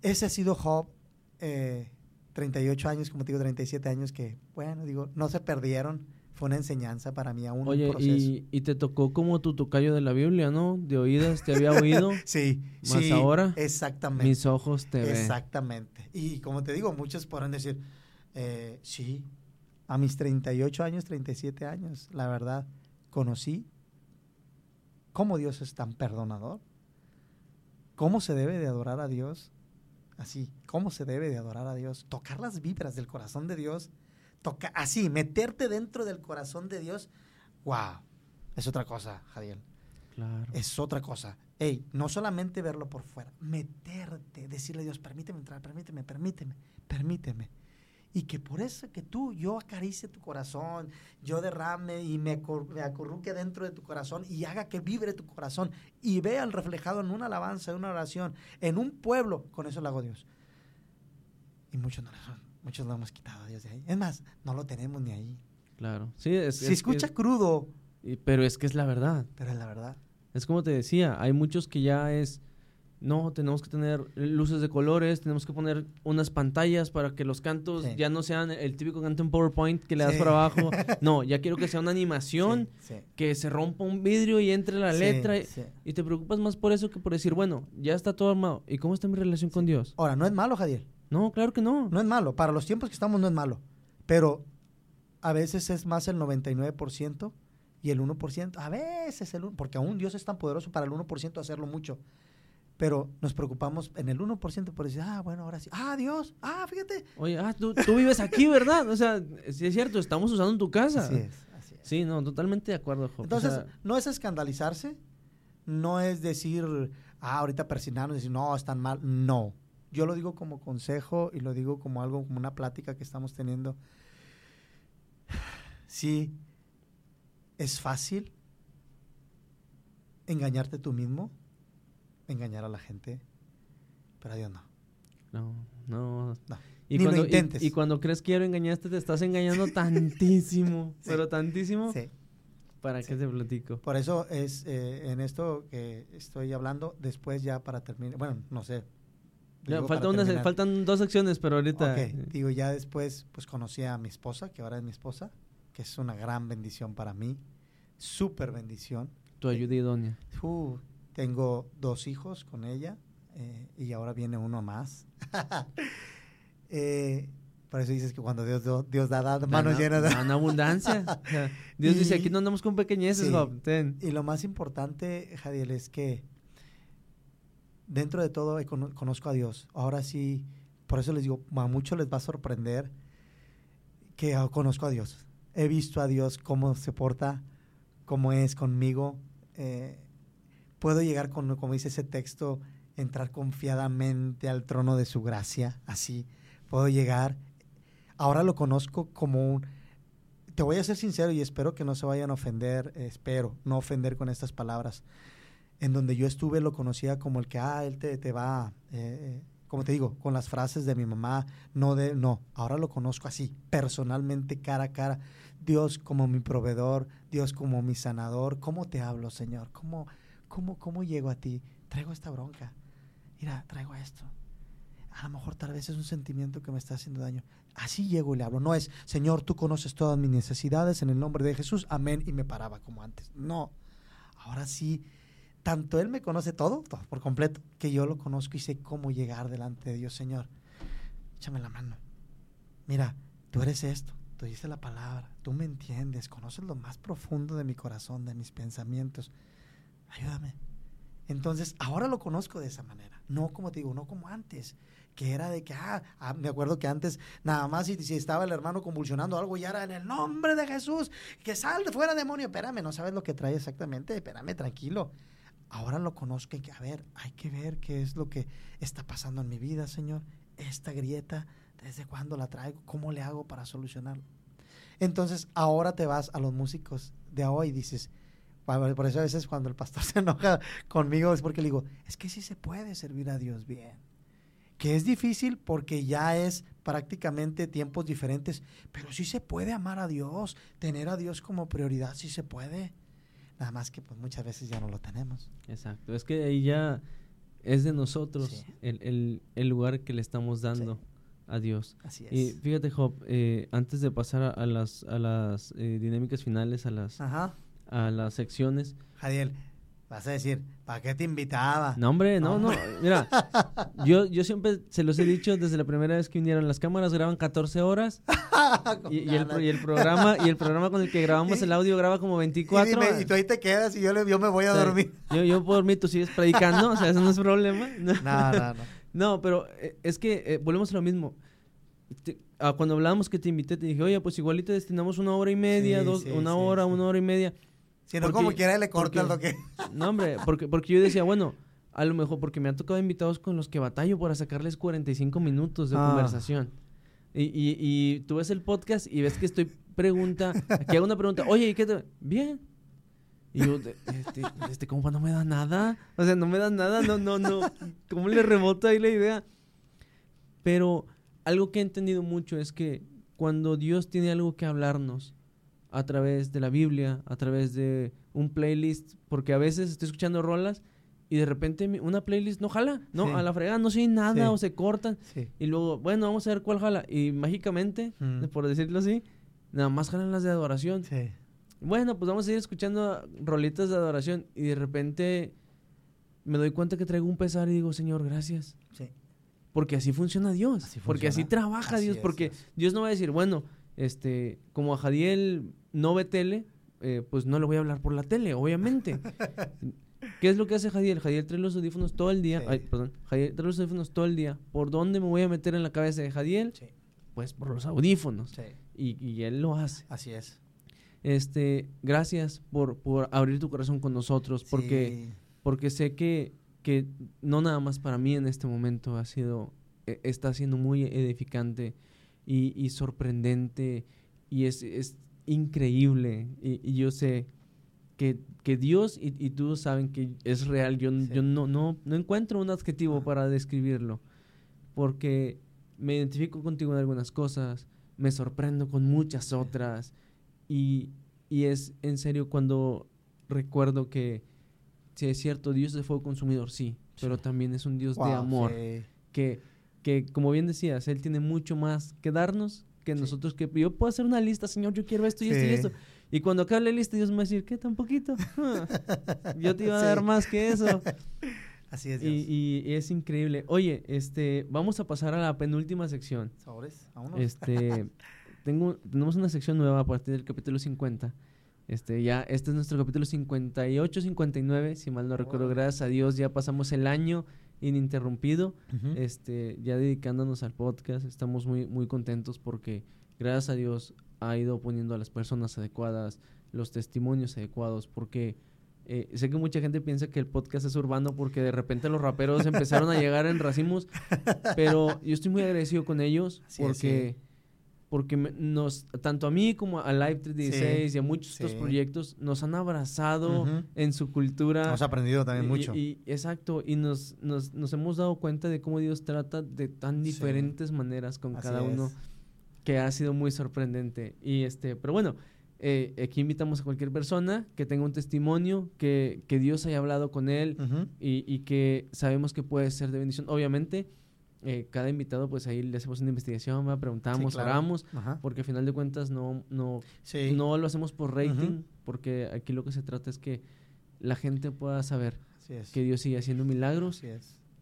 ese ha sido Job, 38 eh, años, como te digo, 37 años, que, bueno, digo, no se perdieron, fue una enseñanza para mí aún. Oye, Y, y, te tocó como tu tocayo de la Biblia, ¿no? De oídas te había oído. sí, más ahora. Exactamente. Mis ojos te ven. Exactamente. Y como te digo, muchos podrán decir, eh, sí, a mis 38 años, 37 años, la verdad, conocí cómo Dios es tan perdonador, cómo se debe de adorar a Dios, así, cómo se debe de adorar a Dios, tocar las vibras del corazón de Dios toca, así, meterte dentro del corazón de Dios, wow, es otra cosa, Javier. Claro. Es otra cosa. Ey, no solamente verlo por fuera, meterte, decirle a Dios, permíteme entrar, permíteme, permíteme, permíteme. Y que por eso que tú, yo acaricie tu corazón, yo derrame y me, me acurruque dentro de tu corazón y haga que vibre tu corazón y vea el reflejado en una alabanza, en una oración, en un pueblo, con eso lo hago Dios. Y muchos no lo son. Muchos lo hemos quitado a Dios de ahí. Es más, no lo tenemos ni ahí. Claro. Sí, es, Se escucha crudo. pero es que es la verdad. Pero es la verdad. Es como te decía, hay muchos que ya es no, tenemos que tener luces de colores, tenemos que poner unas pantallas para que los cantos Sí. ya no sean el típico canto en PowerPoint que le das Sí. para abajo. No, ya quiero que sea una animación, Sí, que se rompa un vidrio y entre la letra. y- te preocupas más por eso que por decir, bueno, ya está todo armado. ¿Y cómo está mi relación con Dios? Ahora, no es malo, Jadiel. No, claro que no. No es malo. Para los tiempos que estamos no es malo. Pero a veces es más el 99% y el 1%. A veces el 1%, porque aún Dios es tan poderoso para el 1% hacerlo mucho. Pero nos preocupamos en el 1% por decir, ah, bueno, ahora sí. Ah, Dios. Ah, fíjate. Oye, ah, tú, tú vives aquí, ¿verdad? O sea, sí es cierto, estamos usando tu casa. Así es, así es. Sí, no, totalmente de acuerdo, Job. O Entonces, sea, no es escandalizarse, no es decir, ah, ahorita persignarnos y decir, no, están mal. No. Yo lo digo como consejo y lo digo como algo, como una plática que estamos teniendo. Sí, es fácil engañarte tú mismo, engañar a la gente, pero a Dios no. no, no. No. Y Ni lo cuando, y- intentes. Y, cuando crees lo engañaste, te estás engañando tantísimo, Sí. pero tantísimo. Sí. ¿Para qué te platico? Por eso es eh, en esto que estoy hablando, después ya para terminar, bueno, no sé. Ya, falta una, faltan dos secciones, pero ahorita. Digo, ya después pues conocí a mi esposa, que ahora es mi esposa, que es una gran bendición para mí, súper bendición. tu ayuda idónea. Uh, tengo dos hijos con ella eh, y ahora viene uno más. Eh, por eso dices que cuando Dios, Dios da, da manos llenas. dan abundancia. Dios dice, aquí no andamos con pequeñeces, Sí. Ten. Y lo más importante, Jadiel, es que dentro de todo eh, cono- conozco a Dios. Ahora sí, por eso les digo, a muchos les va a sorprender que ah, conozco a Dios. He visto a Dios cómo se porta, cómo es conmigo. Eh, puedo llegar como dice ese texto, entrar confiadamente al trono de su gracia, así. Puedo llegar. Ahora lo conozco como un, te voy a ser sincero y espero que no se vayan a ofender, espero no ofender con estas palabras. En donde yo estuve lo conocía como el que, ah, él te, te va, eh, como te digo, con las frases de mi mamá, no de, no, ahora lo conozco así, personalmente, cara a cara. Dios como mi proveedor, Dios como mi sanador, ¿cómo te hablo, Señor? ¿Cómo, cómo, cómo llego a ti? Traigo esta bronca, mira, traigo esto. A lo mejor tal vez es un sentimiento que me está haciendo daño. Así llego y le hablo. No es, Señor, tú conoces todas mis necesidades en el nombre de Jesús. Amén. Y me paraba como antes. No. Ahora sí, tanto Él me conoce todo, todo por completo, que yo lo conozco y sé cómo llegar delante de Dios. Señor, échame la mano. Mira, tú eres esto. Tú dices la palabra. Tú me entiendes. Conoces lo más profundo de mi corazón, de mis pensamientos. Ayúdame. Entonces, ahora lo conozco de esa manera. No como te digo, no como antes, que era de que, ah, ah, me acuerdo que antes, nada más si, si estaba el hermano convulsionando algo, ya era en el nombre de Jesús, que sal de fuera demonio. Espérame, no sabes lo que trae exactamente, espérame, tranquilo. Ahora lo conozco y que, a ver, hay que ver qué es lo que está pasando en mi vida, Señor. Esta grieta, ¿desde cuándo la traigo? ¿Cómo le hago para solucionarlo? Entonces, ahora te vas a los músicos de hoy y dices, por eso a veces cuando el pastor se enoja conmigo es porque le digo, es que sí se puede servir a Dios bien. Que es difícil porque ya es prácticamente tiempos diferentes, pero sí se puede amar a Dios, tener a Dios como prioridad, sí se puede. Nada más que pues muchas veces ya no lo tenemos. Exacto. Es que ahí ya es de nosotros Sí. el, el- el lugar que le estamos dando Sí. a Dios. Así es. Y fíjate, Job, eh, antes de pasar a, a las, a las eh, dinámicas finales, a las, Ajá. A las secciones. Jadiel, vas a decir, ¿para qué te invitaba? No, hombre, no, no. Mira, yo, yo siempre se los he dicho desde la primera vez que vinieron. Las cámaras graban 14 horas y, y el, y programa y el programa con el que grabamos el audio graba como 24. Y, dime, y tú ahí te quedas y yo, le- yo me voy a O sea, dormir. Yo, yo puedo dormir, tú sigues predicando, o sea, eso no es problema. No, No, no, no. No, pero eh, es que eh, volvemos a lo mismo. Te- ah, cuando hablábamos que te invité, te dije, oye, pues igual y te destinamos una hora y media, Sí, dos, sí, una sí, hora, una hora y media. Si no, Porque- como quiera le cortas porque- lo que... No, hombre, porque, porque yo decía, bueno, a lo mejor porque me han tocado invitados con los que batallo para sacarles 45 minutos de Ah. conversación. Y, y, y tú ves el podcast y ves que estoy pregunta, que hago una pregunta, oye, ¿y qué te...? Bien. Y yo, este, este compa no me da nada. O sea, no me da nada, no, no, no. ¿Cómo le rebota ahí la idea? Pero algo que he entendido mucho es que cuando Dios tiene algo que hablarnos a través de la Biblia, a través de un playlist, porque a veces estoy escuchando rolas y de repente una playlist no jala, ¿no? A la fregada no sé nada o se cortan. Y luego, bueno, vamos a ver cuál jala. Y mágicamente, mm. por decirlo así, nada más jalan las de adoración. Bueno, pues vamos a ir escuchando rolitas de adoración y de repente me doy cuenta que traigo un pesar y digo, Señor, gracias. Sí. Porque así funciona Dios. Porque así trabaja Dios. porque Dios no va a decir, bueno, este, como a Jadiel no ve tele, eh, pues no le voy a hablar por la tele, obviamente. ¿Qué es lo que hace Jadiel? Jadiel trae los audífonos todo el día. Ay, perdón. Jadiel trae los audífonos todo el día. ¿Por dónde me voy a meter en la cabeza de Jadiel? Sí. Pues por los audífonos. Sí. Y, él lo hace. Así es. Este, gracias por, por abrir tu corazón con nosotros, porque, porque sé que, que no nada más para mí en este momento ha sido, e, está siendo muy edificante y, sorprendente y es, es increíble. Y, yo sé que, que Dios y, y, tú saben que es real. Yo, yo no, no, no encuentro un adjetivo para describirlo. Porque me identifico contigo en algunas cosas, me sorprendo con muchas otras. Y, y es en serio cuando recuerdo que, si es cierto, Dios es fuego consumidor, sí, pero también es un Dios de amor. Que, que, como bien decías, Él tiene mucho más que darnos que nosotros que yo puedo hacer una lista, Señor, yo quiero esto y esto y esto. Y cuando acabe la lista, Dios me va a decir, ¿qué tan poquito? yo te iba a dar más que eso. Así es. Y, y, es increíble. Oye, este, vamos a pasar a la penúltima sección. ¿Sabores? Este, tengo, tenemos una sección nueva a partir del capítulo 50. Este, ya, este es nuestro capítulo 58, 59, si mal no recuerdo, gracias a Dios ya pasamos el año ininterrumpido, este, ya dedicándonos al podcast, estamos muy, muy contentos porque gracias a Dios ha ido poniendo a las personas adecuadas, los testimonios adecuados, porque eh, sé que mucha gente piensa que el podcast es urbano porque de repente los raperos empezaron a llegar en racimos, pero yo estoy muy agradecido con ellos porque porque nos, tanto a mí como a Live 316 y a muchos otros proyectos nos han abrazado en su cultura. Hemos aprendido también mucho. Y, exacto, y nos, nos, nos, hemos dado cuenta de cómo Dios trata de tan diferentes maneras con cada uno, que ha sido muy sorprendente. Y este, pero bueno, eh, aquí invitamos a cualquier persona que tenga un testimonio, que, que Dios haya hablado con él y, y que sabemos que puede ser de bendición. Obviamente, eh, cada invitado, pues ahí le hacemos una investigación, preguntamos, oramos, porque al final de cuentas no, no, no lo hacemos por rating, porque aquí lo que se trata es que la gente pueda saber que Dios sigue haciendo milagros,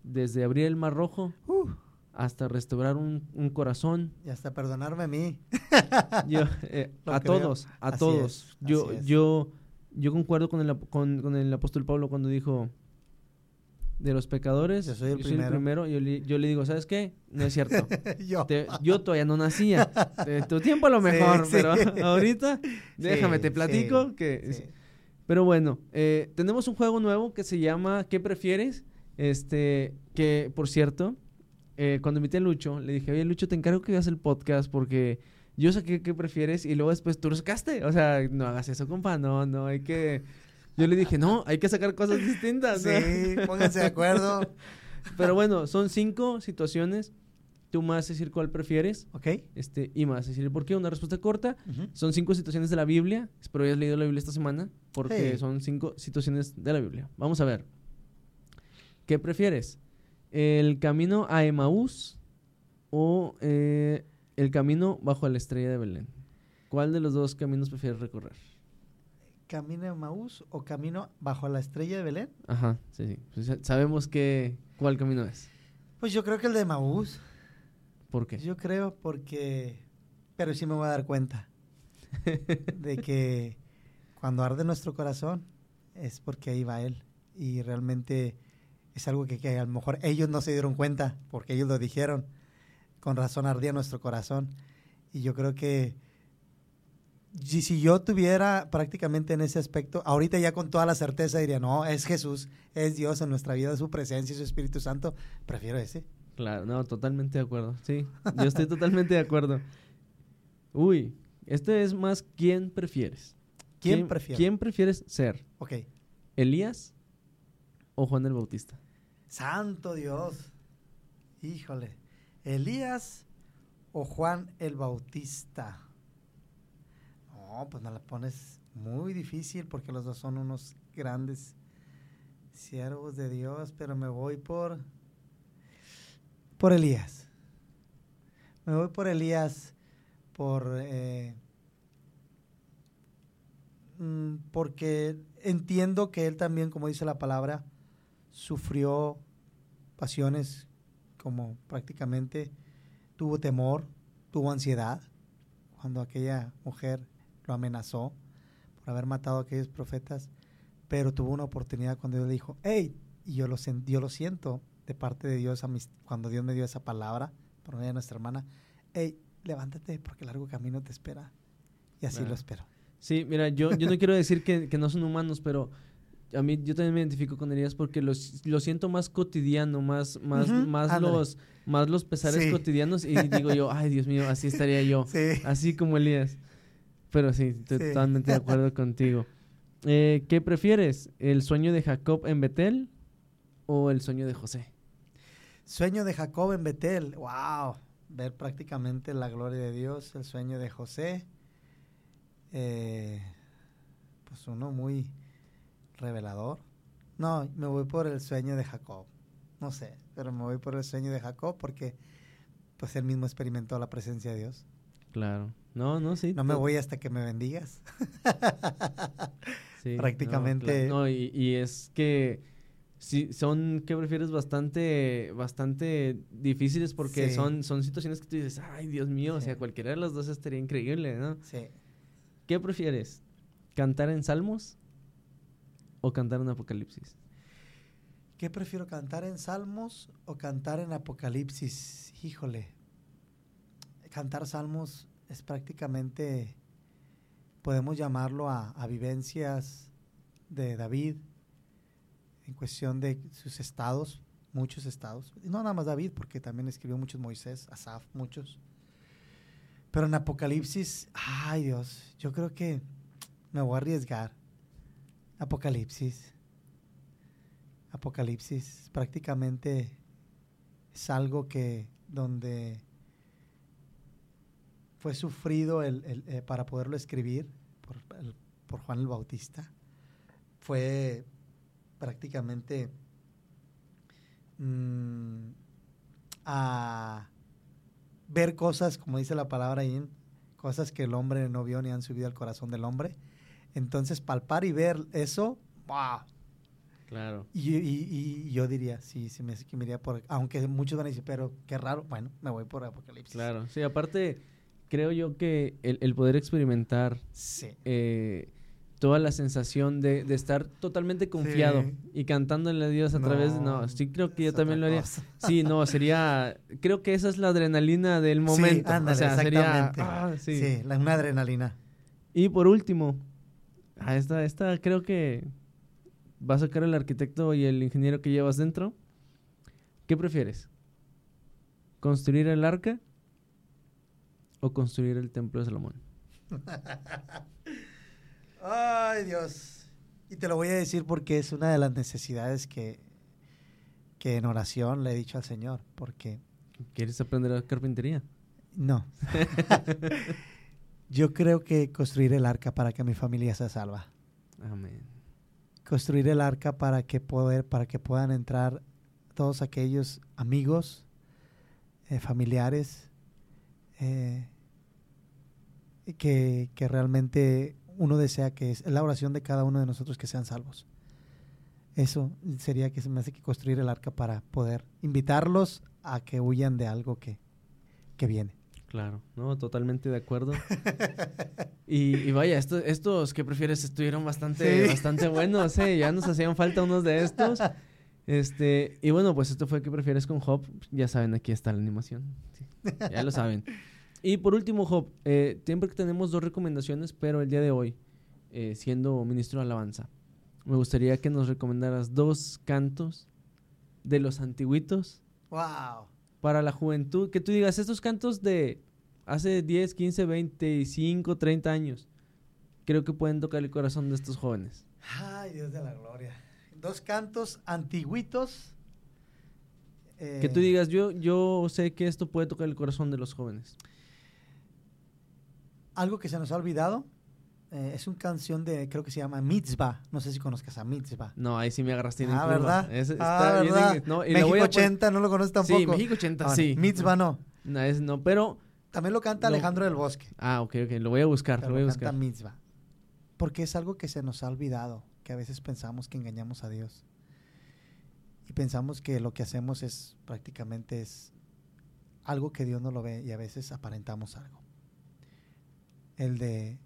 desde abrir el mar rojo uh. hasta restaurar un, corazón. Y hasta perdonarme a mí. Eh, a todos, a todos. yo, yo, yo concuerdo con el, con, con el apóstol Pablo cuando dijo de los pecadores, yo soy el primero. Yo, le, yo le digo, ¿sabes qué? No es cierto. yo. todavía no nacía. De tu tiempo a lo mejor, pero ahorita déjame, te platico que... Pero bueno, eh, tenemos un juego nuevo que se llama ¿Qué prefieres? Este, que por cierto, eh, cuando invité a Lucho, le dije, oye Lucho, te encargo que veas el podcast porque yo sé qué prefieres y luego después tú lo sacaste. O sea, no hagas eso, compa, no, no, hay que yo le dije, no, hay que sacar cosas distintas. Sí, pónganse de acuerdo. Pero bueno, son cinco situaciones. Tú me vas a decir cuál prefieres. Ok. Este, y me vas a decir por qué. Una respuesta corta. Son cinco situaciones de la Biblia. Espero hayas leído la Biblia esta semana. Porque son cinco situaciones de la Biblia. Vamos a ver. ¿Qué prefieres? ¿El camino a Emaús o eh, el camino bajo la estrella de Belén? ¿Cuál de los dos caminos prefieres recorrer? ¿Camino de Maús o Camino bajo la estrella de Belén? Ajá, sí, sí. Pues sabemos que, cuál camino es. Pues yo creo que el de Maús. ¿Por qué? Yo creo porque... Pero sí me voy a dar cuenta de que cuando arde nuestro corazón es porque ahí va Él. Y realmente es algo que, que, a lo mejor ellos no se dieron cuenta porque ellos lo dijeron. Con razón ardía nuestro corazón. Y yo creo que si yo tuviera prácticamente en ese aspecto, ahorita ya con toda la certeza diría, no, es Jesús, es Dios en nuestra vida, su presencia y su Espíritu Santo, prefiero ese. Claro, no, totalmente de acuerdo. Sí, yo estoy totalmente de acuerdo. Uy, este es más quién prefieres. ¿Quién, prefieres? ¿Quién prefieres ser? Ok. ¿Elías o Juan el Bautista? Santo Dios. Híjole. ¿Elías o Juan el Bautista? No, pues me la pones muy difícil porque los dos son unos grandes Siervos de Dios, pero me voy por por Elías. Me voy por Elías por eh, mm, porque entiendo que él también, como dice la palabra, sufrió pasiones como prácticamente tuvo temor, tuvo ansiedad cuando aquella mujer lo amenazó por haber matado a aquellos profetas, pero tuvo una oportunidad cuando Dios le dijo, hey, y yo lo, yo lo siento de parte de Dios cuando Dios me dio esa palabra por medio de nuestra hermana, hey, levántate porque el largo camino te espera. Y así lo espero. Sí, mira, yo, yo no quiero decir que, que no son humanos, pero a mí yo también me identifico con Elías porque lo siento más cotidiano, más, más, más los, más los pesares cotidianos y digo yo, ay Dios mío, así estaría yo, así como Elías. Pero sí, estoy totalmente de acuerdo contigo. Eh, ¿Qué prefieres? ¿El sueño de Jacob en Betel o el sueño de José? Sueño de Jacob en Betel, wow, ver prácticamente la gloria de Dios, el sueño de José, eh, pues uno muy revelador. No, me voy por el sueño de Jacob. No sé, pero me voy por el sueño de Jacob porque pues él mismo experimentó la presencia de Dios. Claro. No, no, sí. No me voy hasta que me bendigas. sí, Prácticamente. No, y, es que sí, son, ¿qué prefieres? Bastante, bastante difíciles porque son, son situaciones que tú dices, ay, Dios mío, o sea, cualquiera de los dos estaría increíble, ¿no? Sí. ¿Qué prefieres? ¿Cantar en salmos o cantar en Apocalipsis? ¿Qué prefiero, cantar en Salmos o cantar en Apocalipsis? Híjole, cantar Salmos es prácticamente, podemos llamarlo a, vivencias de David en cuestión de sus estados, muchos estados. Y no nada más David, porque también escribió muchos Moisés, Asaf, muchos. Pero en Apocalipsis, ay Dios, yo creo que me voy a arriesgar. Apocalipsis. Apocalipsis prácticamente es algo que donde fue sufrido el, eh, para poderlo escribir por, por, Juan el Bautista. Fue prácticamente mm, a ver cosas, como dice la palabra ahí, cosas que el hombre no vio ni han subido al corazón del hombre entonces, palpar y ver eso, ¡wow! Claro. Y, yo diría, sí, sí me, me iría por, aunque muchos van a decir, pero qué raro, bueno, me voy por Apocalipsis. Claro, sí, aparte, creo yo que el, poder experimentar eh, toda la sensación de, estar totalmente confiado y cantándole a Dios a través de, no, sí creo que yo también lo haría. Sí, no, sería, creo que esa es la adrenalina del momento. Sí, ándale, exactamente. Ah, sí, sí la, una adrenalina. Y por último, Ah, esta, esta creo que va a sacar el arquitecto y el ingeniero que llevas dentro. ¿Qué prefieres? ¿Construir el arca o construir el templo de Salomón? Ay, Dios. Y te lo voy a decir porque es una de las necesidades que, que en oración le he dicho al Señor. Porque. ¿Quieres aprender a carpintería? No. Yo creo que construir el arca para que mi familia sea salva. Amén. Construir el arca para que poder, para que puedan entrar todos aquellos amigos, eh, familiares, eh, que, que, realmente uno desea que es la oración de cada uno de nosotros que sean salvos. Eso sería que se me hace que construir el arca para poder invitarlos a que huyan de algo que, que viene. Claro, no, totalmente de acuerdo. y, vaya, estos que prefieres estuvieron bastante, bastante buenos, ¿eh? Ya nos hacían falta unos de estos. Este, y bueno, pues esto fue que prefieres con Hop. Ya saben, aquí está la animación. ya lo saben. Y por último, Hop, eh, siempre que tenemos dos recomendaciones, pero el día de hoy, eh, siendo ministro de alabanza, me gustaría que nos recomendaras dos cantos de los antiguitos. ¡Wow! para la juventud, que tú digas, estos cantos de hace 10, 15, 25, 30 años, creo que pueden tocar el corazón de estos jóvenes. Ay, Dios de la gloria. Dos cantos antiguitos. que tú eh, digas, yo, yo sé que esto puede tocar el corazón de los jóvenes. Algo que se nos ha olvidado eh, es una canción de, creo que se llama Mitzvah. No sé si conozcas a Mitzvah. No, ahí sí me agarraste. Ah, ¿verdad? Es, ah, está bien ¿verdad? en- no, y lo México voy a pon- 80, no lo conoces tampoco. Sí, México 80, Ah, sí. Mitzvah no. No, es, no, pero... También lo canta. Alejandro del Bosque. Ah, ok, ok, lo voy a buscar, pero lo voy a lo canta. Mitzvah. Porque es algo que se nos ha olvidado, que a veces pensamos que engañamos a Dios. Y pensamos que lo que hacemos es prácticamente es algo que Dios no lo ve y a veces aparentamos algo. El de,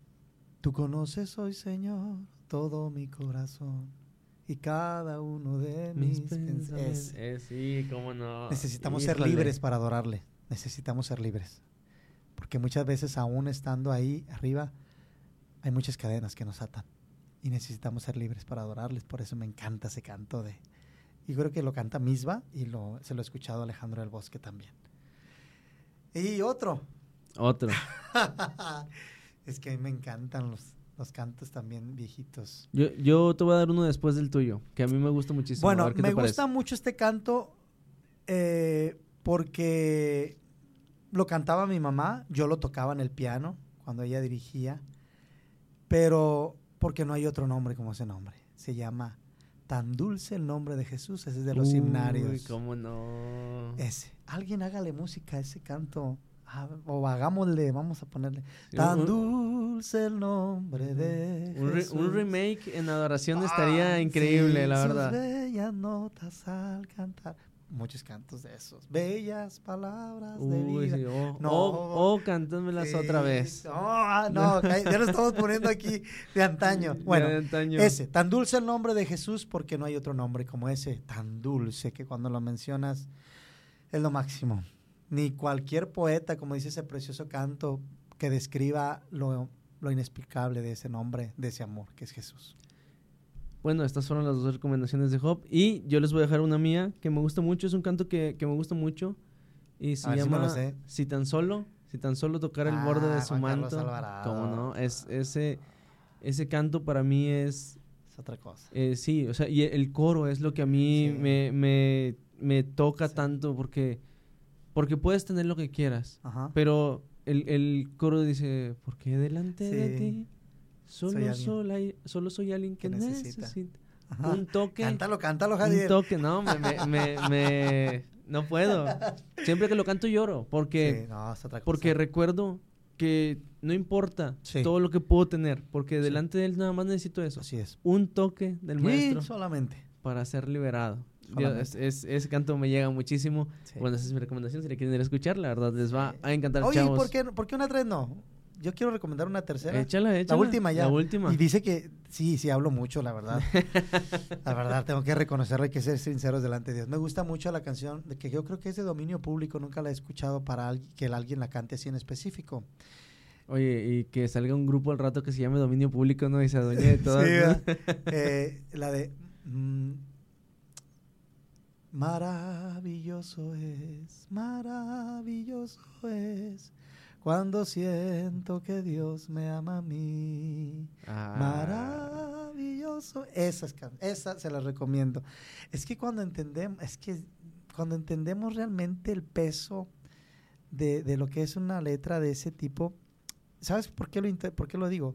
tú conoces hoy, Señor, todo mi corazón y cada uno de mis, Mis pensamientos. Eh, sí, cómo no. Necesitamos ser libres para adorarle. Necesitamos ser libres. Porque muchas veces aún estando ahí arriba, hay muchas cadenas que nos atan. Y necesitamos ser libres para adorarles. Por eso me encanta ese canto de... Y creo que lo canta Misba y lo, se lo he escuchado a Alejandro del Bosque también. Y otro. Otro. es que a mí me encantan los, los cantos también viejitos. Yo, yo te voy a dar uno después del tuyo, que a mí me gusta muchísimo. A Bueno, ver qué me te parece. gusta mucho este canto eh, porque lo cantaba mi mamá, yo lo tocaba en el piano cuando ella dirigía, pero porque no hay otro nombre como ese nombre. Se llama Tan dulce el nombre de Jesús, ese es de los Uy, himnarios. cómo no. Ese. Alguien hágale música a ese canto. Ah, o hagámosle, vamos a ponerle. Sí, Tan un- dulce el nombre de Un, re- un remake en adoración estaría Ah, increíble, sí, la sus verdad. bellas notas al cantar. Muchos cantos de esos. Bellas palabras de vida. sí, oh, No. oh, oh, otra vez. No, ya lo estamos poniendo aquí de antaño. Bueno, de antaño. ese, tan dulce el nombre de Jesús porque no hay otro nombre como ese, tan dulce que cuando lo mencionas es lo máximo. Ni cualquier poeta, como dice ese precioso canto, que describa lo, lo inexplicable de ese nombre, de ese amor que es Jesús. Bueno, estas fueron las dos recomendaciones de Job. Y yo les voy a dejar una mía que me gusta mucho. Es un canto que, que me gusta mucho. Y se A si llama sé. Si tan solo, si tan solo tocar el Ah, borde de su Juan manto. ¿Cómo no? Es, ese, ese canto para mí es Es otra cosa. Eh, sí, o sea, y el coro es lo que a mí Sí. me, me, me toca Sí. tanto porque, porque puedes tener lo que quieras, Ajá. pero el, el coro dice, porque delante de ti solo, Soy alguien solo, soy alguien que, que necesita. Un toque, Cántalo, cántalo, un Javier. toque, no, me, me, me, me- no puedo. Siempre que lo canto lloro, porque, Sí, no, es otra cosa. porque recuerdo que no importa Sí. todo lo que puedo tener, porque delante de él nada más necesito eso, Así es. un toque del Sí, maestro solamente. para ser liberado. Dios, Solamente. es- es- ese canto me llega muchísimo. Sí. Bueno, esa es mi recomendación. Si le quieren ir a escuchar, la verdad les va a encantar, Oye, ¿y chavos. por qué, por qué una tres no? Yo quiero recomendar una tercera. Échala, échala. La última ya. La última. Y dice que sí, sí hablo mucho, la verdad. la verdad, tengo que reconocerlo, hay que ser sinceros delante de Dios. Me gusta mucho la canción, de que yo creo que es de dominio público, nunca la he escuchado para que alguien la cante así en específico. Oye, y que salga un grupo al rato que se llame Dominio Público, ¿no? Y se adueñe de todas. Sí. Eh, la de mm, Maravilloso es, maravilloso es cuando siento que Dios me ama a mí. Ah. Maravilloso. Esas, esa se las recomiendo. Es que cuando entendemos, es que cuando entendemos realmente el peso de, de lo que es una letra de ese tipo, ¿sabes por qué lo, por qué lo digo?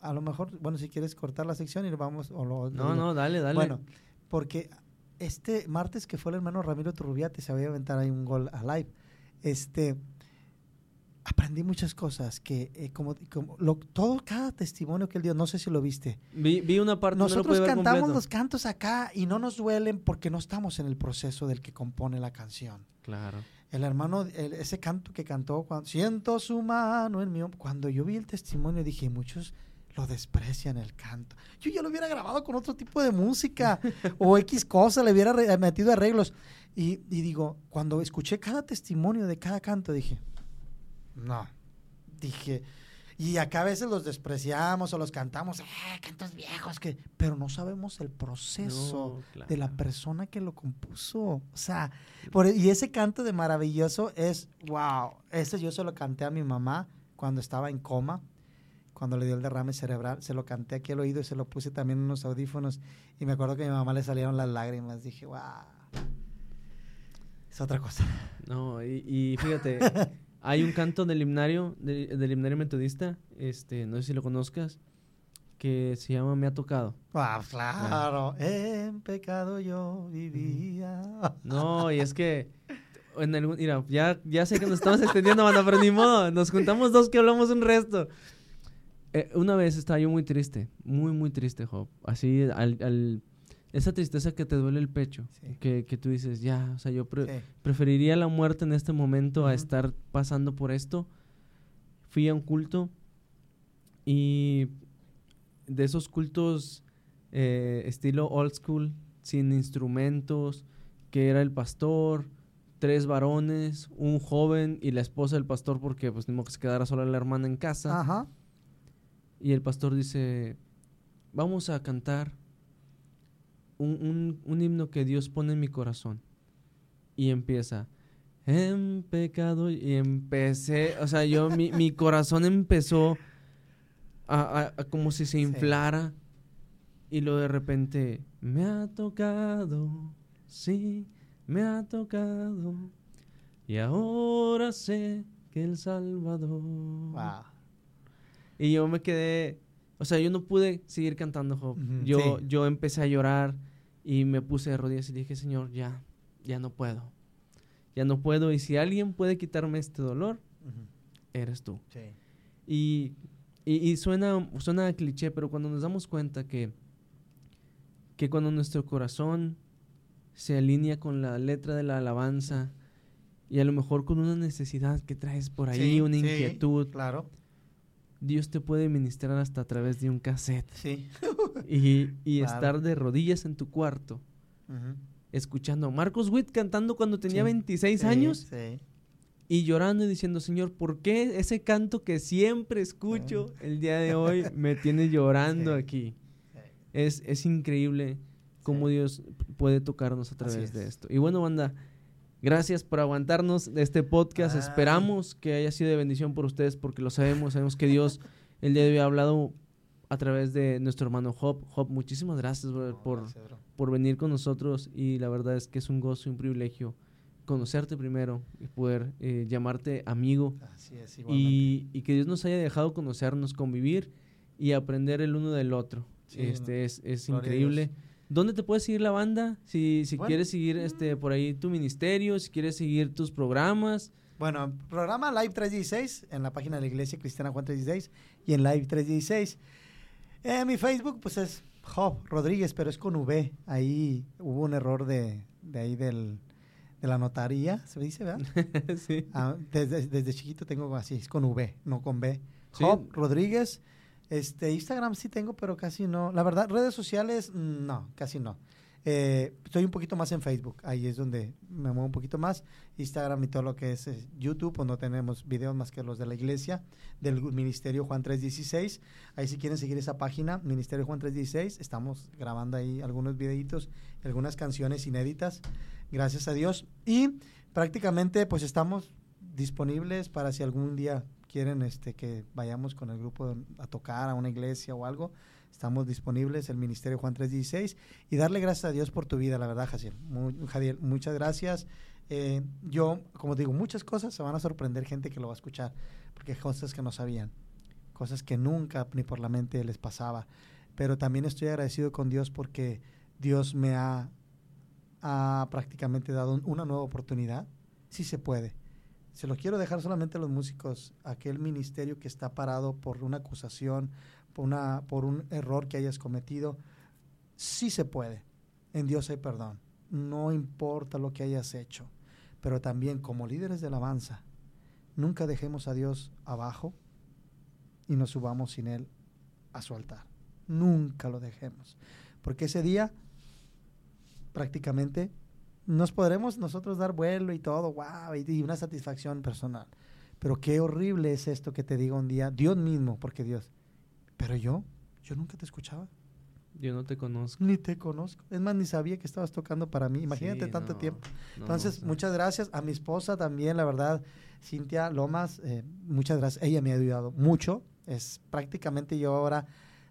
A lo mejor, bueno, si quieres cortar la sección y lo vamos, o lo, No, no, dale, dale. Bueno, porque este martes que fue el hermano Ramiro Turrubiate, se había aventar ahí un gol a live. Este, aprendí muchas cosas que, eh, como, como lo- todo, cada testimonio que él dio, no sé si lo viste. vi, vi una parte, no lo Nosotros cantamos los cantos acá y no nos duelen porque no estamos en el proceso del que compone la canción. Claro. El hermano, el- ese canto que cantó, cuando, siento su mano en hombro", cuando yo vi el testimonio dije, muchos lo desprecian el canto. Yo ya lo hubiera grabado con otro tipo de música o X cosa, le hubiera metido arreglos. Y, y digo, cuando escuché cada testimonio de cada canto, dije, no, dije, y acá a veces los despreciamos o los cantamos, "Ah, cantos viejos, que, pero no sabemos el proceso No, claro. de la persona que lo compuso. O sea, por- y ese canto de maravilloso es, wow, ese yo se lo canté a mi mamá cuando estaba en coma, cuando le dio el derrame cerebral, se lo canté aquí al oído y se lo puse también en unos audífonos y me acuerdo que a mi mamá le salieron las lágrimas, dije, wow, es otra cosa. No, y, y fíjate, hay un canto del himnario, de- del himnario metodista, este, no sé si lo conozcas, que se llama Me ha tocado. Ah, claro. En pecado yo vivía. No, y es que en el, mira, ya, ya sé que nos estamos extendiendo, banda, pero ni modo. Nos juntamos dos que hablamos un resto. Eh, una vez estaba yo muy triste, muy, muy triste, Job. Así, al, al- esa tristeza que te duele el pecho, Sí. que, que tú dices, ya, o sea, yo pre- Sí. preferiría la muerte en este momento a estar pasando por esto. Fui a un culto y de esos cultos eh, estilo old school, sin instrumentos, que era el pastor, tres varones, un joven y la esposa del pastor porque pues ni modo que se quedara sola la hermana en casa. Ajá. Y el pastor dice, vamos a cantar un, un- un himno que Dios pone en mi corazón. Y empieza, en pecado, y empecé, o sea, yo, mi, mi corazón empezó a, a- a como si se Sí. inflara. Y luego de repente, me ha tocado, sí, me ha tocado. Y ahora sé que el Salvador. Wow. Y yo me quedé, o sea, yo no pude seguir cantando Job. Ujú, yo, sí. yo empecé a llorar y me puse de rodillas y dije, Señor, ya, ya no puedo. Ya no puedo. Y si alguien puede quitarme este dolor, eres tú. Sí. Y, y, y suena, suena a cliché, pero cuando nos damos cuenta que, que cuando nuestro corazón se alinea con la letra de la alabanza y a lo mejor con una necesidad que traes por ahí, Sí, una inquietud, Claro. Dios te puede ministrar hasta a través de un cassette. Sí. Y, y Claro. estar de rodillas en tu cuarto, escuchando a Marcos Witt cantando cuando tenía Sí. 26 Sí, años Sí. y llorando y diciendo, Señor, ¿por qué ese canto que siempre escucho el día de hoy me tiene llorando aquí? Sí. Es, es increíble cómo. Dios puede tocarnos a través de es. esto. Y bueno, banda, gracias por aguantarnos de este podcast. Ah. Esperamos que haya sido de bendición por ustedes porque lo sabemos. Sabemos que Dios el día de hoy ha hablado a través de nuestro hermano Job. Job, muchísimas gracias brother, No, por, gracias, bro. por venir con nosotros y la verdad es que es un gozo y un privilegio conocerte primero y poder eh, llamarte amigo Así es, y, y que Dios nos haya dejado conocernos, convivir y aprender el uno del otro. Sí, este es, es increíble. ¿Dónde te puedes seguir la banda? Si, si Bueno. quieres seguir este por ahí tu ministerio, si quieres seguir tus programas. Bueno, programa Live 316 en la página de la Iglesia Cristiana Juan 316 y en Live 316. Eh, mi Facebook, pues es Job Rodríguez, pero es con V. Ahí hubo un error de, de ahí del, de la notaría, se dice, ¿verdad? sí. Ah, desde, desde chiquito tengo así, es con V, no con B. Sí. Job Rodríguez. Este, Instagram sí tengo, pero casi no. La verdad, redes sociales, mm, no, casi no. Eh, estoy un poquito más en Facebook, ahí es donde me muevo un poquito más. Instagram y todo lo que es, YouTube, pues no tenemos videos más que los de la iglesia, del Ministerio Juan 316. Ahí si quieren seguir esa página, Ministerio Juan 316, estamos grabando ahí algunos videitos, algunas canciones inéditas, gracias a Dios. Y prácticamente pues estamos disponibles para si algún día quieren este que vayamos con el grupo a tocar a una iglesia o algo, estamos disponibles, el Ministerio Juan 316, y darle gracias a Dios por tu vida, la verdad, Jaciel. Muy, Jadiel, muchas gracias. Eh, yo, como digo, muchas cosas se van a sorprender gente que lo va a escuchar, porque cosas que no sabían, cosas que nunca ni por la mente les pasaba. Pero también estoy agradecido con Dios porque Dios me ha, ha prácticamente dado un- una nueva oportunidad. Sí se puede. Se lo quiero dejar solamente a los músicos, aquel ministerio que está parado por una acusación, por, una, por un error que hayas cometido. Sí se puede. En Dios hay perdón. No importa lo que hayas hecho. Pero también como líderes de alabanza, nunca dejemos a Dios abajo y nos subamos sin Él a su altar. Nunca lo dejemos. Porque ese día prácticamente nos podremos nosotros dar vuelo y todo, wow, y, y una satisfacción personal. Pero qué horrible es esto que te diga un día, Dios mismo, porque Dios, pero yo, yo nunca te escuchaba, Yo no te conozco. ni te conozco. Es más, ni sabía que estabas tocando para mí. Imagínate Sí, tanto no, tiempo. Entonces, muchas gracias a mi esposa también, la verdad, Cintia Lomas, eh, muchas gracias. Ella me ha ayudado mucho. Es prácticamente yo ahora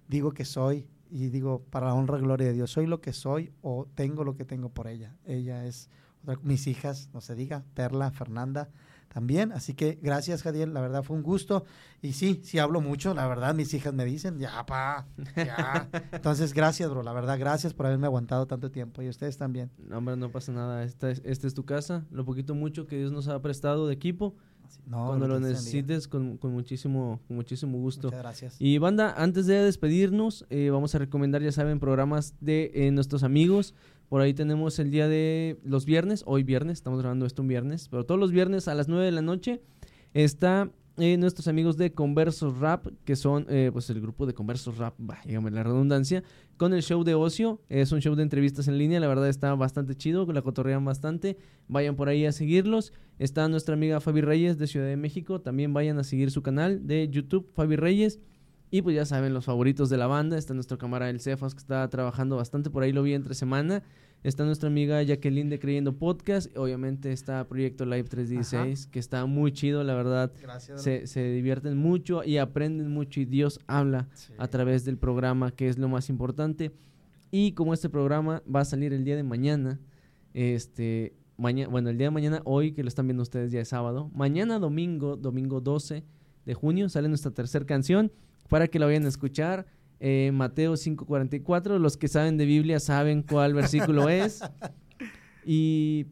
digo que soy y digo para la honra y gloria de Dios, soy lo que soy o tengo lo que tengo por ella. Ella es otra- mis hijas, no se diga, Perla, Fernanda, también. Así que gracias, Jadiel, la verdad fue un gusto. Y sí, sí hablo mucho, la verdad, mis hijas me dicen, ya, pa, ya. Entonces, gracias, bro, la verdad, gracias por haberme aguantado tanto tiempo y ustedes también. No, hombre, no pasa nada, esta es, esta es tu casa, lo poquito mucho que Dios nos ha prestado de equipo. No, Cuando lo necesites, con, con muchísimo, con muchísimo gusto. Muchas gracias. Y banda, antes de despedirnos, eh, vamos a recomendar, ya saben, programas de eh, nuestros amigos. Por ahí tenemos el día de los viernes, hoy viernes, estamos grabando esto un viernes, pero todos los viernes a las 9 de la noche está eh, nuestros amigos de Conversos Rap, que son eh, pues el grupo de Conversos Rap, dígame la redundancia, con el show de ocio. Es un show de entrevistas en línea, la verdad está bastante chido, la cotorrean bastante. Vayan por ahí a seguirlos. Está nuestra amiga Fabi Reyes de Ciudad de México, también vayan a seguir su canal de YouTube, Fabi Reyes. Y pues ya saben, los favoritos de la banda. Está nuestro cámara El Cefas, que está trabajando bastante. Por ahí lo vi entre semana. Está nuestra amiga Jacqueline de Creyendo Podcast. Obviamente está Proyecto Live 316, que está muy chido, la verdad. Gracias. Se, se divierten mucho y aprenden mucho. Y Dios habla Sí. a través del programa, que es lo más importante. Y como este programa va a salir el día de mañana, este, mañana, bueno, el día de mañana, hoy que lo están viendo ustedes ya es sábado, mañana domingo, domingo 12 de junio, sale nuestra tercera canción para que la vayan a escuchar. Eh, Mateo 5:44, los que saben de Biblia saben cuál versículo es. Y,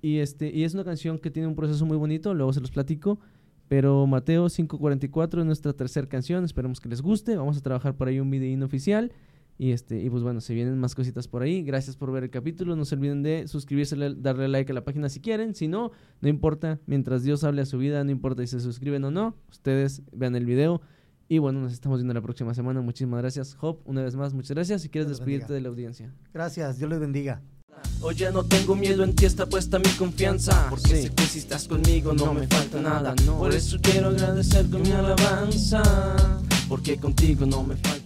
y, este, y es una canción que tiene un proceso muy bonito, luego se los platico. Pero Mateo 5:44 es nuestra tercera canción, esperemos que les guste. Vamos a trabajar por ahí un videíno oficial. Y este y pues bueno, se vienen más cositas por ahí. Gracias por ver el capítulo. No se olviden de suscribirse, le- darle like a la página si quieren. Si no, no importa. Mientras Dios hable a su vida, no importa si se suscriben o no. Ustedes vean el video. Y bueno, nos estamos viendo la próxima semana. Muchísimas gracias, Hop. Una vez más, muchas gracias. Si quieres Dios despedirte bendiga. de la audiencia. Gracias, Dios les bendiga. Hoy ya no tengo miedo, en ti está puesta mi confianza. Porque Sí. sé que si estás conmigo no me falta nada. Por eso quiero agradecer con mi alabanza. Porque contigo no me falta